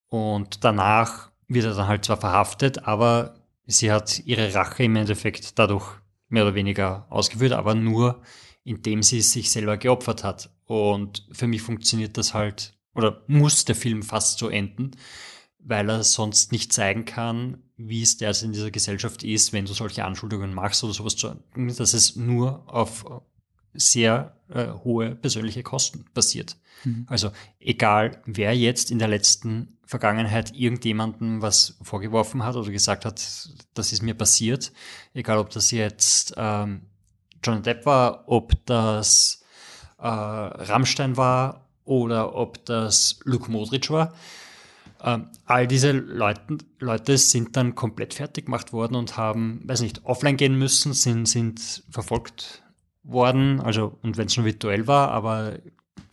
Und danach wird er dann halt zwar verhaftet, aber sie hat ihre Rache im Endeffekt dadurch mehr oder weniger ausgeführt, aber nur indem sie sich selber geopfert hat. Und für mich funktioniert das halt, oder muss der Film fast so enden, weil er sonst nicht zeigen kann, wie es derzeit in dieser Gesellschaft ist, wenn du solche Anschuldigungen machst oder sowas, dass es nur auf sehr äh, hohe persönliche Kosten basiert. Mhm. Also egal, wer jetzt in der letzten Vergangenheit irgendjemandem was vorgeworfen hat oder gesagt hat, das ist mir passiert, egal ob das jetzt ähm, John Depp war, ob das äh, Rammstein war oder ob das Luke Modric war. Ähm, all diese Leute, Leute sind dann komplett fertig gemacht worden und haben, weiß nicht, offline gehen müssen, sind, sind verfolgt worden, also und wenn es nur virtuell war, aber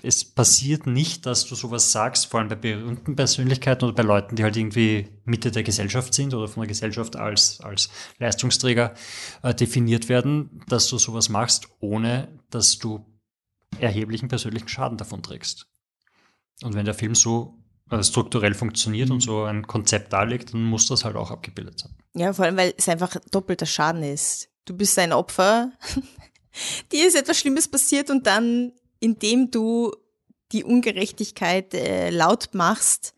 es passiert nicht, dass du sowas sagst, vor allem bei berühmten Persönlichkeiten oder bei Leuten, die halt irgendwie Mitte der Gesellschaft sind oder von der Gesellschaft als, als Leistungsträger äh, definiert werden, dass du sowas machst, ohne dass du erheblichen persönlichen Schaden davon trägst. Und wenn der Film so äh, strukturell funktioniert und mhm. so ein Konzept darlegt, dann muss das halt auch abgebildet sein. Ja, vor allem, weil es einfach doppelter Schaden ist. Du bist ein Opfer, dir ist etwas Schlimmes passiert und dann indem du die Ungerechtigkeit äh, laut machst,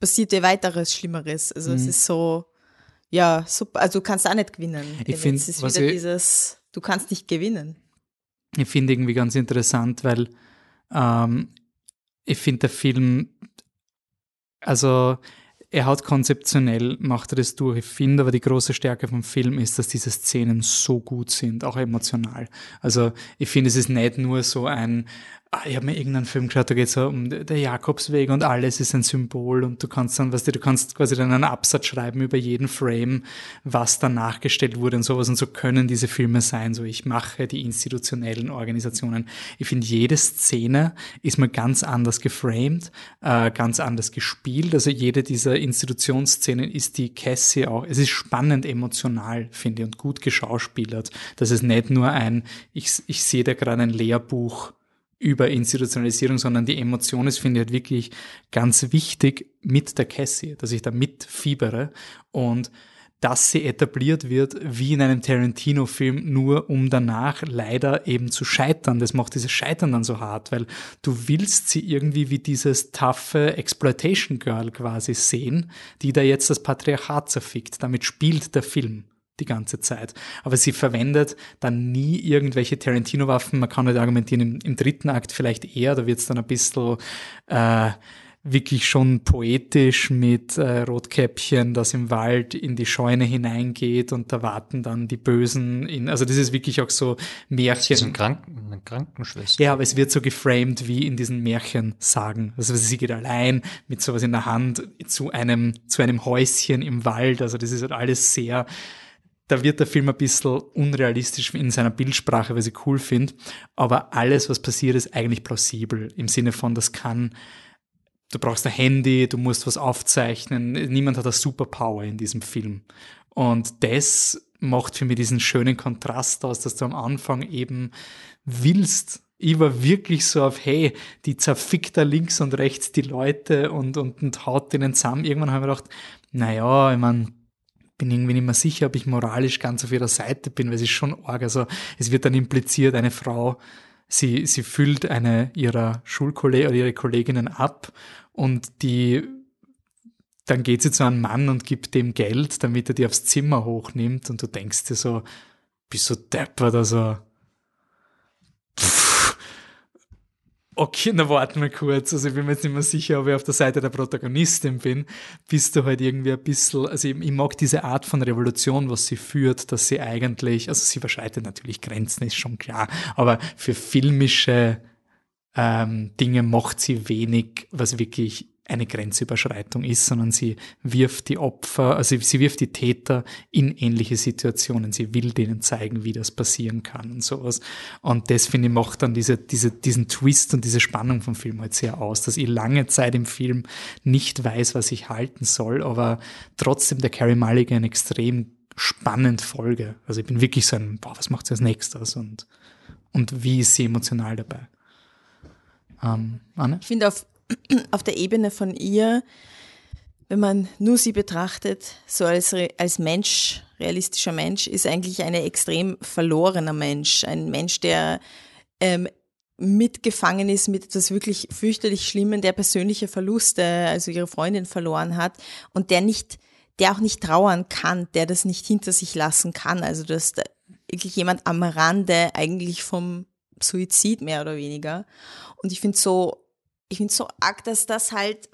passiert dir weiteres Schlimmeres. Also mhm. es ist so, ja, super. Also du kannst auch nicht gewinnen. Ich finde, es ist wieder ich, dieses, du kannst nicht gewinnen. Ich finde irgendwie ganz interessant, weil ähm, ich finde der Film, also er hat konzeptionell, macht er das durch. Ich finde aber die große Stärke vom Film ist, dass diese Szenen so gut sind, auch emotional. Also ich finde, es ist nicht nur so ein, ah, ich habe mir irgendeinen Film geschaut, da geht es so um der Jakobsweg und alles ist ein Symbol und du kannst dann, was du, du kannst quasi dann einen Absatz schreiben über jeden Frame, was dann nachgestellt wurde und sowas und so können diese Filme sein. So, ich mache die institutionellen Organisationen. Ich finde, jede Szene ist mal ganz anders geframed, äh, ganz anders gespielt. Also jede dieser Institutionsszenen ist die Cassie auch. Es ist spannend emotional, finde ich, und gut geschauspielert. Das ist nicht nur ein, ich, ich sehe da gerade ein Lehrbuch über Institutionalisierung, sondern die Emotion ist, finde ich, halt wirklich ganz wichtig mit der Cassie, dass ich da mitfiebere und dass sie etabliert wird wie in einem Tarantino-Film, nur um danach leider eben zu scheitern. Das macht dieses Scheitern dann so hart, weil du willst sie irgendwie wie dieses taffe Exploitation Girl quasi sehen, die da jetzt das Patriarchat zerfickt. Damit spielt der Film die ganze Zeit. Aber sie verwendet dann nie irgendwelche Tarantino-Waffen. Man kann nicht argumentieren, im, im, dritten Akt vielleicht eher, da wird es dann ein bisschen äh, wirklich schon poetisch mit äh, Rotkäppchen, das im Wald in die Scheune hineingeht und da warten dann die Bösen in, also das ist wirklich auch so Märchen. Das ist ein Kranken, eine Krankenschwester. Ja, aber es wird so geframed wie in diesen Märchen sagen. Also sie geht allein mit sowas in der Hand zu einem, zu einem Häuschen im Wald. Also das ist halt alles sehr da wird der Film ein bisschen unrealistisch in seiner Bildsprache, was ich cool finde. Aber alles, was passiert, ist eigentlich plausibel. Im Sinne von, das kann, du brauchst ein Handy, du musst was aufzeichnen. Niemand hat eine Superpower in diesem Film. Und das macht für mich diesen schönen Kontrast aus, dass du am Anfang eben willst, ich war wirklich so auf, hey, die zerfickt da links und rechts die Leute und, und, und haut denen zusammen. Irgendwann habe ich mir gedacht, naja, ich meine, bin irgendwie nicht mehr sicher, ob ich moralisch ganz auf ihrer Seite bin, weil es ist schon arg. Also es wird dann impliziert, eine Frau, sie, sie füllt eine ihrer Schulkollegen oder ihre Kolleginnen ab und die dann geht sie zu einem Mann und gibt dem Geld, damit er die aufs Zimmer hochnimmt und du denkst dir so, bist du deppert, also okay, na warten wir kurz. Also ich bin mir jetzt nicht mehr sicher, ob ich auf der Seite der Protagonistin bin. Bist du halt irgendwie ein bisschen, also ich, ich mag diese Art von Revolution, was sie führt, dass sie eigentlich, also sie überschreitet natürlich Grenzen, ist schon klar, aber für filmische ähm, Dinge macht sie wenig, was wirklich eine Grenzüberschreitung ist, sondern sie wirft die Opfer, also sie wirft die Täter in ähnliche Situationen. Sie will denen zeigen, wie das passieren kann und sowas. Und das, finde ich, macht dann diese, diese, diesen Twist und diese Spannung vom Film halt sehr aus, dass ich lange Zeit im Film nicht weiß, was ich halten soll, aber trotzdem der Carrie Mulligan extrem spannend folge. Also ich bin wirklich so ein, boah, was macht sie als nächstes und, und wie ist sie emotional dabei? Ähm, Anne? Ich finde auf auf der Ebene von ihr, wenn man nur sie betrachtet, so als, als Mensch, realistischer Mensch, ist eigentlich eine extrem verlorener Mensch. Ein Mensch, der ähm, mitgefangen ist mit etwas wirklich fürchterlich Schlimmen, der persönliche Verluste, also ihre Freundin verloren hat und der nicht, der auch nicht trauern kann, der das nicht hinter sich lassen kann. Also dass da wirklich jemand am Rande eigentlich vom Suizid mehr oder weniger. Und ich finde so ich finde so arg, dass das halt,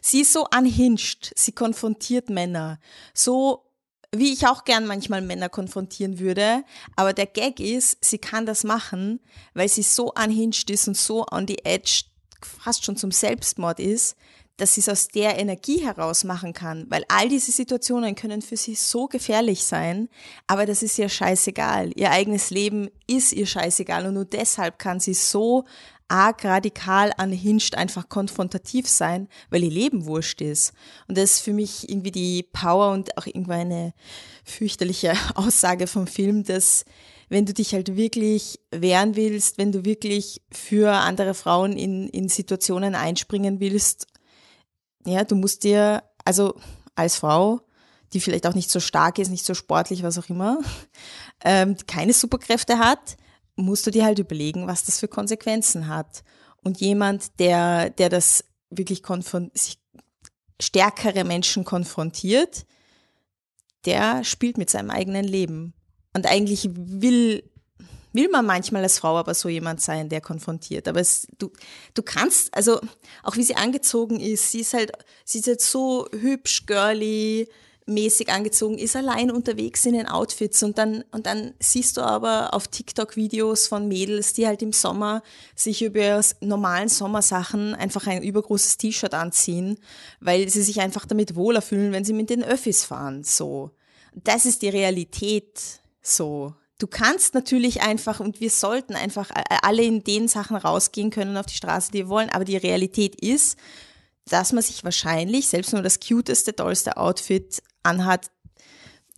sie ist so unhinged, sie konfrontiert Männer, so wie ich auch gern manchmal Männer konfrontieren würde, aber der Gag ist, sie kann das machen, weil sie so unhinged ist und so on the edge fast schon zum Selbstmord ist, dass sie es aus der Energie heraus machen kann, weil all diese Situationen können für sie so gefährlich sein, aber das ist ihr scheißegal. Ihr eigenes Leben ist ihr scheißegal. Und nur deshalb kann sie so arg radikal anhinscht einfach konfrontativ sein, weil ihr Leben wurscht ist. Und das ist für mich irgendwie die Power und auch irgendwie eine fürchterliche Aussage vom Film, dass wenn du dich halt wirklich wehren willst, wenn du wirklich für andere Frauen in, in Situationen einspringen willst, ja, du musst dir, also als Frau, die vielleicht auch nicht so stark ist, nicht so sportlich, was auch immer, ähm, keine Superkräfte hat, musst du dir halt überlegen, was das für Konsequenzen hat. Und jemand, der, der das wirklich sich stärkere Menschen konfrontiert, der spielt mit seinem eigenen Leben. Und eigentlich will, will man manchmal als Frau aber so jemand sein, der konfrontiert. Aber es, du, du kannst, also auch wie sie angezogen ist, sie ist halt, sie ist halt so hübsch, girly, mäßig angezogen, ist allein unterwegs in den Outfits und dann, und dann siehst du aber auf TikTok Videos von Mädels, die halt im Sommer sich über normalen Sommersachen einfach ein übergroßes T-Shirt anziehen, weil sie sich einfach damit wohler fühlen, wenn sie mit den Öffis fahren, so. Das ist die Realität, so. Du kannst natürlich einfach und wir sollten einfach alle in den Sachen rausgehen können auf die Straße, die wir wollen, aber die Realität ist, dass man sich wahrscheinlich selbst nur das cuteste, tollste Outfit anhat,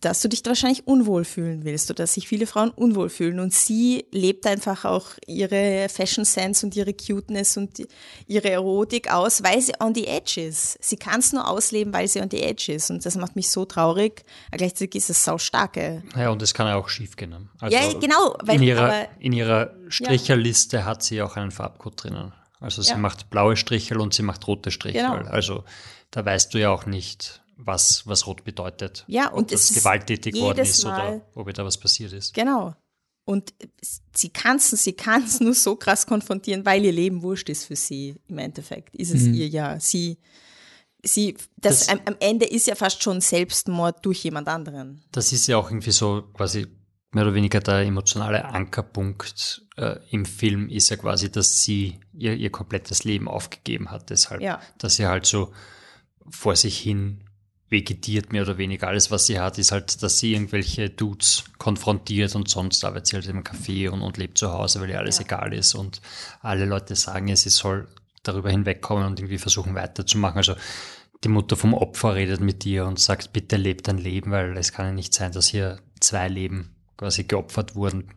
dass du dich wahrscheinlich unwohl fühlen willst oder dass sich viele Frauen unwohl fühlen. Und sie lebt einfach auch ihre Fashion Sense und ihre Cuteness und ihre Erotik aus, weil sie on the edge ist. Sie kann es nur ausleben, weil sie on the edge ist. Und das macht mich so traurig. Aber gleichzeitig ist es sau starke. Ja, und es kann ja auch schief gehen. Also ja, genau. Weil, in, ihrer, in ihrer Stricherliste ja. hat sie auch einen Farbcode drinnen. Also sie ja. macht blaue Strichel und sie macht rote Strichel. Genau. Also da weißt du ja auch nicht, was, was rot bedeutet. Ja, und ob es das gewalttätig worden ist Mal, oder ob da was passiert ist. Genau. Und sie kann es sie kann's nur so krass konfrontieren, weil ihr Leben wurscht ist für sie. Im Endeffekt ist es mhm. ihr ja. Sie, sie, das, das am, am, Ende ist ja fast schon Selbstmord durch jemand anderen. Das ist ja auch irgendwie so quasi mehr oder weniger der emotionale Ankerpunkt äh, im Film ist ja quasi, dass sie ihr, ihr komplettes Leben aufgegeben hat. Deshalb, ja. dass sie halt so vor sich hin vegetiert, mehr oder weniger. Alles, was sie hat, ist halt, dass sie irgendwelche Dudes konfrontiert und sonst arbeitet sie halt im Café und, und lebt zu Hause, weil ihr alles ja. egal ist und alle Leute sagen ihr, sie soll darüber hinwegkommen und irgendwie versuchen weiterzumachen. Also die Mutter vom Opfer redet mit dir und sagt, bitte lebt dein Leben, weil es kann ja nicht sein, dass hier zwei Leben quasi geopfert wurden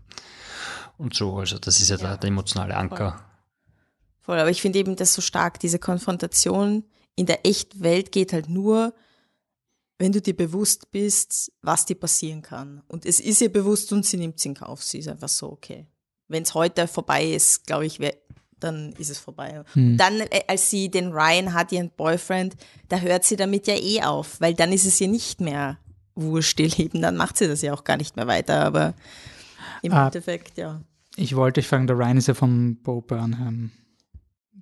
und so. Also das ist ja, ja. Der, der, emotionale Anker. Voll. Voll, aber ich finde eben das so stark, diese Konfrontation in der echten Welt geht halt nur, wenn du dir bewusst bist, was dir passieren kann. Und es ist ihr bewusst und sie nimmt es in Kauf. Sie ist einfach so, okay. Wenn es heute vorbei ist, glaube ich, dann ist es vorbei. Hm. Dann, äh, als sie den Ryan hat, ihren Boyfriend, da hört sie damit ja eh auf, weil dann ist es ihr nicht mehr wurscht, ihr Leben. Dann macht sie das ja auch gar nicht mehr weiter. Aber im ah, Endeffekt, ja. Ich wollte euch fragen, der Ryan ist ja von Bo Burnham.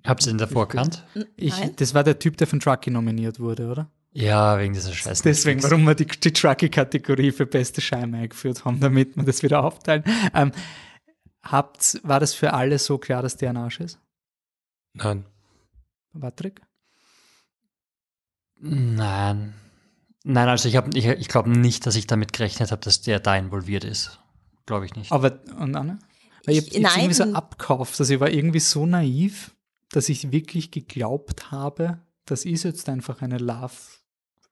Habt ihr den davor gekannt? Ich, das war der Typ, der von Trucky nominiert wurde, oder? Ja, wegen dieser Scheiße. Deswegen, warum wir die, die Trucky-Kategorie für beste Scheime eingeführt haben, damit wir das wieder aufteilen. Ähm, habt, war das für alle so klar, dass der ein Arsch ist? Nein. Patrick? Nein. Nein, also ich, ich, ich glaube nicht, dass ich damit gerechnet habe, dass der da involviert ist. Glaube ich nicht. Aber, und Anne? Weil ich, ich habe irgendwie so abkauft, also ich war irgendwie so naiv, dass ich wirklich geglaubt habe, das ist jetzt einfach eine Love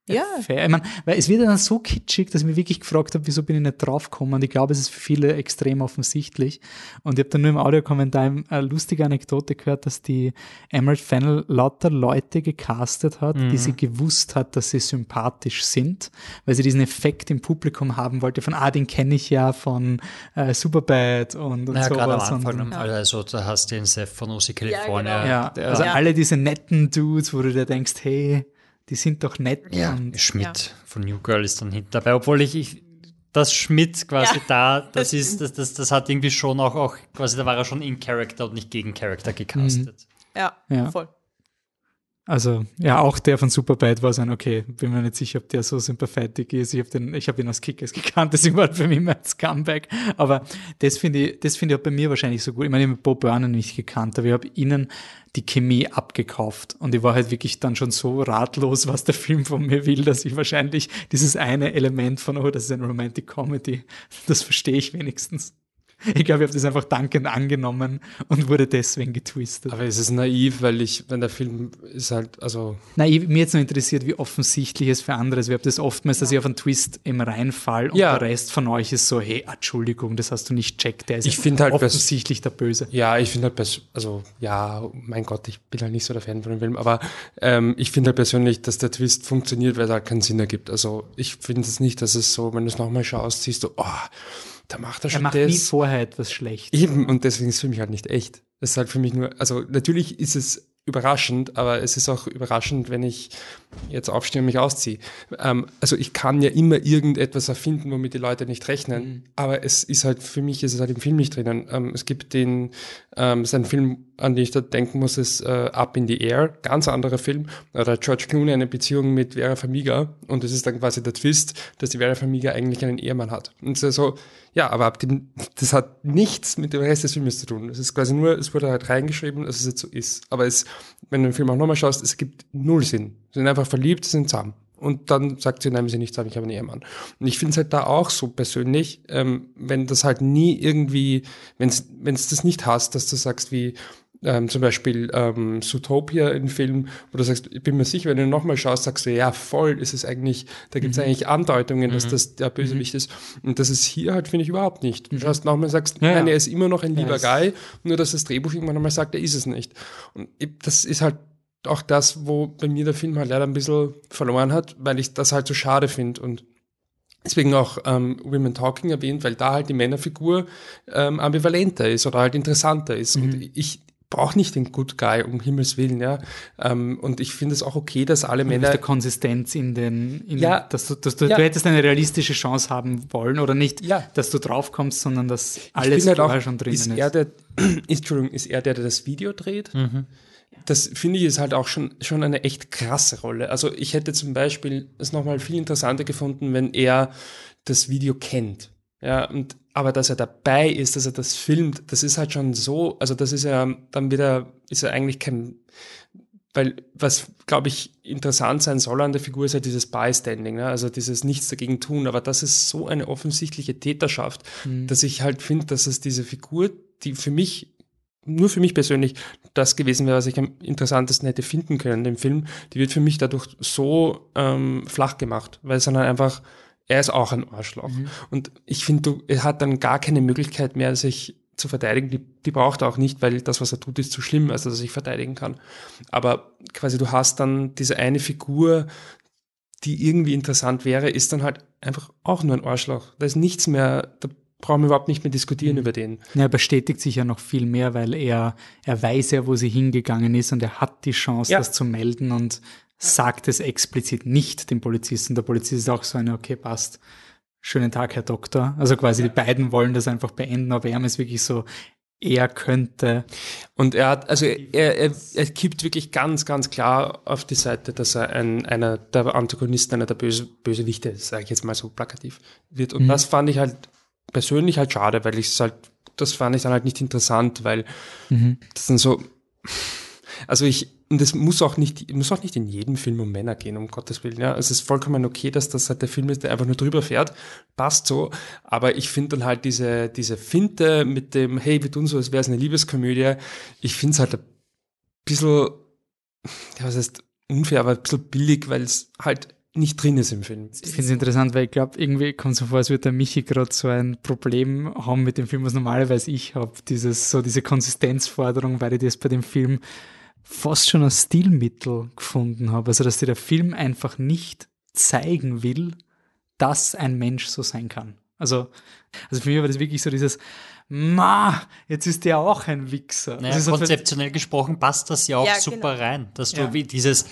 ja. Fair. Ich meine, weil es wird dann so kitschig, dass ich mich wirklich gefragt habe, wieso bin ich nicht draufgekommen. Und ich glaube, es ist für viele extrem offensichtlich. Und ich habe dann nur im Audiokommentar eine lustige Anekdote gehört, dass die Emerald Fennel lauter Leute gecastet hat, mhm. die sie gewusst hat, dass sie sympathisch sind, weil sie diesen Effekt im Publikum haben wollte von, ah, den kenne ich ja von äh, Superbad und, und naja, sowas. Gerade am Anfang, und, also da hast du den Seth von OC California. Ja, genau. ja also ja. alle diese netten Dudes, wo du dir denkst, hey, die sind doch nett. Ja, Schmidt ja. von New Girl ist dann hinten dabei, obwohl ich, ich das Schmidt quasi ja, da, das, das ist, das, das, das hat irgendwie schon auch, auch, quasi, da war er schon in Character und nicht gegen Character gecastet. Mhm. Ja, ja, voll. Also, ja, auch der von Superbad war so ein, okay, bin mir nicht sicher, ob der so sympathisch ist. Ich habe habe ihn aus Kickers gekannt, deswegen war für mich mein Scumbag. Aber das finde ich, das finde ich auch bei mir wahrscheinlich so gut. Ich meine, ich habe Bob Burnham nicht gekannt, aber ich habe ihnen die Chemie abgekauft. Und ich war halt wirklich dann schon so ratlos, was der Film von mir will, dass ich wahrscheinlich dieses eine Element von, oh, das ist eine Romantic Comedy, das verstehe ich wenigstens. Ich glaube, ich habe das einfach dankend angenommen und wurde deswegen getwistet. Aber es ist naiv, weil ich, wenn der Film ist halt, also. Naiv, mir jetzt nur interessiert, wie offensichtlich es für andere ist. Wir haben das oftmals, dass ich auf einen Twist im Reinfall und ja. der Rest von euch ist so, hey, Entschuldigung, das hast du nicht checkt, der ist ich halt offensichtlich der Böse. Ja, ich finde halt, also, ja, mein Gott, ich bin halt nicht so der Fan von dem Film, aber ähm, ich finde halt persönlich, dass der Twist funktioniert, weil er keinen Sinn ergibt. Also, ich finde es nicht, dass es so, wenn du es nochmal schaust, siehst du, oh, da macht er schon er macht das. nie vorher etwas schlecht. Eben, und deswegen ist es für mich halt nicht echt. Es ist halt für mich nur, also natürlich ist es überraschend, aber es ist auch überraschend, wenn ich jetzt aufstehen und mich ausziehe. Ähm, also ich kann ja immer irgendetwas erfinden, womit die Leute nicht rechnen, mhm. aber es ist halt, für mich ist es halt im Film nicht drinnen. Ähm, es gibt den, ähm, sein Film, an den ich da denken muss, ist äh, Up in the Air, ganz anderer Film. Da hat George Clooney eine Beziehung mit Vera Famiga und es ist dann quasi der Twist, dass die Vera Famiga eigentlich einen Ehemann hat. Und so, so ja, aber ab dem, das hat nichts mit dem Rest des Films zu tun. Es ist quasi nur, es wurde halt reingeschrieben, dass es jetzt so ist. Aber es, wenn du den Film auch nochmal schaust, es gibt null Sinn. Sie sind einfach verliebt, sind zusammen. Und dann sagt sie, nein, wir sind nicht zusammen, ich habe einen Ehemann. Und ich finde es halt da auch so persönlich, ähm, wenn das halt nie irgendwie, wenn es das nicht hast, dass du sagst wie, ähm, zum Beispiel ähm, Zootopia, ein Film, wo du sagst, ich bin mir sicher, wenn du nochmal schaust, sagst du, ja, voll ist es eigentlich, da gibt es mhm. eigentlich Andeutungen, dass mhm. das der Bösewicht mhm. ist. Und das ist hier halt, finde ich, überhaupt nicht. Du mhm. schaust nochmal sagst, ja, nein, er ist immer noch ein lieber ja, Guy, nur dass das Drehbuch irgendwann einmal sagt, er ist es nicht. Und das ist halt auch das, wo bei mir der Film halt leider ein bisschen verloren hat, weil ich das halt so schade finde und Deswegen auch ähm, Women Talking erwähnt, weil da halt die Männerfigur ähm, ambivalenter ist oder halt interessanter ist. Mhm. Und ich, brauche nicht den Good Guy, um Himmels Willen, ja. Ähm, und ich finde es auch okay, dass alle Männer. der Konsistenz in den, in ja, dass du, dass du, ja. du hättest eine realistische Chance haben wollen oder nicht, ja. dass du draufkommst, sondern dass alles halt vorher auch, schon drin ist. Er der, ist, Entschuldigung, ist er der, der das Video dreht? Mhm. Das finde ich ist halt auch schon, schon eine echt krasse Rolle. Also ich hätte zum Beispiel es nochmal viel interessanter gefunden, wenn er das Video kennt. Ja, und aber dass er dabei ist, dass er das filmt, das ist halt schon so, also das ist ja dann wieder, ist ja eigentlich kein, weil was, glaube ich, interessant sein soll an der Figur ist ja dieses Bystanding, ne? also dieses Nichts dagegen tun, aber das ist so eine offensichtliche Täterschaft, mhm. dass ich halt finde, dass es diese Figur, die für mich, nur für mich persönlich, das gewesen wäre, was ich am interessantesten hätte finden können im Film, die wird für mich dadurch so ähm, flach gemacht, weil es dann halt einfach er ist auch ein Arschloch. Mhm. Und ich finde, er hat dann gar keine Möglichkeit mehr, sich zu verteidigen. Die, die braucht er auch nicht, weil das, was er tut, ist zu schlimm, als dass er sich verteidigen kann. Aber quasi du hast dann diese eine Figur, die irgendwie interessant wäre, ist dann halt einfach auch nur ein Arschloch. Da ist nichts mehr, da brauchen wir überhaupt nicht mehr diskutieren mhm. über den. Ja, er bestätigt sich ja noch viel mehr, weil er, er weiß ja, wo sie hingegangen ist und er hat die Chance, ja. das zu melden und sagt es explizit nicht dem Polizisten. Der Polizist ist auch so eine, okay, passt. Schönen Tag, Herr Doktor. Also quasi die beiden wollen das einfach beenden, aber er ist wirklich so, er könnte. Und er hat, also er, er, er kippt wirklich ganz, ganz klar auf die Seite, dass er ein, einer der Antagonisten, einer der Böse, Bösewichte, sage ich jetzt mal so plakativ, wird. Und mhm. das fand ich halt persönlich halt schade, weil ich es halt, das fand ich dann halt nicht interessant, weil mhm. das dann so, also ich, und es muss auch nicht, muss auch nicht in jedem Film um Männer gehen, um Gottes Willen. Ja, es ist vollkommen okay, dass das halt der Film ist, der einfach nur drüber fährt. Passt so. Aber ich finde dann halt diese, diese Finte mit dem, hey, wir tun so, als wäre es eine Liebeskomödie. Ich finde es halt ein bisschen, ja, was heißt unfair, aber ein bisschen billig, weil es halt nicht drin ist im Film. Ich finde es interessant, weil ich glaube, irgendwie kommt es so vor, als würde der Michi gerade so ein Problem haben mit dem Film, was normalerweise ich habe. Dieses, so diese Konsistenzforderung, weil ich das bei dem Film fast schon ein Stilmittel gefunden habe. Also, dass dir der Film einfach nicht zeigen will, dass ein Mensch so sein kann. Also, also für mich war das wirklich so dieses, ma, jetzt ist der auch ein Wichser. Naja, also konzeptionell gesprochen passt das ja auch ja, super genau. rein, dass du ja. wie dieses,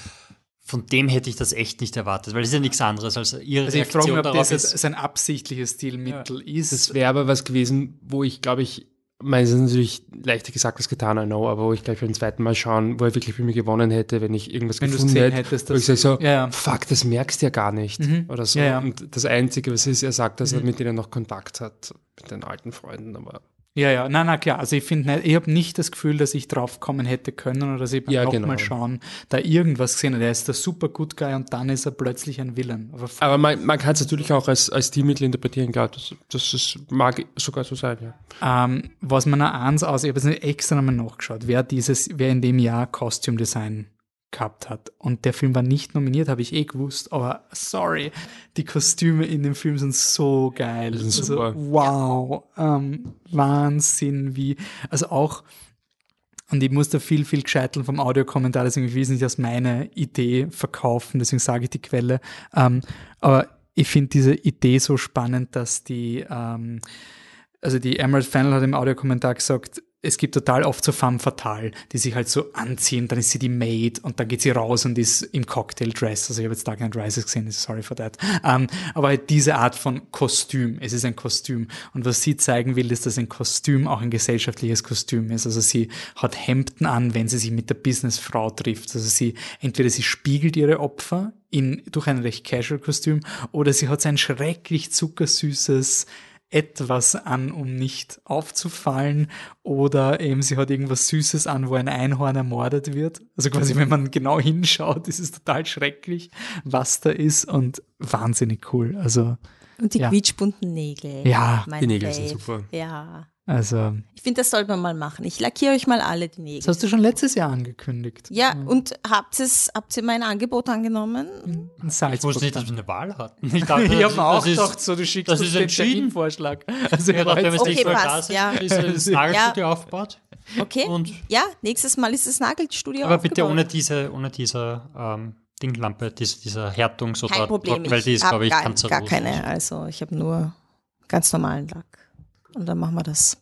von dem hätte ich das echt nicht erwartet, weil es ist ja nichts anderes als ihre also ich Reaktion frage mich, ob das ist, ein absichtliches Stilmittel ja. ist. Das wäre aber was gewesen, wo ich glaube ich Meins ist natürlich leichter gesagt als getan, I know, aber wo ich gleich beim zweiten Mal schauen, wo er wirklich für mich gewonnen hätte, wenn ich irgendwas wenn gefunden hätte, hättest, wo ich sage so, ja, ja. fuck, das merkst du ja gar nicht mhm. oder so. Ja, Und das Einzige, was ist, er sagt, dass mhm. er mit denen noch Kontakt hat, mit den alten Freunden, aber ja, ja, nein, na klar. Also ich finde, ich habe nicht das Gefühl, dass ich drauf kommen hätte können oder dass ich beim ja, nochmal genau. schauen, da irgendwas gesehen habe. Er ist der super Good Guy und dann ist er plötzlich ein Villain. Aber, Aber man, man kann es natürlich auch als, als Stilmittel interpretieren, klar. Das, das ist, mag sogar so sein, ja. Ähm, was man noch eins aus, ich habe jetzt extra nochmal nachgeschaut, wer dieses, wer in dem Jahr Costume Design gehabt hat. Und der Film war nicht nominiert, habe ich eh gewusst, aber sorry, die Kostüme in dem Film sind so geil. Ist also, super. Wow, ähm, Wahnsinn, wie, also auch, und ich muss da viel, viel gescheiteln vom Audiokommentar, deswegen will ich nicht als meine Idee verkaufen, deswegen sage ich die Quelle. Ähm, aber ich finde diese Idee so spannend, dass die, ähm, also die Emerald Final hat im Audiokommentar gesagt, es gibt total oft so femme fatale, die sich halt so anziehen, dann ist sie die Maid und dann geht sie raus und ist im Cocktail-Dress. Also ich habe jetzt Dark Knight Rises gesehen, sorry for that. Um, ähm, aber halt diese Art von Kostüm, es ist ein Kostüm. Und was sie zeigen will, ist, dass ein Kostüm auch ein gesellschaftliches Kostüm ist. Also sie hat Hemden an, wenn sie sich mit der Businessfrau trifft. Also sie, entweder sie spiegelt ihre Opfer in, durch ein recht casual Kostüm oder sie hat sein schrecklich zuckersüßes etwas an, um nicht aufzufallen, oder eben sie hat irgendwas Süßes an, wo ein Einhorn ermordet wird. Also quasi, wenn man genau hinschaut, ist es total schrecklich, was da ist und wahnsinnig cool. Also und die ja. quietschbunten Nägel. Ja, die Nägel Dave. sind super. Ja. Also. Ich finde, das sollte man mal machen. Ich lackiere euch mal alle die Nägel. Das hast du schon letztes Jahr angekündigt. Ja, mhm. und habt, es, habt ihr mein Angebot angenommen? In Salzburg. Ich wusste nicht, dass wir eine Wahl hatten. Ich, dachte, ich habe auch gedacht, so, du schickst das ist den Terminvorschlag. Also, ja, dachte, okay, passt, ja. ist das Nagelstudio ja. aufgebaut. Okay, und ja, nächstes Mal ist das Nagelstudio Aber bitte ohne diese, ohne diese ähm, Dinglampe, diese, dieser Härtungs- oder Kein Problem, weil die ist, glaube ich, gar, gar keine. Also ich habe nur ganz normalen Lack. Und dann machen wir das.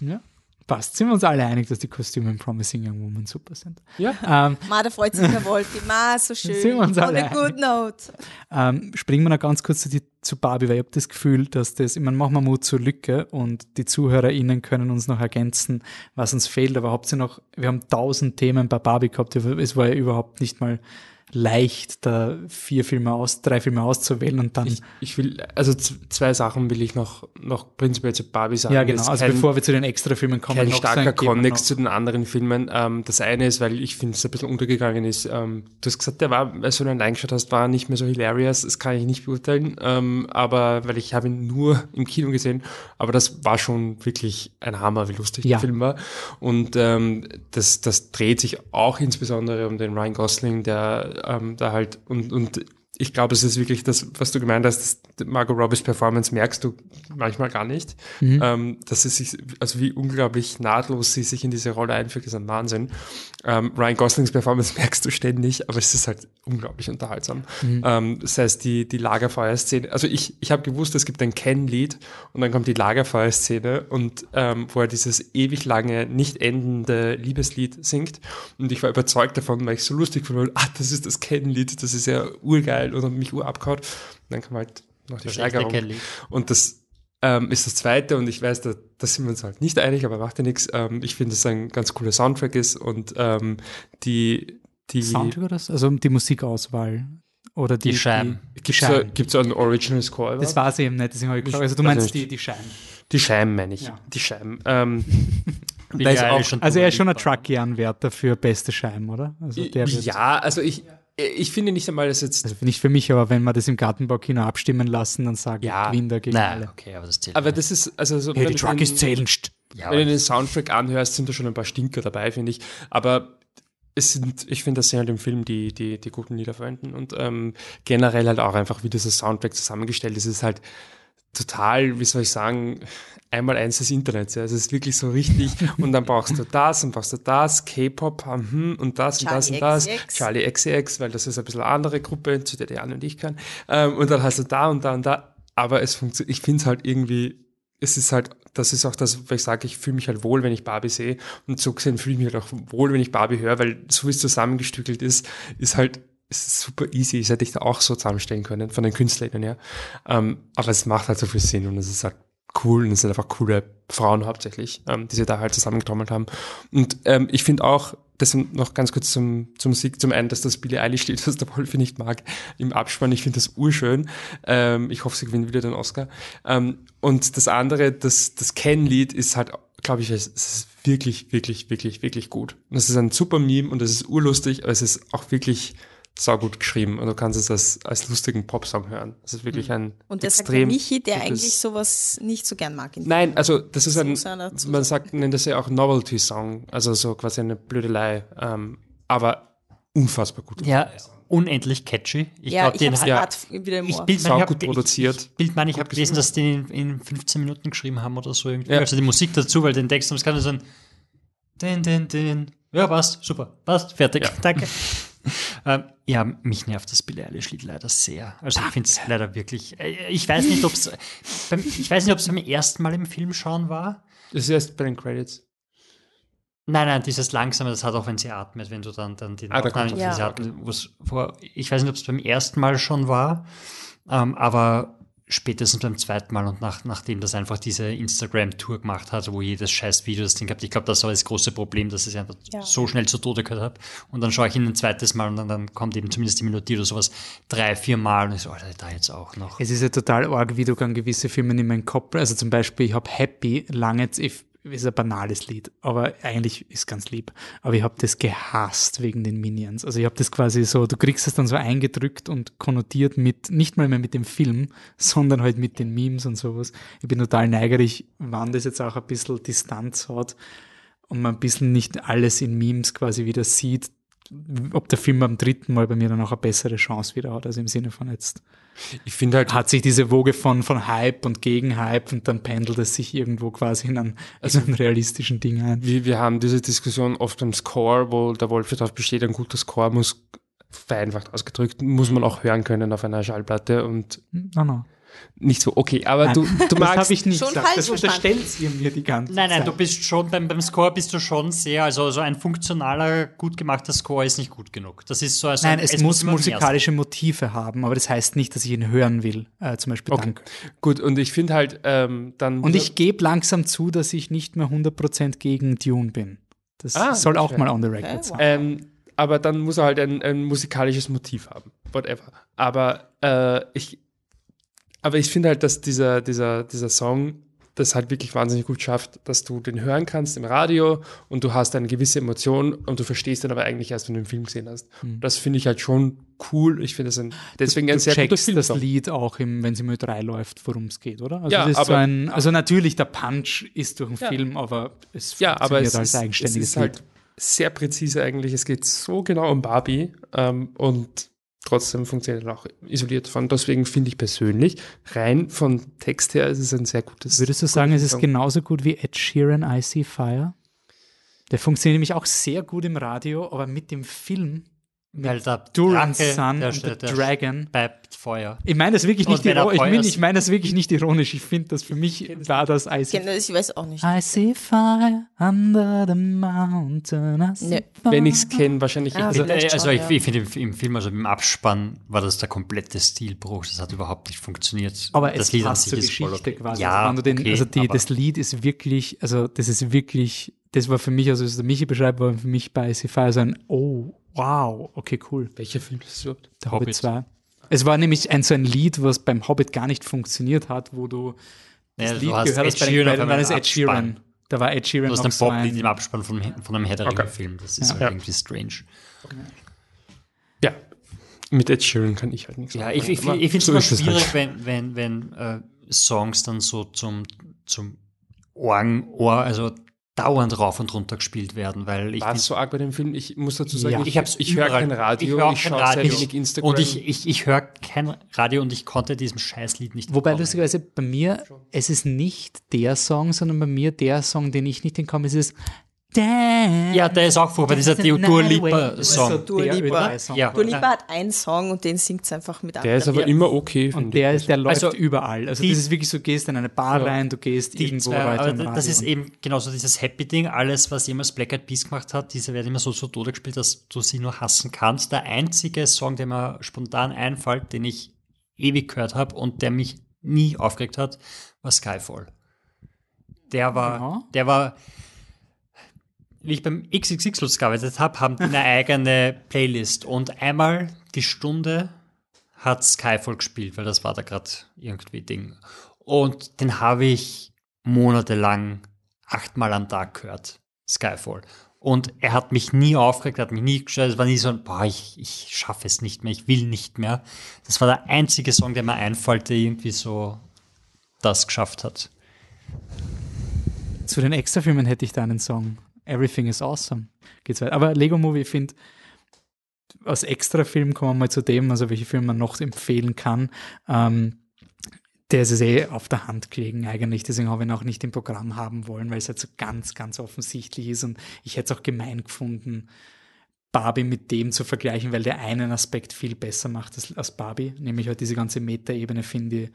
Ja. Passt. Sind wir uns alle einig, dass die Kostüme in Promising Young Woman super sind? Ja. Ähm, Ma, da freut sich der Wolfi. Ma, so schön. Sind wir uns alle On a good note. Ähm, springen wir noch ganz kurz zu, die, zu Barbie, weil ich habe das Gefühl, dass das, ich meine, machen wir Mut zur Lücke und die ZuhörerInnen können uns noch ergänzen, was uns fehlt. Aber habt ihr noch, wir haben tausend Themen bei Barbie gehabt, es war ja überhaupt nicht mal leicht, da vier Filme aus, drei Filme auszuwählen und dann. Ich, ich will, also zwei Sachen will ich noch, noch prinzipiell zu Barbie sagen. Ja, genau. Also kein, bevor wir zu den Extra-Filmen kommen. Kein starker Kontext zu den anderen Filmen. Ähm, das eine ist, weil ich finde, es ein bisschen untergegangen ist. Ähm, du hast gesagt, der war, als du ihn allein geschaut hast, war nicht mehr so hilarious. Das kann ich nicht beurteilen. Ähm, aber, weil ich habe ihn nur im Kino gesehen. Aber das war schon wirklich ein Hammer, wie lustig ja. der Film war. Und ähm, das, das dreht sich auch insbesondere um den Ryan Gosling, der ähm, da halt und, und ich glaube, es ist wirklich das, was du gemeint hast, Margot Robbie's Performance merkst du manchmal gar nicht. Mhm. Ähm, dass sie sich, also wie unglaublich nahtlos sie sich in diese Rolle einfügt, ist ein Wahnsinn. Ähm, Ryan Goslings Performance merkst du ständig, aber es ist halt unglaublich unterhaltsam. Mhm. Ähm, das heißt, die, die Lagerfeuerszene, also ich, ich habe gewusst, es gibt ein Ken-Lied und dann kommt die Lagerfeuerszene und ähm, wo er dieses ewig lange, nicht endende Liebeslied singt und ich war überzeugt davon, weil ich so lustig fand, ah, das ist das Ken-Lied, das ist ja urgeil und mich urabgehauen. Und dann kam halt noch die Steigerung. Und das ähm, ist das zweite und ich weiß, da, da sind wir uns halt nicht einig, aber macht ja nichts. Ähm, ich finde, dass es ein ganz cooler Soundtrack ist und ähm, die, die Soundtrack oder das? Also die Musikauswahl. Oder die, die Scheiben. Gibt es einen Original Score? Das war es eben nicht, deswegen habe ich gefragt. Also du meinst die, die Scheiben. Die Scheiben meine ich. Ja. Die Scheiben. Ähm, auch, also er ist schon ein Trucky-Anwärter für beste Scheiben, oder? Also ja, also ich, ich finde nicht einmal, dass jetzt. Also nicht für mich, aber wenn wir das im Gartenbaukino abstimmen lassen, dann sagen ja, Gewinner gegen nein, alle. Okay, aber das zählt. Aber das ist, also so. Hey, die Truckies zählen. Ja, wenn du den Soundtrack anhörst, sind da schon ein paar Stinker dabei, finde ich. Aber es sind, ich finde, das sind halt im Film die, die, die guten Lieder verwenden und ähm, generell halt auch einfach, wie dieses Soundtrack zusammengestellt ist, ist halt total, wie soll ich sagen, einmal eins des Internets. Ja. Also es ist wirklich so richtig. und dann brauchst du das und brauchst du das, K-Pop hm, und das und das und das. Charlie XCX, weil das ist ein bisschen eine andere Gruppe, zu der die Anne und ich kann. Ähm, und dann hast du da und da und da. Aber es funktioniert, ich finde es halt irgendwie, es ist halt, das ist auch das, weil ich sage, ich fühle mich halt wohl, wenn ich Barbie sehe. Und so gesehen fühle ich mich halt auch wohl, wenn ich Barbie höre, weil so wie es zusammengestückelt ist, ist halt es ist super easy. Das hätte ich da auch so zusammenstellen können, von den Künstlern her. Ähm, aber es macht halt so viel Sinn und es ist halt cool und es sind einfach coole Frauen hauptsächlich, ähm, die sie da halt zusammengetrommelt haben. Und ähm, ich finde auch, das noch ganz kurz zum, zum Sieg, zum einen, dass das Billie Eilish steht, was der Wolfi nicht mag, im Abspann. Ich finde das urschön. Ähm, ich hoffe, sie gewinnt wieder den Oscar. Ähm, und das andere, das, das Ken-Lied ist halt, glaube ich, es ist wirklich, wirklich, wirklich, wirklich gut. Und es ist ein super Meme und es ist urlustig, aber es ist auch wirklich saugut geschrieben und du kannst es als, als lustigen Popsong hören. Das ist wirklich ein Und das extrem sagt Michi, der eigentlich sowas nicht so gern mag. Nein, also das ist ein, man sagt, nennt das ja auch Novelty-Song, also so quasi eine Blödelei, ähm, aber unfassbar gut. Ja, unendlich catchy. Ich ja, glaube, den hat ja, wieder im ich bild, man, ich gut produziert. Ich, Bild man, ich habe gelesen, dass die in, in 15 Minuten geschrieben haben oder so irgendwie. Ja. Also die Musik dazu, weil den Text, das kann so ein den, den, den. Ja, passt, super, passt, fertig, ja. danke. ähm, ja, mich nervt das Billie Eilish-Lied leider sehr. Also ich finde es leider wirklich. Äh, ich weiß nicht, ob es ich weiß nicht, ob es beim ersten Mal im Film schauen war. Das ist erst bei den Credits. Nein, nein, dieses langsame, das hat auch, wenn sie atmet, wenn du dann, dann die Ah, da Ja. atmet, vor, ich weiß nicht, ob es beim ersten Mal schon war, ähm, aber spätestens beim zweiten Mal und nach, nachdem das einfach diese Instagram-Tour gemacht hat, wo jedes scheiß Video das Ding gehabt, ich glaube, das war das große Problem, dass ich es einfach Ja. so schnell zu Tode gehört habe. Und dann schaue ich ihn ein zweites Mal und dann, dann kommt eben zumindest die Melodie oder sowas drei, vier Mal und ich so, Alter, da jetzt auch noch. Es ist ja total arg, wie du dann gewisse Filme in meinen Kopf, also zum Beispiel, ich habe Happy lange ich- ist ein banales Lied, aber eigentlich ist ganz lieb. Aber ich habe das gehasst wegen den Minions. Also ich habe das quasi so, du kriegst es dann so eingedrückt und konnotiert mit, nicht mal mehr mit dem Film, sondern halt mit den Memes und sowas. Ich bin total neigerig, wann das jetzt auch ein bisschen Distanz hat und man ein bisschen nicht alles in Memes quasi wieder sieht, ob der Film beim dritten Mal bei mir dann auch eine bessere Chance wieder hat. Also im Sinne von jetzt Ich finde halt, hat sich diese Woge von, von Hype und Gegenhype und dann pendelt es sich irgendwo quasi in einen, also einen realistischen Ding ein. wir, wir haben diese Diskussion oft beim Score, wo der Wolf darauf besteht, ein guter Score muss vereinfacht ausgedrückt, muss man auch hören können auf einer Schallplatte und No, no. Nicht so, okay, aber du, du Das magst, habe ich nicht Schon gesagt. falsch Das verstanden. unterstellt ihr mir die ganze Nein, nein, Zeit. du bist schon, beim, beim Score bist du schon sehr, also so ein funktionaler, gut gemachter Score ist nicht gut genug. Das ist so, also Nein, es, muss immer mehr musikalische Motive haben, aber das heißt nicht, dass ich ihn hören will. Äh, zum Beispiel Okay. Dank. gut, und ich finde halt, ähm, dann Und ich gebe langsam zu, dass ich nicht mehr 100% gegen Dune bin. Das Ah, soll auch okay. mal on the record Okay, sein. Ähm, aber dann muss er halt ein, ein musikalisches Motiv haben. Whatever. Aber äh, ich, aber ich finde halt, dass dieser, dieser, dieser Song das halt wirklich wahnsinnig gut schafft, dass du den hören kannst im Radio und du hast eine gewisse Emotion und du verstehst dann aber eigentlich erst, wenn du den Film gesehen hast. Das finde ich halt schon cool. Ich finde es ein, deswegen ein du sehr guter checkst das. Lied auch, im, wenn es im Ö3 läuft, worum es geht, oder? Also, Ja, ist so aber- ein, also natürlich, der Punch ist durch den Ja. Film, aber es Ja, aber es als ist, es eigenständiges ist halt sehr präzise eigentlich. Es geht so genau um Barbie ähm, und trotzdem funktioniert er auch isoliert davon. Deswegen finde ich persönlich, rein von Text her, ist es ein sehr gutes. Würdest du sagen, es ist genauso gut wie Ed Sheeran I See Fire? Der funktioniert nämlich auch sehr gut im Radio, aber mit dem Film Weil der Drache, Son der, der, The der Dragon. Bleibt Feuer. Ich meine das wirklich nicht ironisch. Ich, mein, ich meine das wirklich nicht ironisch. Ich finde das für mich war das I see, Ich weiß auch nicht. I see fire under the mountain. I see Nee. fire. Wenn ich es kenne, wahrscheinlich. Ah, also, Also schon, ich, ja. ich finde im, Film, also im Abspann, war das der komplette Stilbruch. Das hat überhaupt nicht funktioniert. Aber das es Lied an passt sich zur ist voll Geschichte okay. quasi. Ja, also, den, okay, also die, das Lied ist wirklich, also das ist wirklich, das war für mich, also was der Michi beschreibt, war für mich bei I See Fire so ein, oh, wow, okay, cool. welcher Film ist es überhaupt? Der Hobbit, Hobbit. 2. Es war nämlich ein so ein Lied, was beim Hobbit gar nicht funktioniert hat, wo du das Ja, du Lied hast gehört hast Ed bei den Sheeran Quellen, dann ist Ed Sheeran. Da war Ed Sheeran Du hast noch ein Poplied ein, im Abspann von, von einem Herr der Okay. Ringe-Film. Das ist Ja. halt Ja. irgendwie strange. Ja, mit Ed Sheeran kann ich halt nichts Ja, anfangen, ich, ich, ich finde es so schwierig, halt. wenn, wenn, wenn äh, Songs dann so zum, zum Ohren, Ohr, also dauernd rauf und runter gespielt werden, weil ich War es so arg bei dem Film? Ich muss dazu sagen, Ja. ich, ich hab's ich höre kein Radio, ich hör ich schaue sehr wenig Instagram. Und ich, ich, ich höre kein Radio und ich konnte diesem Scheißlied nicht Wobei entkommen. lustigerweise bei mir, es ist nicht der Song, sondern bei mir der Song, den ich nicht ist es Ja, der ist auch furchtbar, dieser Dua Lipa-Song. So Dua der Lipa. Ö3-Song. Ja. Dua Lipa hat einen Song und den singt einfach mit der ist aber Ja. immer okay, Und der, ist, der läuft Also, überall. Also die- das ist wirklich so, gehst in eine Bar Ja. rein, du gehst Die irgendwo zwei, weiter aber das ist eben genauso dieses Happy-Ding. Alles, was jemals Black Eyed Peas gemacht hat, diese werden immer so zu Tode gespielt, dass du sie nur hassen kannst. Der einzige Song, der mir spontan einfällt, den ich ewig gehört habe und der mich nie aufgeregt hat, war Skyfall. Der war, Ja. der war, wie ich beim XXX gearbeitet habe, haben die eine eigene Playlist und einmal die Stunde hat Skyfall gespielt, weil das war da gerade irgendwie Ding. Und den habe ich monatelang achtmal am Tag gehört, Skyfall. Und er hat mich nie aufgeregt, hat mich nie gestört. Es war nie so ein, boah, ich, ich schaffe es nicht mehr, ich will nicht mehr. Das war der einzige Song, der mir einfällt, der irgendwie so das geschafft hat. Zu den Extrafilmen hätte ich da einen Song. Everything is awesome. Geht's weiter. Aber Lego Movie, ich finde, aus Extrafilm kommen wir mal zu dem, also welche Filme man noch empfehlen kann. Ähm, der ist eh auf der Hand gelegen eigentlich, deswegen habe ich ihn auch nicht im Programm haben wollen, weil es halt so ganz, ganz offensichtlich ist und ich hätte es auch gemein gefunden, Barbie mit dem zu vergleichen, weil der einen Aspekt viel besser macht als, als Barbie, nämlich halt diese ganze Meta-Ebene finde ich,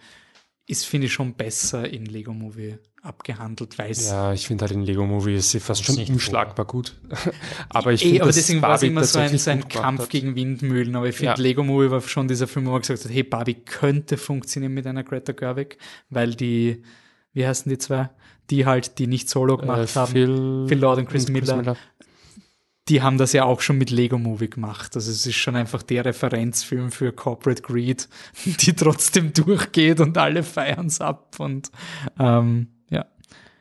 ist, finde ich, schon besser in Lego Movie abgehandelt, weil Ja, ich finde halt in Lego Movie ist sie fast schon unschlagbar gut. aber ich eh, finde, aber deswegen war es immer so ein, so ein Kampf gegen Windmühlen. Aber ich finde, ja. Lego Movie war schon dieser Film, wo man gesagt hat, hey, Barbie könnte funktionieren mit einer Greta Gerwig, weil die, wie heißen die zwei? Die halt, die nicht Solo äh, gemacht äh, haben. Phil, Phil Lord und Chris, und Chris Miller. Miller die haben das ja auch schon mit Lego Movie gemacht. Also es ist schon einfach der Referenzfilm für Corporate Greed, die trotzdem durchgeht und alle feiern es ab. Und ähm, ja,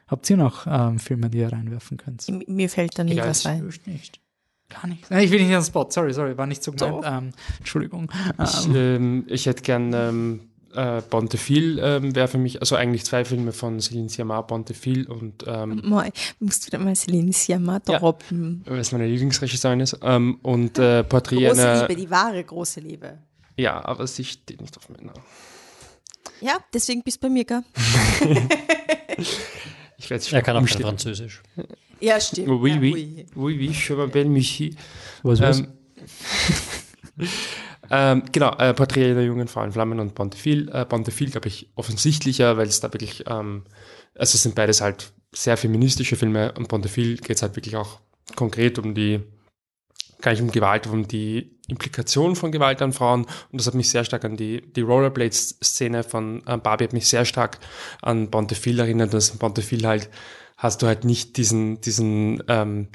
habt ihr noch ähm, Filme, die ihr reinwerfen könnt? Mir fällt da nie Egal, was ein. Nicht. Gar nichts. Nein, ich will nicht an den Spot. Sorry, sorry, war nicht so gemeint. Ähm, Entschuldigung. Ich, ähm, ähm ich hätte gern ähm, äh, Bontefil ähm, wäre für mich, also eigentlich zwei Filme von Céline Sciamma, Bontefil und ähm, Moi, musst du da mal Céline Sciamma droppen. Ja, weil es meine Lieblingsregisseurin ist. Ähm, und äh, Porträt Große einer, Liebe, die wahre große Liebe. Ja, aber sie steht nicht auf Männer. Ja, deswegen bist du bei mir, gell? ich werde Er kann auch kein Französisch. Ja, stimmt. Oui, ja, oui. Oui, oui, oui, je m'appelle Michi. Was, was? Ähm, Ähm, genau, äh, Porträt der jungen Frau in Flammen und Pontefil. Äh, Pontefil, glaube ich, offensichtlicher, weil es da wirklich, ähm, also es sind beides halt sehr feministische Filme und Pontefil geht es halt wirklich auch konkret um die, gar nicht um Gewalt, um die Implikation von Gewalt an Frauen. Und das hat mich sehr stark an die, die Rollerblades-Szene von äh, Barbie hat mich sehr stark an Pontefil erinnert, dass in Pontefil halt hast du halt nicht diesen, diesen, ähm,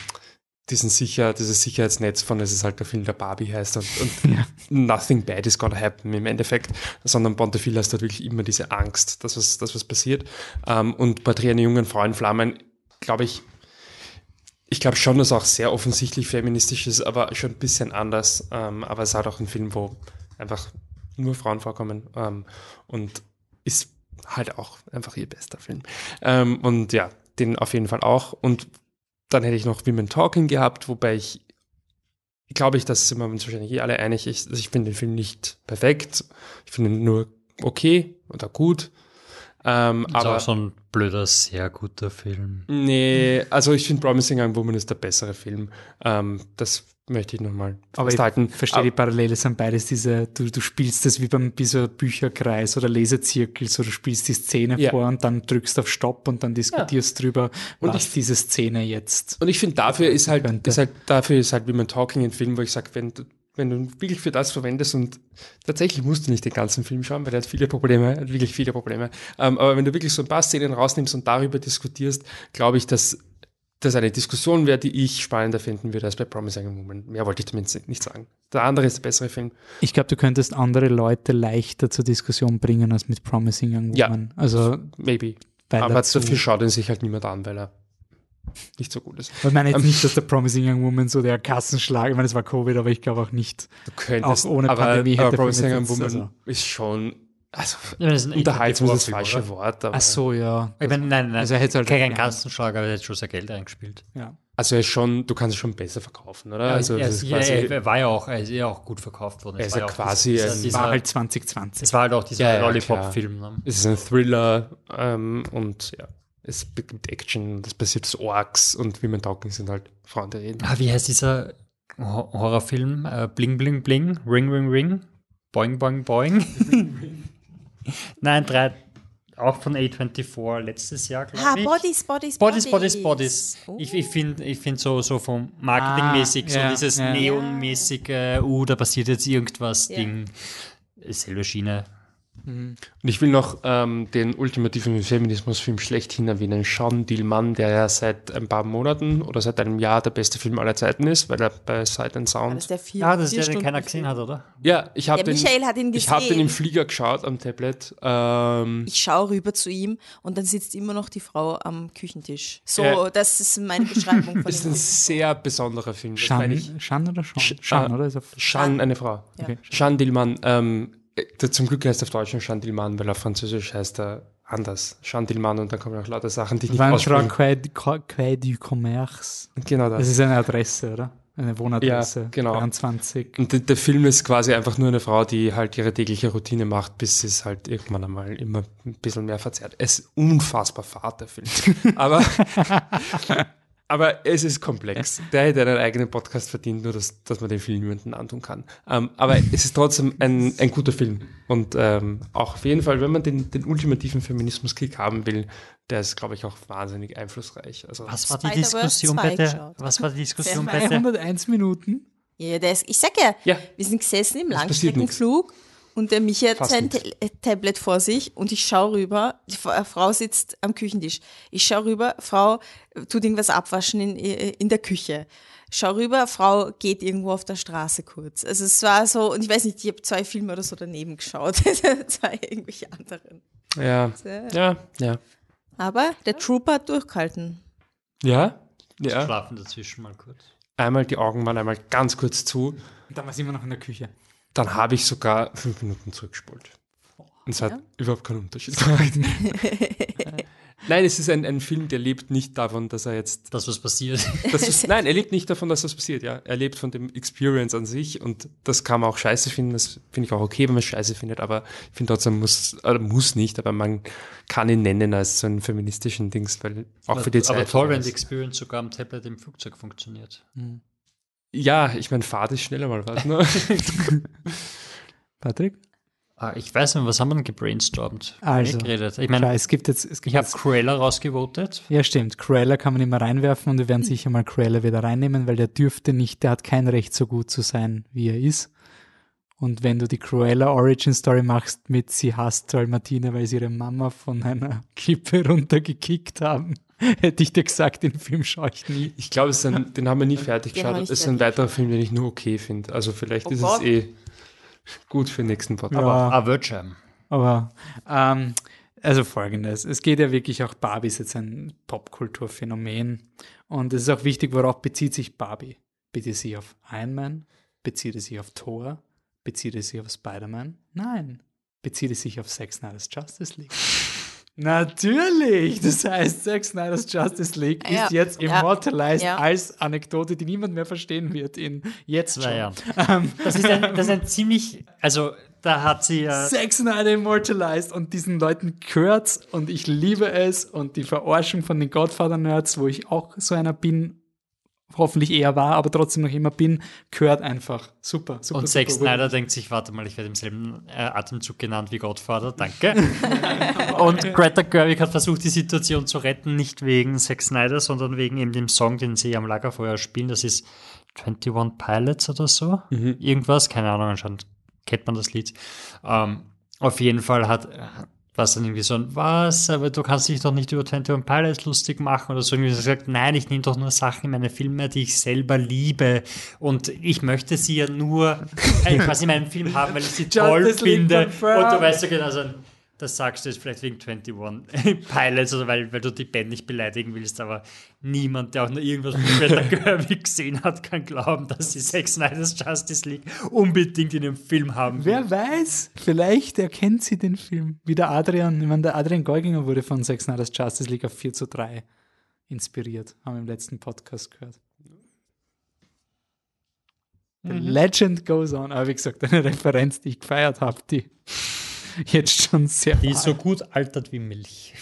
diesen sicher, dieses Sicherheitsnetz von, es ist halt der Film, der Barbie heißt und, und ja. nothing bad is gonna happen im Endeffekt, sondern Bontefil hast halt wirklich immer diese Angst, dass was, dass was passiert. Ähm, und Porträt einer jungen Frau in Flammen, glaube ich, ich glaube schon, dass auch sehr offensichtlich feministisch ist, aber schon ein bisschen anders. Ähm, aber es ist halt auch ein Film, wo einfach nur Frauen vorkommen ähm, und ist halt auch einfach ihr bester Film. Ähm, und ja, den auf jeden Fall auch. Und dann hätte ich noch Women Talking gehabt, wobei ich glaube ich, dass sind wir uns wahrscheinlich eh alle einig. Ich, also ich finde den Film nicht perfekt. Ich finde ihn nur okay oder gut. Ähm, ist aber auch so ein blöder, sehr guter Film. Nee, also ich finde Promising Young Woman ist der bessere Film. Ähm, das möchte ich nochmal festhalten. Ich verstehe die Parallele, sind beides diese, du, du spielst das wie beim so Bücherkreis oder Lesezirkel, so du spielst die Szene ja. vor und dann drückst auf Stopp und dann diskutierst ja. drüber, und was ich, diese Szene jetzt. Und ich finde, dafür ist halt, ist halt, dafür ist halt wie man Talking ein Film, wo ich sage, wenn du wenn du wirklich für das verwendest und tatsächlich musst du nicht den ganzen Film schauen, weil er hat viele Probleme, hat wirklich viele Probleme. Ähm, aber wenn du wirklich so ein paar Szenen rausnimmst und darüber diskutierst, glaube ich, dass das eine Diskussion wäre, die ich spannender finden würde als bei Promising Woman. Mehr wollte ich zumindest nicht sagen. Der andere ist der bessere Film. Ich glaube, du könntest andere Leute leichter zur Diskussion bringen als mit Promising Young Woman. Ja, also maybe. Aber dafür schaut ihn sich halt niemand an, weil er nicht so gut ist. Ich meine jetzt ähm, nicht, dass der Promising Young Woman so der Kassenschlag, ich meine, es war Covid, aber ich glaube auch nicht. Du könntest, auch ohne aber, Pandemie hätte aber Promising Young Woman also. ist schon also, ja, das ist Unterhaltung ist das falsche oder? Wort. Aber Ach so, ja. Ich meine, nein, nein, also er hätte halt kein Kassenschlag, aber er hat schon sehr Geld eingespielt. Ja. Also er ist schon, du kannst es schon besser verkaufen, oder? Ja, also er, ist, ja, er, war ja auch, er ist ja auch gut verkauft worden. Er ist ja quasi, das, dieser, war halt 2020. Es war halt auch dieser Lollipop-Film. Ne? Es ist ein Thriller ähm, und ja, es gibt Action, das passiert aus Orks und wie man Talking sind halt reden. Ah, wie heißt dieser Horrorfilm? Uh, bling, bling, bling, ring, ring, ring, boing, boing, boing. Nein, drei, auch von A24 letztes Jahr, glaube ah, ich. Bodies, Bodies, Bodies. Bodies, Bodies, Oh. Ich, ich finde ich find so, so vom Marketingmäßig, ah, so ja, dieses ja. Neonmäßige, uh, da passiert jetzt irgendwas, ja. Ding. Selbe Schiene. Mhm. Und ich will noch ähm, den ultimativen Feminismusfilm schlechthin erwähnen, Sean Dillmann, der ja seit ein paar Monaten oder seit einem Jahr der beste Film aller Zeiten ist, weil er bei Sight and Sound. Das ist der vier, ja, das ist der, den keiner gesehen hat, oder? Ja, ich habe den, Michael hat ihn gesehen. Ich habe den im Flieger geschaut am Tablet. Ähm, ich schaue rüber zu ihm und dann sitzt immer noch die Frau am Küchentisch. So, äh, das ist meine Beschreibung von Das ist ein sehr besonderer Film. Shan oder Sean? Shan, oder? Shan, eine Frau. Ja. Okay. Sean Dillmann, ähm, äh, zum Glück heißt er auf Deutsch schon Chantilman, weil auf Französisch heißt er anders. Chantilman und dann kommen auch lauter Sachen, die ich nicht aussprechen Quai du Commerce. Genau das. Das ist eine Adresse, oder? Eine Wohnadresse. Ja, genau. 23. Und der, der, Film ist quasi einfach nur eine Frau, die halt ihre tägliche Routine macht, bis sie es halt irgendwann einmal immer ein bisschen mehr verzerrt. Es ist unfassbar fad, der Film. Aber Aber es ist komplex. Der hätte einen eigenen Podcast verdient, nur dass, dass man den Film niemandem antun kann. Ähm, aber es ist trotzdem ein, ein guter Film. Und ähm, auch auf jeden Fall, wenn man den, den ultimativen Feminismus-Kick haben will, der ist, glaube ich, auch wahnsinnig einflussreich. Also, was war die Diskussion bei der, was war die Diskussion bei der? 201 Minuten? Ja, der ist, ich sag ja, Ja. wir sind gesessen im Langstreckenflug und der Michi hat Fast sein. Ta- Tablet vor sich und ich schaue rüber, die äh, Frau sitzt am Küchentisch. Ich schaue rüber, Frau äh, tut irgendwas abwaschen in, äh, in der Küche. Schau rüber, Frau geht irgendwo auf der Straße kurz. Also es war so, und ich weiß nicht, ich habe zwei Filme oder so daneben geschaut, zwei irgendwelche anderen. ja, ja, ja. Aber der Trooper hat durchgehalten. Ja, ja. Schlafen dazwischen mal kurz. Einmal die Augen waren einmal ganz kurz zu. Und dann war sie immer noch in der Küche. Dann habe ich sogar fünf Minuten zurückgespult. Und es hat überhaupt keinen Unterschied gemacht. Nein, es ist ein, ein Film, der lebt nicht davon, dass er jetzt. Das, was passiert. Das ist, nein, er lebt nicht davon, dass das passiert, ja. Er lebt von dem Experience an sich und das kann man auch scheiße finden. Das finde ich auch okay, wenn man es scheiße findet, aber ich finde trotzdem muss, oder muss nicht, aber man kann ihn nennen als so einen feministischen Dings, weil auch für die Zeit. Aber toll, wenn die Experience sogar am Tablet im Flugzeug funktioniert. Ja, ich meine, Fahrt ist schneller mal was, ne? Patrick? Ah, ich weiß nicht, was haben wir denn gebrainstormt? Also, geredet. Ich meine, es gibt jetzt, es gibt ich habe jetzt, Cruella rausgevotet. ja stimmt, Cruella kann man immer reinwerfen und wir werden sicher mal Cruella wieder reinnehmen, weil der dürfte nicht, der hat kein Recht so gut zu sein, wie er ist. Und wenn du die Cruella Origin Story machst mit sie hasst Dalmatine, weil sie ihre Mama von einer Kippe runtergekickt haben, hätte ich dir gesagt, den Film schaue ich nie. Ich glaube, es ist ein, den haben wir nie fertig Den geschaut. Es ist ein weiterer Film, den ich nur okay finde. Also vielleicht Oh ist Gott. es eh gut für den nächsten Podcast. Ja. Ah, Virgin. Aber ähm, also folgendes, es geht ja wirklich auch, Barbie ist jetzt ein Popkulturphänomen und es ist auch wichtig, worauf bezieht sich Barbie? Bezieht es sich auf Iron Man? Bezieht es sich auf Thor? Bezieht es sich auf Spider-Man? Nein. Bezieht es sich auf Zack Snyder's Justice League? Natürlich! Das heißt, Zack Snyder's Justice League Ja, ist jetzt ja, immortalized ja. als Anekdote, die niemand mehr verstehen wird in jetzt schon. Zwei Jahren. Das ist, ein, das ist ein ziemlich, also da hat sie ja, Zack Snyder immortalized und diesen Leuten gehört's und ich liebe es und die Verarschung von den Godfather-Nerds, wo ich auch so einer bin, hoffentlich eher war, aber trotzdem noch immer bin, gehört einfach. Super, super. und Zack super. Snyder denkt sich, warte mal, ich werde im selben äh, Atemzug genannt wie Godfather, danke. und Greta Gerwig hat versucht, die Situation zu retten, nicht wegen Zack Snyder, sondern wegen eben dem Song, den sie am Lagerfeuer spielen, das ist 21 Pilots oder so, irgendwas, keine Ahnung, anscheinend kennt man das Lied. Ähm, auf jeden Fall hat was dann irgendwie so ein, was, aber du kannst dich doch nicht über 21 Pilots lustig machen oder so. Irgendwie so gesagt, nein, ich nehme doch nur Sachen in meine Filme, die ich selber liebe und ich möchte sie ja nur äh, quasi in meinem Film haben, weil ich sie toll Justice finde. Und du weißt ja genau, also, das sagst du jetzt vielleicht wegen 21 Pilots oder weil, weil du die Band nicht beleidigen willst, aber niemand, der auch nur irgendwas mit Greta Gerwig gesehen hat, kann glauben, dass sie Zack Snyder's Justice League unbedingt in dem Film haben. Wer weiß, vielleicht erkennt sie den Film. Wie der Adrian, ich meine, der Adrian Geuginger wurde von Zack Snyder's Justice League auf 4 zu 3 inspiriert, haben wir im letzten Podcast gehört. The Legend goes on. Aber wie gesagt, eine Referenz, die ich gefeiert habe, die jetzt schon sehr Die ist so gut altert wie Milch.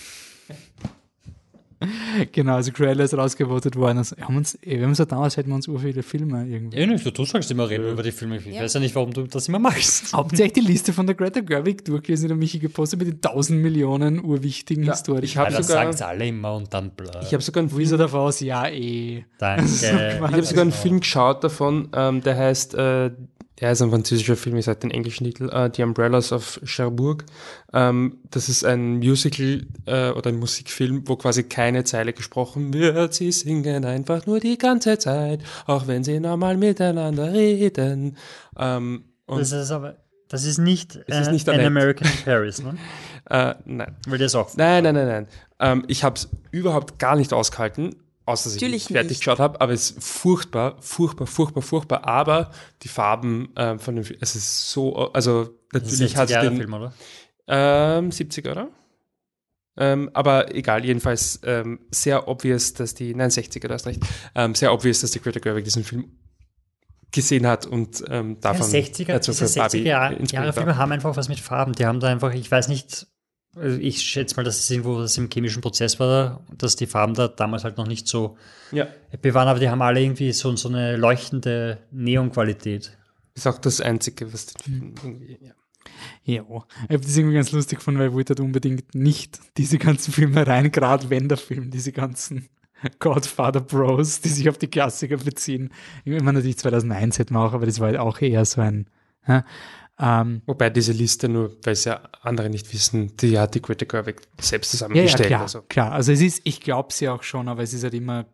Genau, also Cruella ist rausgevotet worden. Also, wir haben uns, eh, wir haben so damals hätten wir uns ur viele Filme irgendwie. Ja, nicht, du sagst immer reden über die Filme. Ich weiß ja nicht, warum du das immer machst. Hauptsächlich die Liste von der Greta Gerwig durchgelesen, die der Michi gepostet mit den tausend Millionen urwichtigen Ja, Historien. ich habe Ja, das sogar, sagen alle immer und dann bla. ich hab sogar einen er davon aus? Ja, eh. Danke. ich hab sogar einen Film geschaut davon, ähm, der heißt, äh, der ist ein französischer Film, ich sage den englischen Titel, äh, The Umbrellas of Cherbourg. Ähm, das ist ein Musical äh, oder ein Musikfilm, wo quasi keine Zeile gesprochen wird. Sie singen einfach nur die ganze Zeit, auch wenn sie normal miteinander reden. Ähm, und, Das ist aber, das ist nicht, Es ist äh, nicht An Annette. American in Paris, ne? äh, nein. Weil ist auch. Nein, nein, nein, nein. Ähm, ich habe es überhaupt gar nicht ausgehalten, außer dass ich Natürlich fertig nicht. geschaut habe. Aber es ist furchtbar, furchtbar, furchtbar, furchtbar. Aber die Farben ähm, von dem Film, es ist so, also natürlich hat es den Film, oder? ähm, 70 oder? Ähm, aber egal, jedenfalls ähm, sehr obvious, dass die, nein 60er, du hast recht, ähm, sehr obvious, dass die Greta Gerwig diesen Film gesehen hat und ähm, davon Ja, 60er, dazu diese für Barbie 60er Jahre, Jahre. Filme haben einfach was mit Farben. Die haben da einfach, ich weiß nicht, Also ich schätze mal, dass es irgendwo was im chemischen Prozess war, dass die Farben da damals halt noch nicht so Ja. happy waren, aber die haben alle irgendwie so, so eine leuchtende Neonqualität. Ist auch das Einzige, was den Film irgendwie, ja. Ja, ich habe das irgendwie ganz lustig gefunden, weil ich wollte halt unbedingt nicht diese ganzen Filme rein, gerade wenn der Film, diese ganzen Godfather Bros, die sich auf die Klassiker beziehen. Ich meine natürlich 2001 hätten wir auch, aber das war halt auch eher so ein, ja, ähm, Wobei diese Liste, nur weil es ja andere nicht wissen, die hat die Greta Gerwig selbst ja, ja, zusammengestellt. klar, also. klar. Also es ist, ich glaube sie auch schon, aber es ist halt immer,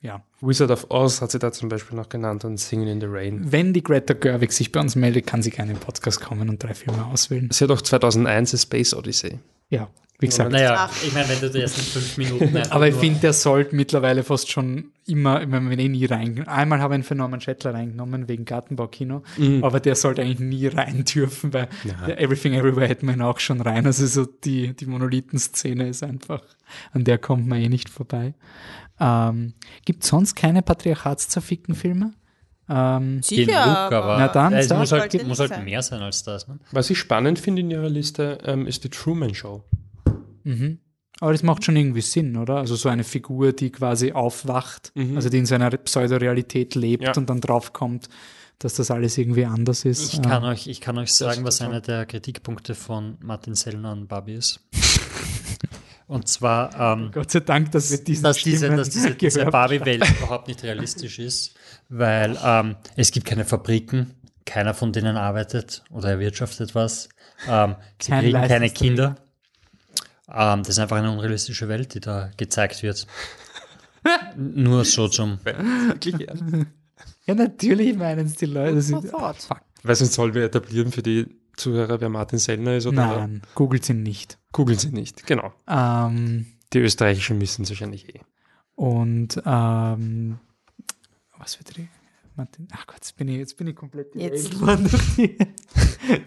ja. Wizard of Oz hat sie da zum Beispiel noch genannt und Singing in the Rain. Wenn die Greta Gerwig sich bei uns meldet, kann sie gerne im Podcast kommen und drei Filme auswählen. Sie hat auch 2001 A Space Odyssey. Ja, wie gesagt. Naja, ich meine, wenn du die ersten fünf Minuten Aber ich finde, der sollte mittlerweile fast schon immer, ich meine, wenn eh nie rein. Einmal habe ich ihn für Norman Schettler reingenommen wegen Gartenbaukino, aber der sollte eigentlich nie rein dürfen, weil der Everything Everywhere hätte man auch schon rein. Also so die, die Monolithenszene ist einfach, an der kommt man eh nicht vorbei. Ähm, Gibt sonst keine patriarchatszerfickten Filme? Ähm, Sicher, Look, aber Na dann, es muss halt, muss halt mehr sein als das. Ne? Was ich spannend finde in ihrer Liste, ähm, ist die Truman Show. Mhm. Aber das macht schon irgendwie Sinn, oder? Also so eine Figur, die quasi aufwacht, Mhm. also die in seiner Pseudorealität lebt Ja. und dann draufkommt, dass das alles irgendwie anders ist. Ich Ähm, kann, euch, ich kann euch sagen, was einer der Kritikpunkte von Martin Sellner an Barbie ist. Und zwar, ähm, Gott sei Dank, dass wir diesen dass diese, dass diese, diese Barbie-Welt überhaupt nicht realistisch ist, weil ähm, es gibt keine Fabriken, keiner von denen arbeitet oder erwirtschaftet was. Ähm, sie Kein kriegen keine. Kinder. Ähm, das ist einfach eine unrealistische Welt, die da gezeigt wird. Nur so zum. Wirklich, ja. Natürlich meinen es die Leute. Das Oh, ist, thought. fuck. Weiß nicht, sollen wir etablieren für die Zuhörer, wer Martin Sellner ist oder Nein, googelt sie nicht. googeln sie nicht. Genau. Ähm, Die Österreichischen wissen es wahrscheinlich eh. und ähm, was wird die? Martin, ach Gott, jetzt bin ich, jetzt bin ich komplett Jetzt. durch die,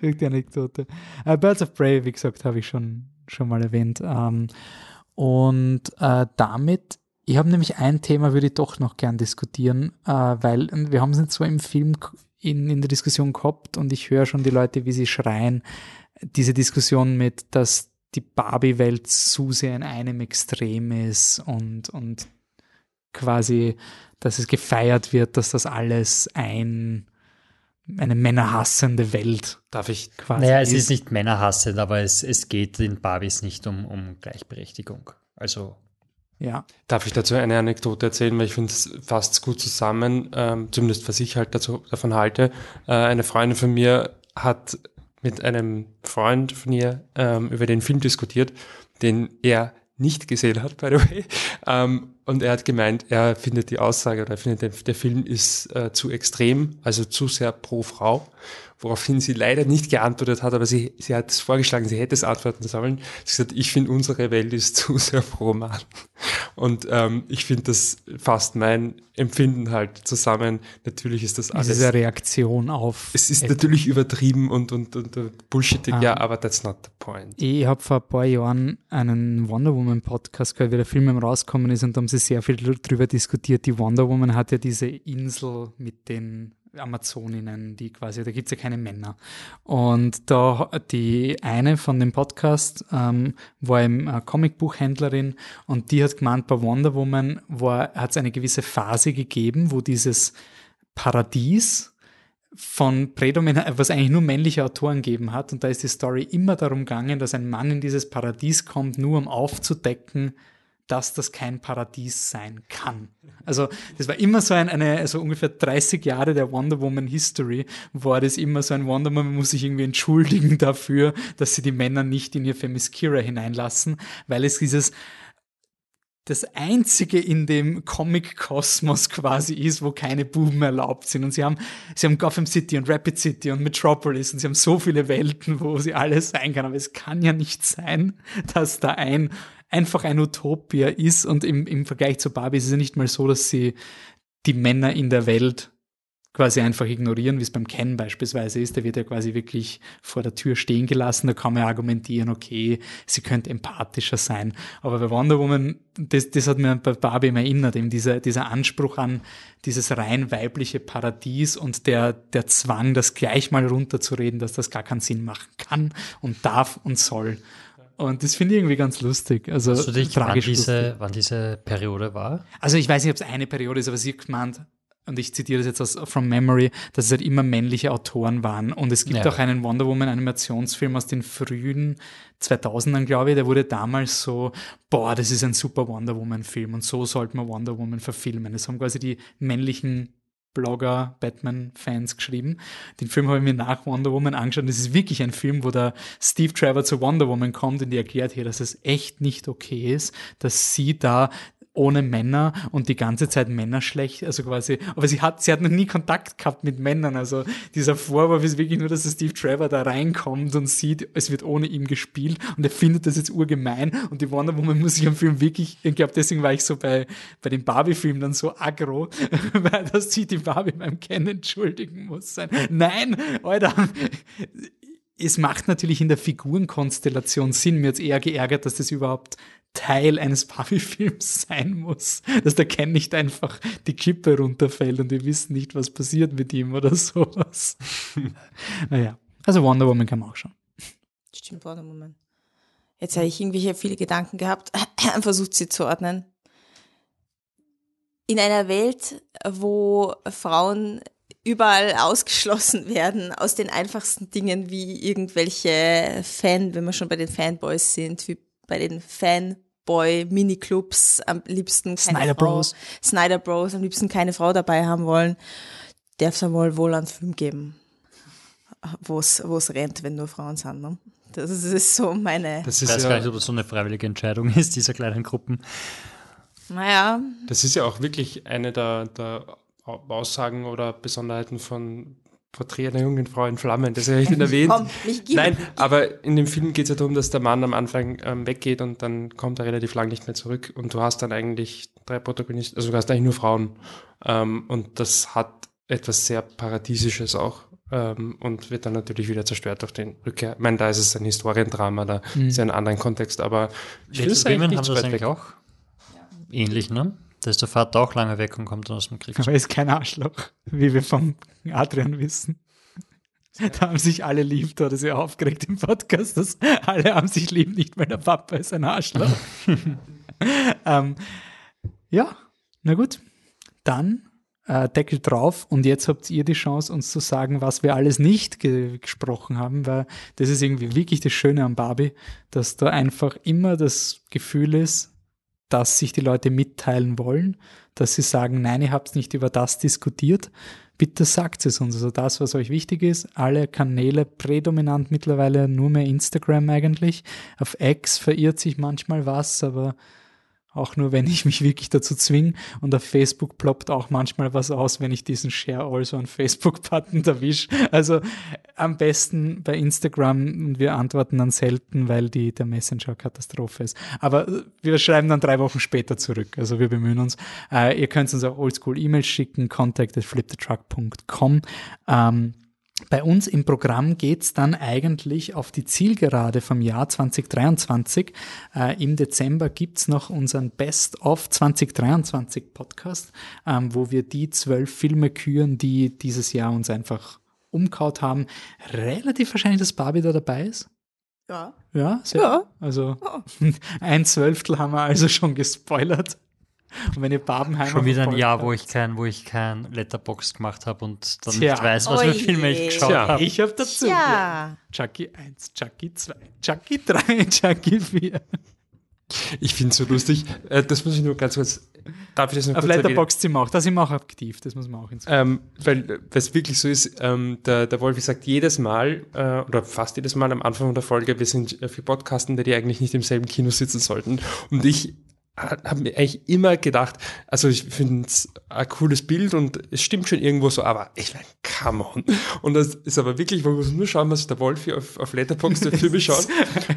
durch die Anekdote. Äh, Birds of Prey, wie gesagt, habe ich schon, schon mal erwähnt. Ähm, und äh, damit, ich habe nämlich ein Thema, würde ich doch noch gern diskutieren, äh, weil wir haben es jetzt so im Film in, in der Diskussion gehabt und ich höre schon die Leute, wie sie schreien, diese Diskussion mit, dass die Barbie-Welt zu sehr in einem Extrem ist und, und quasi, dass es gefeiert wird, dass das alles ein, eine männerhassende Welt Darf ich? quasi Naja, es ist. ist nicht männerhassend, aber es, es geht in Barbies nicht um, um Gleichberechtigung. Also, Ja, Darf ich dazu eine Anekdote erzählen, weil ich finde, es fasst gut zusammen, ähm, zumindest was ich halt dazu, davon halte. Äh, eine Freundin von mir hat mit einem Freund von ihr ähm, über den Film diskutiert, den er nicht gesehen hat, by the way. Ähm, und er hat gemeint, er findet die Aussage oder er findet, der, Film ist äh, zu extrem, also zu sehr pro Frau. Woraufhin sie leider nicht geantwortet hat, aber sie, sie hat es vorgeschlagen, sie hätte es antworten sollen. Sie hat gesagt, ich finde, unsere Welt ist zu sehr pro Mann. Und ähm, ich finde, das fasst mein Empfinden halt zusammen. Natürlich ist das alles. ist eine Reaktion auf. es ist natürlich übertrieben und, und, und, und bullshittig, Ah. ja, aber that's not the point. Ich habe vor ein paar Jahren einen Wonder Woman Podcast gehört, wie der Film rausgekommen ist und da haben sie sehr viel drüber diskutiert. Die Wonder Woman hat ja diese Insel mit den Amazoninnen, die quasi, da gibt es ja keine Männer. Und da die eine von dem Podcast ähm, war eben Comicbuchhändlerin und die hat gemeint, bei Wonder Woman hat es eine gewisse Phase gegeben, wo dieses Paradies von prädominant, was eigentlich nur männliche Autoren gegeben hat. Und da ist die Story immer darum gegangen, dass ein Mann in dieses Paradies kommt, nur um aufzudecken, dass das kein Paradies sein kann. Also das war immer so ein, eine, also ungefähr 30 Jahre der Wonder Woman History, war das immer so ein Wonder Woman muss sich irgendwie entschuldigen dafür, dass sie die Männer nicht in ihr Themyscira hineinlassen, weil es dieses das einzige in dem Comic-Kosmos quasi ist, wo keine Buben erlaubt sind. Und sie haben, sie haben Gotham City und Rapid City und Metropolis und sie haben so viele Welten, wo sie alles sein kann. Aber es kann ja nicht sein, dass da ein, einfach ein Utopia ist. Und im, im Vergleich zu Barbie ist es ja nicht mal so, dass sie die Männer in der Welt quasi einfach ignorieren, wie es beim Ken beispielsweise ist. Der wird ja quasi wirklich vor der Tür stehen gelassen. Da kann man argumentieren, okay, sie könnte empathischer sein. Aber bei Wonder Woman, das, das hat mir bei Barbie immer erinnert, eben dieser, dieser Anspruch an dieses rein weibliche Paradies und der, der Zwang, das gleich mal runterzureden, dass das gar keinen Sinn machen kann und darf und soll. Und das finde ich irgendwie ganz lustig. Also, Hast du dich, wann diese, wann diese Periode war? Also ich weiß nicht, ob es eine Periode ist, aber sie hat gemeint, und ich zitiere das jetzt aus From Memory, dass es halt immer männliche Autoren waren. Und es gibt ja. auch einen Wonder Woman Animationsfilm aus den frühen 2000ern, glaube ich, der wurde damals so, boah, das ist ein super Wonder Woman Film und so sollte man Wonder Woman verfilmen. Das haben quasi die männlichen Blogger, Batman-Fans geschrieben. Den Film habe ich mir nach Wonder Woman angeschaut. Das ist wirklich ein Film, wo der Steve Trevor zu Wonder Woman kommt und die erklärt hier, dass es echt nicht okay ist, dass sie da ohne Männer und die ganze Zeit Männer schlecht, also quasi, aber sie hat, sie hat noch nie Kontakt gehabt mit Männern, also dieser Vorwurf ist wirklich nur, dass Steve Trevor da reinkommt und sieht, es wird ohne ihm gespielt und er findet das jetzt urgemein und die Wonder Woman muss sich am Film wirklich, ich glaube, deswegen war ich so bei, bei dem Barbie-Film dann so aggro, weil das sie die Barbie beim Kennen entschuldigen muss sein. Nein, Alter, es macht natürlich in der Figurenkonstellation Sinn. Mir hat eher geärgert, dass das überhaupt Teil eines Barbie-Films sein muss. Dass der Ken nicht einfach die Kippe runterfällt und wir wissen nicht, was passiert mit ihm oder sowas. naja, also Wonder Woman kann man auch schon. Stimmt, Wonder Woman. Jetzt habe ich irgendwelche viele Gedanken gehabt, versucht sie zu ordnen. In einer Welt, wo Frauen überall ausgeschlossen werden aus den einfachsten Dingen wie irgendwelche Fan, wenn wir schon bei den Fanboys sind, wie bei den Fanboy-Miniclubs am liebsten keine Snyder Frau, Bros. Snyder Bros am liebsten keine Frau dabei haben wollen, darf es einmal wohl einen Film geben, wo es rennt, wenn nur Frauen sind. Ne? Das ist so meine. Das ist ich weiß ja, gar nicht, ob das so eine freiwillige Entscheidung ist, dieser kleinen Gruppen. Naja. Das ist ja auch wirklich eine der, der Aussagen oder Besonderheiten von Porträt einer jungen Frau in Flammen, das habe ich nicht erwähnt. Komm, Nein, aber in dem Film geht es ja darum, dass der Mann am Anfang ähm, weggeht und dann kommt er relativ lang nicht mehr zurück und du hast dann eigentlich drei Protagonisten, also du hast eigentlich nur Frauen ähm, und das hat etwas sehr Paradiesisches auch ähm, und wird dann natürlich wieder zerstört durch den Rückkehr. Ich meine, da ist es ein Historiendrama, da mhm. ist ja ein anderer Kontext, aber ich finde es eigentlich haben das eigentlich auch ähnlich, ne? Da ist der Vater auch lange weg und kommt dann aus dem Krieg. Aber er ist kein Arschloch, wie wir vom Adrian wissen. Da haben sich alle lieb, da hat er sich aufgeregt im Podcast, dass alle haben sich lieb, nicht weil der Papa ist ein Arschloch. ähm, ja, na gut. Dann äh, Deckel drauf und jetzt habt ihr die Chance, uns zu sagen, was wir alles nicht ge gesprochen haben, weil das ist irgendwie wirklich das Schöne am Barbie, dass da einfach immer das Gefühl ist, dass sich die Leute mitteilen wollen, dass sie sagen, nein, ihr habt nicht über das diskutiert, bitte sagt es uns. Also das, was euch wichtig ist, alle Kanäle prädominant mittlerweile nur mehr Instagram eigentlich. Auf X verirrt sich manchmal was, aber auch nur, wenn ich mich wirklich dazu zwinge. Und auf Facebook ploppt auch manchmal was aus, wenn ich diesen Share Also on Facebook-Button erwische. Also am besten bei Instagram und wir antworten dann selten, weil die, der Messenger Katastrophe ist. Aber wir schreiben dann drei Wochen später zurück. Also wir bemühen uns. Äh, ihr könnt uns auch oldschool E-Mails schicken, contact at flipthetruck.com. Ähm, bei uns im Programm geht's dann eigentlich auf die Zielgerade vom Jahr 2023. Äh, Im Dezember gibt's noch unseren Best of 2023 Podcast, ähm, wo wir die zwölf Filme küren, die dieses Jahr uns einfach umkaut haben. Relativ wahrscheinlich, dass Barbie da dabei ist. Ja. Ja, sehr. Ja. Also ja. ein Zwölftel haben wir also schon gespoilert. Und wenn ihr Barbenheimer. Schon wieder ein Jahr, wo ich kein, wo ich kein Letterbox gemacht habe und dann Tja. nicht weiß, was für Filme ich geschaut habe. Ich habe dazu. Ja. Chucky 1, Chucky 2, Chucky 3, Chucky 4. Ich finde es so lustig. Äh, das muss ich nur ganz kurz. Darf ich das noch Auf Letterboxd sind wir auch. Da sind wir auch aktiv. Das muss man auch hinzufügen. Ähm, weil es wirklich so ist, ähm, der, der Wolfi sagt jedes Mal äh, oder fast jedes Mal am Anfang der Folge, wir sind für Podcasten, die eigentlich nicht im selben Kino sitzen sollten. Und ich habe mir eigentlich immer gedacht, also ich finde es ein cooles Bild und es stimmt schon irgendwo so, aber ich meine, come on. Und das ist aber wirklich, man muss nur schauen, was der Wolfi auf, auf Letterboxd der Filme schaut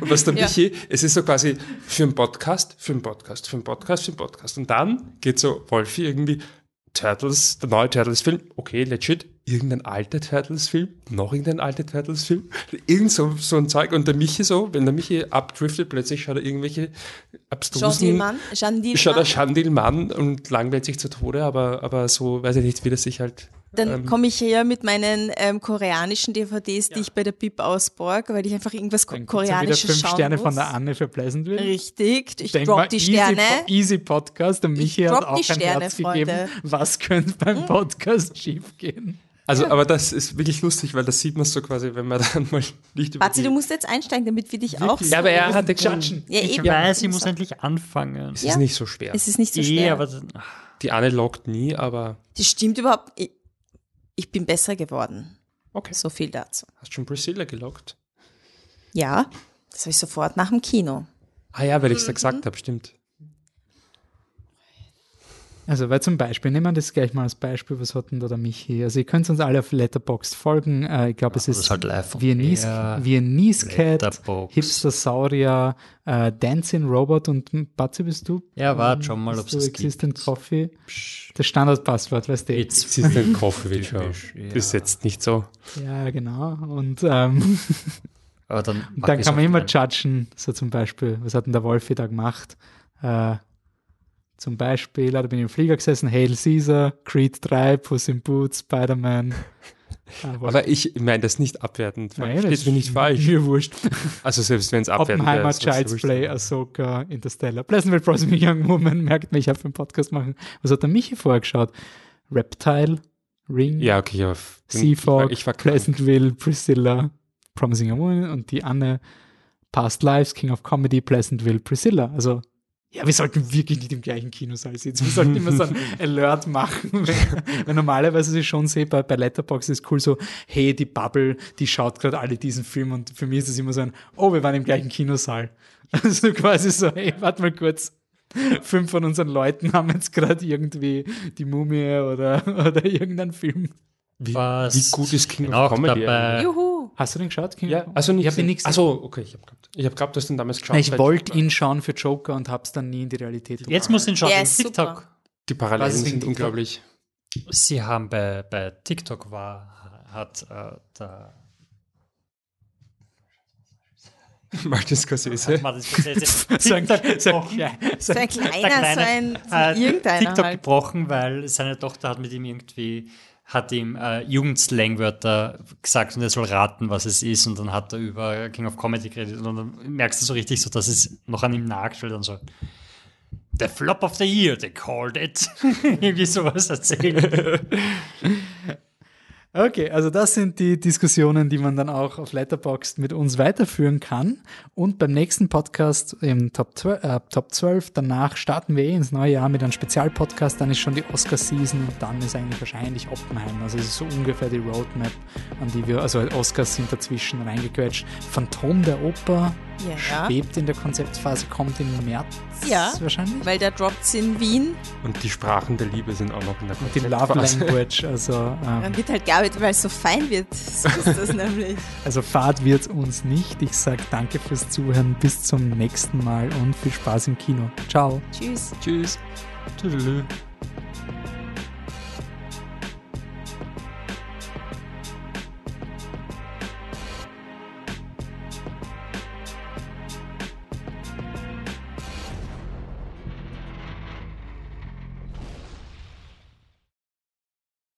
und was der ja. Michi, es ist so quasi für einen Podcast, für einen Podcast, für einen Podcast, für einen Podcast. Und dann geht so Wolfi irgendwie, Turtles, der neue Turtles-Film, okay, legit, irgendein alter Turtles-Film, noch irgendein alter Turtles-Film, irgend so, so ein Zeug. Und der Michi so, wenn der Michi abdriftet, plötzlich schaut er irgendwelche abstrusen... Schaut er Schandilmann und langweilt sich zu Tode, aber, aber so, weiß ich nicht, wie das sich halt Dann ähm, komme ich her mit meinen ähm, koreanischen DVDs, die ich bei der Bib ausborg, weil ich einfach irgendwas Dann Koreanisches wieder fünf Sterne muss. von der Anne für Pleasantville. Richtig, ich Denk drop die easy, Sterne. Easy Podcast, der Michi hat auch ein Sterne, Herz gegeben. Was könnte beim hm? Podcast schiefgehen? Also, aber das ist wirklich lustig, weil das sieht man so quasi, wenn man dann mal nicht über Batzi, du musst jetzt einsteigen, damit wir dich wirklich? auch Ja, aber er hat judgen. Ja, ich eben. weiß, ich muss endlich anfangen. Es ist nicht so schwer. Es ist nicht so schwer. E, aber die Anne lockt nie, aber. Das stimmt überhaupt. Ich, ich bin besser geworden. Okay. So viel dazu. Hast du schon Priscilla gelockt? Ja, das habe ich sofort nach dem Kino. Ah ja, weil ich es mhm. gesagt habe, stimmt. Also, weil zum Beispiel, nehmen wir das gleich mal als Beispiel, was hat denn da der Michi? Also, ihr könnt uns alle auf Letterboxd folgen. Äh, ich glaube, es ist, halt live Viennese Cat, Hipster Saurier, äh, Dancing Robot und Batzi bist du? Ja, warte schon mal, ob es das Existent gibt. Coffee. Das Standardpasswort, weißt du? Existent Coffee wird schon ja. bis jetzt nicht so. Ja, genau. Und ähm, Aber dann, dann kann man immer judgen, so zum Beispiel, was hat denn der Wolfi da gemacht? Äh, zum Beispiel, da bin ich im Flieger gesessen, Hail Caesar, Creed 3, Puss in Boots, Spider-Man. Aber, Aber ich meine das nicht abwertend. Nein, Steht mir nicht falsch. Mir wurscht. Also selbst wenn es abwertend Oppenheimer, Child's Play, Ahsoka, Interstellar. Pleasantville Promising Young Woman, merkt mir, ich habe einen Podcast machen. Was hat der Michi vorgeschaut? Reptile, Ring, ja, okay, ja. Seafog, Pleasantville, Priscilla, Promising Young Woman und die Anne Past Lives, King of Comedy, Pleasantville, Priscilla. Also ja, wir sollten wirklich nicht im gleichen Kinosaal sitzen. Wir sollten immer so ein Alert machen. Weil, normalerweise ich schon sehe, bei, bei Letterboxd ist cool so, hey, die Bubble, die schaut gerade alle diesen Film und für mich ist es immer so ein, oh, wir waren im gleichen Kinosaal. Also quasi so, hey, warte mal kurz. Fünf von unseren Leuten haben jetzt gerade irgendwie die Mumie oder, oder irgendeinen Film. Wie, wie gut ist King of Comedy? Dabei. Juhu. Hast du den geschaut? King ja, also nicht. Ich habe ihn nicht Achso, okay, ich habe gehabt. Ich habe gehabt, dass ihn damals geschaut hast. Ich wollte ihn schauen für Joker und habe es dann nie in die Realität Jetzt muss ihn schauen. Ja, TikTok. Die Parallelen sind unglaublich. Sie haben bei, bei TikTok war, hat äh, der Martin Scorsese. Martin Scorsese. so ein, so, ein, so ein kleiner, so ein, äh, irgendeiner TikTok halt. gebrochen, weil seine Tochter hat mit ihm irgendwie hat ihm äh, Jugendslangwörter gesagt und er soll raten, was es ist. Und dann hat er über King of Comedy geredet und dann merkst du so richtig, so dass es noch an ihm weil dann so The Flop of the Year, they called it. Irgendwie sowas erzählt. Okay, also das sind die Diskussionen, die man dann auch auf Letterboxd mit uns weiterführen kann. Und beim nächsten Podcast im Top 12, äh, Top 12 danach starten wir eh ins neue Jahr mit einem Spezialpodcast. Dann ist schon die Oscar-Season und dann ist eigentlich wahrscheinlich Oppenheimer. Also es ist so ungefähr die Roadmap, an die wir, also Oscars sind dazwischen reingequetscht. Phantom der Oper ja. schwebt in der Konzeptphase, kommt im März ja, wahrscheinlich. weil der droppt in Wien. Und die Sprachen der Liebe sind auch noch in der Konzeptphase. Und die Love Language, also... Ähm, Dann wird halt gearbeitet, weil es so fein wird. So ist das nämlich. Also Fahrt wird uns nicht. Ich sage danke fürs Zuhören. Bis zum nächsten Mal und viel Spaß im Kino. Ciao. Tschüss. Tschüss. Tschüss.